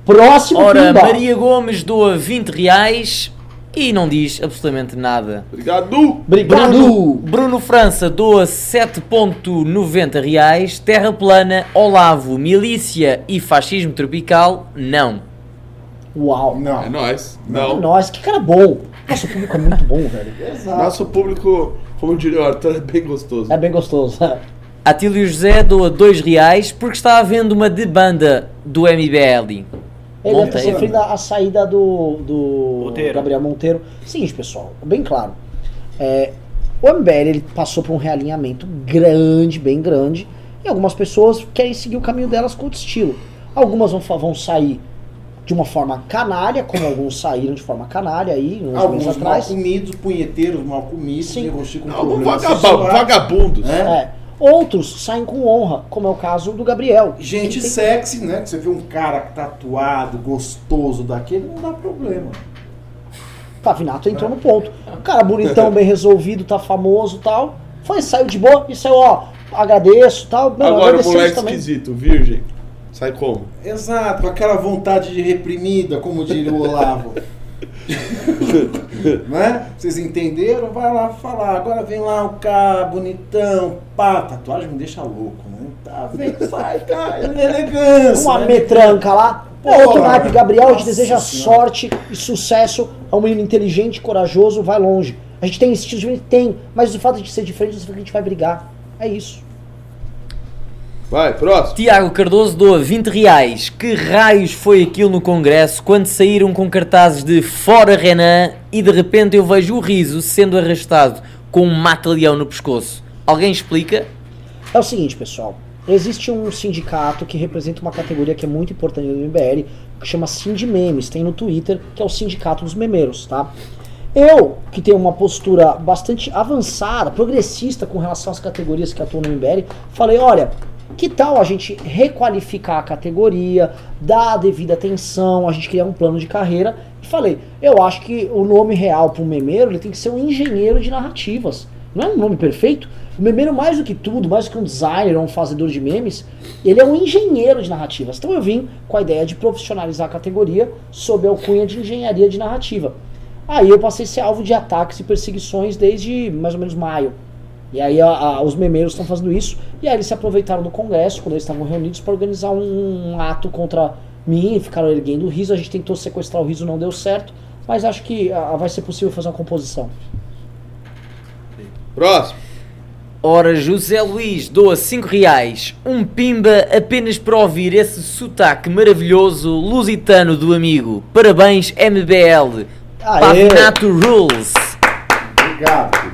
Próximo Ora, pimba. Maria Gomes doa 20 reais. E não diz absolutamente nada. Obrigado! Obrigado! Bruno, Bruno França doa 7.90 reais. Terra plana, Olavo, milícia e fascismo tropical, não. Uau! É Não. nóis. Não. Nossa, que cara bom! Nosso público é muito bom, velho. Nosso público, como diria o Arthur, é bem gostoso. É bem gostoso. Atílio José doa 2 reais porque está havendo uma debanda do MBL. Ele está se Monteiro. referindo à saída do, do Monteiro. Gabriel Monteiro. Seguinte, pessoal, bem claro. É, o MBL ele passou por um realinhamento grande, bem grande, e algumas pessoas querem seguir o caminho delas com outro estilo. Algumas vão, vão sair de uma forma canalha, como alguns saíram de forma canalha aí, uns meses Alguns mal atrás. comidos, punheteiros, mal comidos, Sim. negociam com Alguns vagabundos. É. É. Outros saem com honra, como é o caso do Gabriel. Gente tem- sexy, né? Você vê um cara tatuado, gostoso daquele, não dá problema. Pavinato entrou no ponto. O cara bonitão, bem resolvido, tá famoso e tal. Foi, saiu de boa e saiu, ó, agradeço e tal. Não, Agora o moleque também. esquisito, virgem. Sai como? Exato, com aquela vontade de reprimida, como diria o Olavo. né? Vocês entenderam? Vai lá falar. Agora vem lá o cara bonitão, pá, tatuagem me deixa louco, né? Tá, vem, sai, cara, elegância. Uma né? metranca lá. Pô, outro naipe, Gabriel, a gente deseja senhora. sorte e sucesso. É um menino inteligente, corajoso, vai longe. A gente tem estilos diferentes? Tem, mas o fato de ser diferente não significa que a gente vai brigar. É isso. Vai, próximo. Tiago Cardoso doa 20 reais. Que raios foi aquilo no Congresso quando saíram com cartazes de Fora Renan e de repente eu vejo o riso sendo arrastado com um mata-leão no pescoço? Alguém explica? É o seguinte, pessoal. Existe um sindicato que representa uma categoria que é muito importante do MBL, que chama Sindimemes, tem no Twitter, que é o Sindicato dos Memeiros, tá? Eu, que tenho uma postura bastante avançada, progressista com relação às categorias que atuam no MBL, falei, olha, que tal a gente requalificar a categoria, dar a devida atenção, a gente criar um plano de carreira, e falei, eu acho que o nome real para um memeiro, ele tem que ser um engenheiro de narrativas. Não é um nome perfeito? O memeiro, mais do que tudo, mais do que um designer ou um fazedor de memes, ele é um engenheiro de narrativas. Então eu vim com a ideia de profissionalizar a categoria sob a alcunha de engenharia de narrativa. Aí eu passei a ser alvo de ataques e perseguições desde mais ou menos maio. E aí a- a- os memeiros estão fazendo isso, e aí eles se aproveitaram do congresso, quando eles estavam reunidos, para organizar um, um ato contra mim, ficaram erguendo o riso, a gente tentou sequestrar o riso, não deu certo, mas acho que ah, vai ser possível fazer uma composição. Próximo. Ora, José Luís doa 5 reais. Um pimba apenas para ouvir esse sotaque maravilhoso lusitano do amigo. Parabéns, MBL. Pavinato Rules. Obrigado, filho.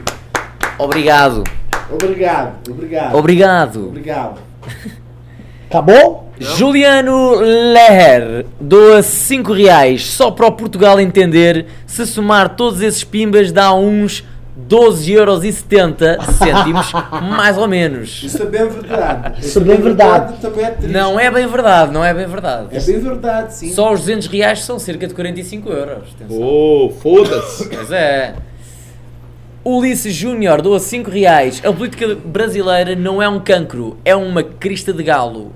Obrigado. Obrigado, obrigado. Obrigado. Obrigado. Acabou? Juliano Leher doa 5 reais só para o Portugal entender. Se somar todos esses pimbas dá uns 12,70€, mais ou menos. Isso é bem verdade. Isso é bem verdade. Também é. Não é bem verdade, não é bem verdade. É bem verdade, sim. Só os 200 reais são cerca de 45 euros. Atenção. Ô, foda-se. Pois é. Ulisses Júnior doa 5 reais. A política brasileira não é um cancro, é uma crista de galo.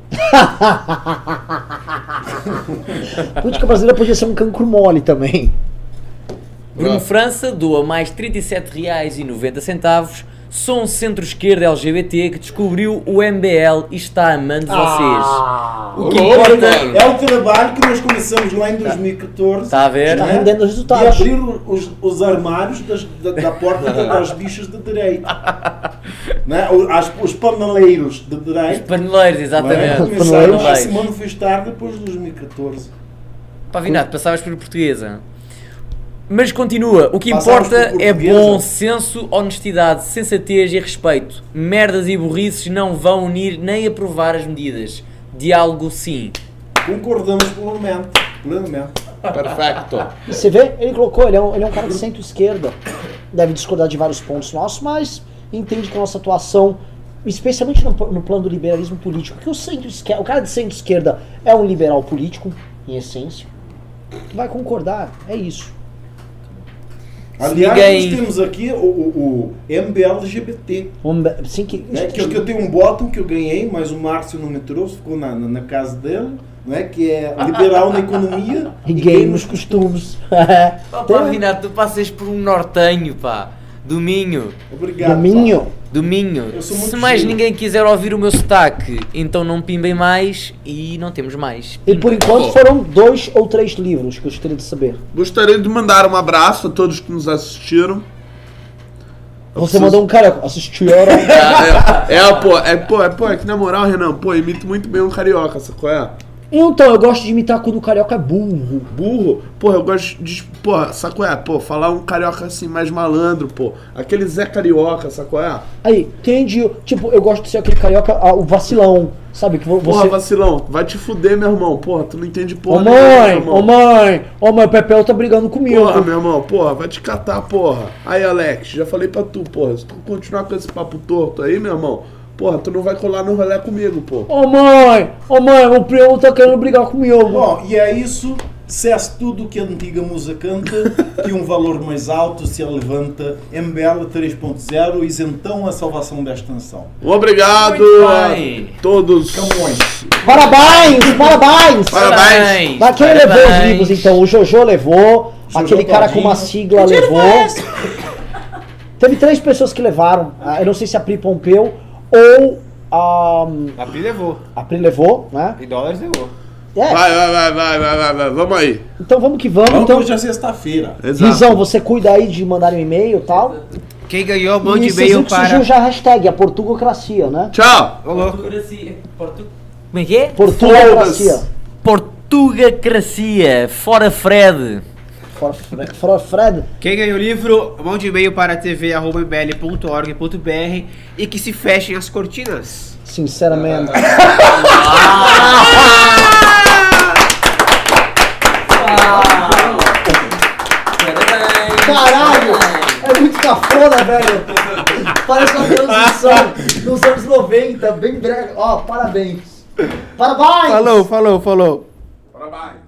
A política brasileira podia ser um cancro mole também. Bruno França doa mais 37,90€. Sou um centro-esquerda LGBT que descobriu o MBL e está amando vocês. Ah, O que importa mano. É o trabalho que nós começamos lá em 2014. Está a ver? está né? rendendo os resultados. abrir os, os armários das- da, da porta das bichas de direito. né? As- os paneleiros de direito. Paneleiros, né? exatamente. Começaram a se manifestar depois de 2014. Pavinato, passavas por portuguesa. Mas continua, o que importa por é bom senso, honestidade, sensatez e respeito. Merdas e burrices não vão unir nem aprovar as medidas. Diálogo sim. Concordamos plenamente. plenamente. Perfecto. E você vê, ele colocou, ele é um, ele é um cara de centro-esquerda. Deve discordar de vários pontos nossos, mas entende que a nossa atuação, especialmente no, no plano do liberalismo político, que o centro-esquerda, o cara de centro-esquerda é um liberal político, em essência, vai concordar, é isso. Aliás, nós temos aqui o, o, o MBLGBT. Um, assim que, Né? Que, eu- que eu tenho um bottom que eu ganhei, mas o Márcio não me trouxe, ficou na, na, na casa dele. não é? que é liberal na economia E gay nos costumes. Pá, pá, Vinato, tu passas por um nortenho, pá. Do Minho. Obrigado. Dominho. Do Minho. Se mais giro. ninguém quiser ouvir o meu sotaque, então não pimbem mais e não temos mais. E por enquanto foram dois ou três livros que eu gostaria de saber. Gostaria de mandar um abraço a todos que nos assistiram. Eu Você preciso- mandou um cara assistiram. Ah, é, é, pô, é, pô, é, pô, é que na moral, Renan, pô, imito muito bem um carioca, sacou? É? Então, eu gosto de imitar quando o carioca é burro. Burro, pô, eu gosto de. Pô, sacou? É? Pô, falar um carioca assim mais malandro, pô. Aquele Zé Carioca, sacou? É? Aí, entende? Tipo, eu gosto de ser aquele carioca, ah, o vacilão. Sabe? Que vo- Porra, você. vacilão, vai te fuder, meu irmão. Porra, tu não entende Ô porra. meu mãe, ô mãe, ô mãe, o Pepeu tá brigando comigo. Porra, meu irmão, porra, vai te catar, porra. Aí, Alex, já falei pra tu, porra. Se tu continuar com esse papo torto aí, meu irmão, porra, tu não vai colar no rolê comigo, pô. Ô mãe, ô mãe, o primo tá querendo brigar comigo. Bom, e é isso. Cesse tudo que a antiga musa canta, que um valor mais alto se levanta. MBL 3.0, isentão a salvação desta nação. Obrigado a todos. Camões. Parabéns, parabéns! Parabéns. Mas quem levou os Parabéns. livros então? O Jojo levou, Jojo aquele cara com uma sigla levou. Teve três pessoas que levaram. Ah, Eu não sei se a Pri Pompeu ou a, A Pri levou. a Pri levou, né? E dólares levou. É, Vai, vai, vai, vai, vai, vai, vai. Vamos aí. então vamos que vamos. Vamos Então, hoje é sexta-feira. Rizão, você cuida aí de mandar um e-mail e tal. Quem ganhou, mande e-mail que surgiu para... já a hashtag, a Portugocracia, né? Tchau. Ô, louco. Portugacracia. Portu... Como é que é? Portugocracia. Portugacracia. Fora Fred. Fora Fred. Quem ganhou o livro, mande e-mail para tv.mbl.org.br e que se fechem as cortinas. Sinceramente. Caralho! É muito cafona, velho! Parece uma transição dos anos 90, bem breve. Ó, parabéns! Parabéns! Falou, falou, falou. Parabéns.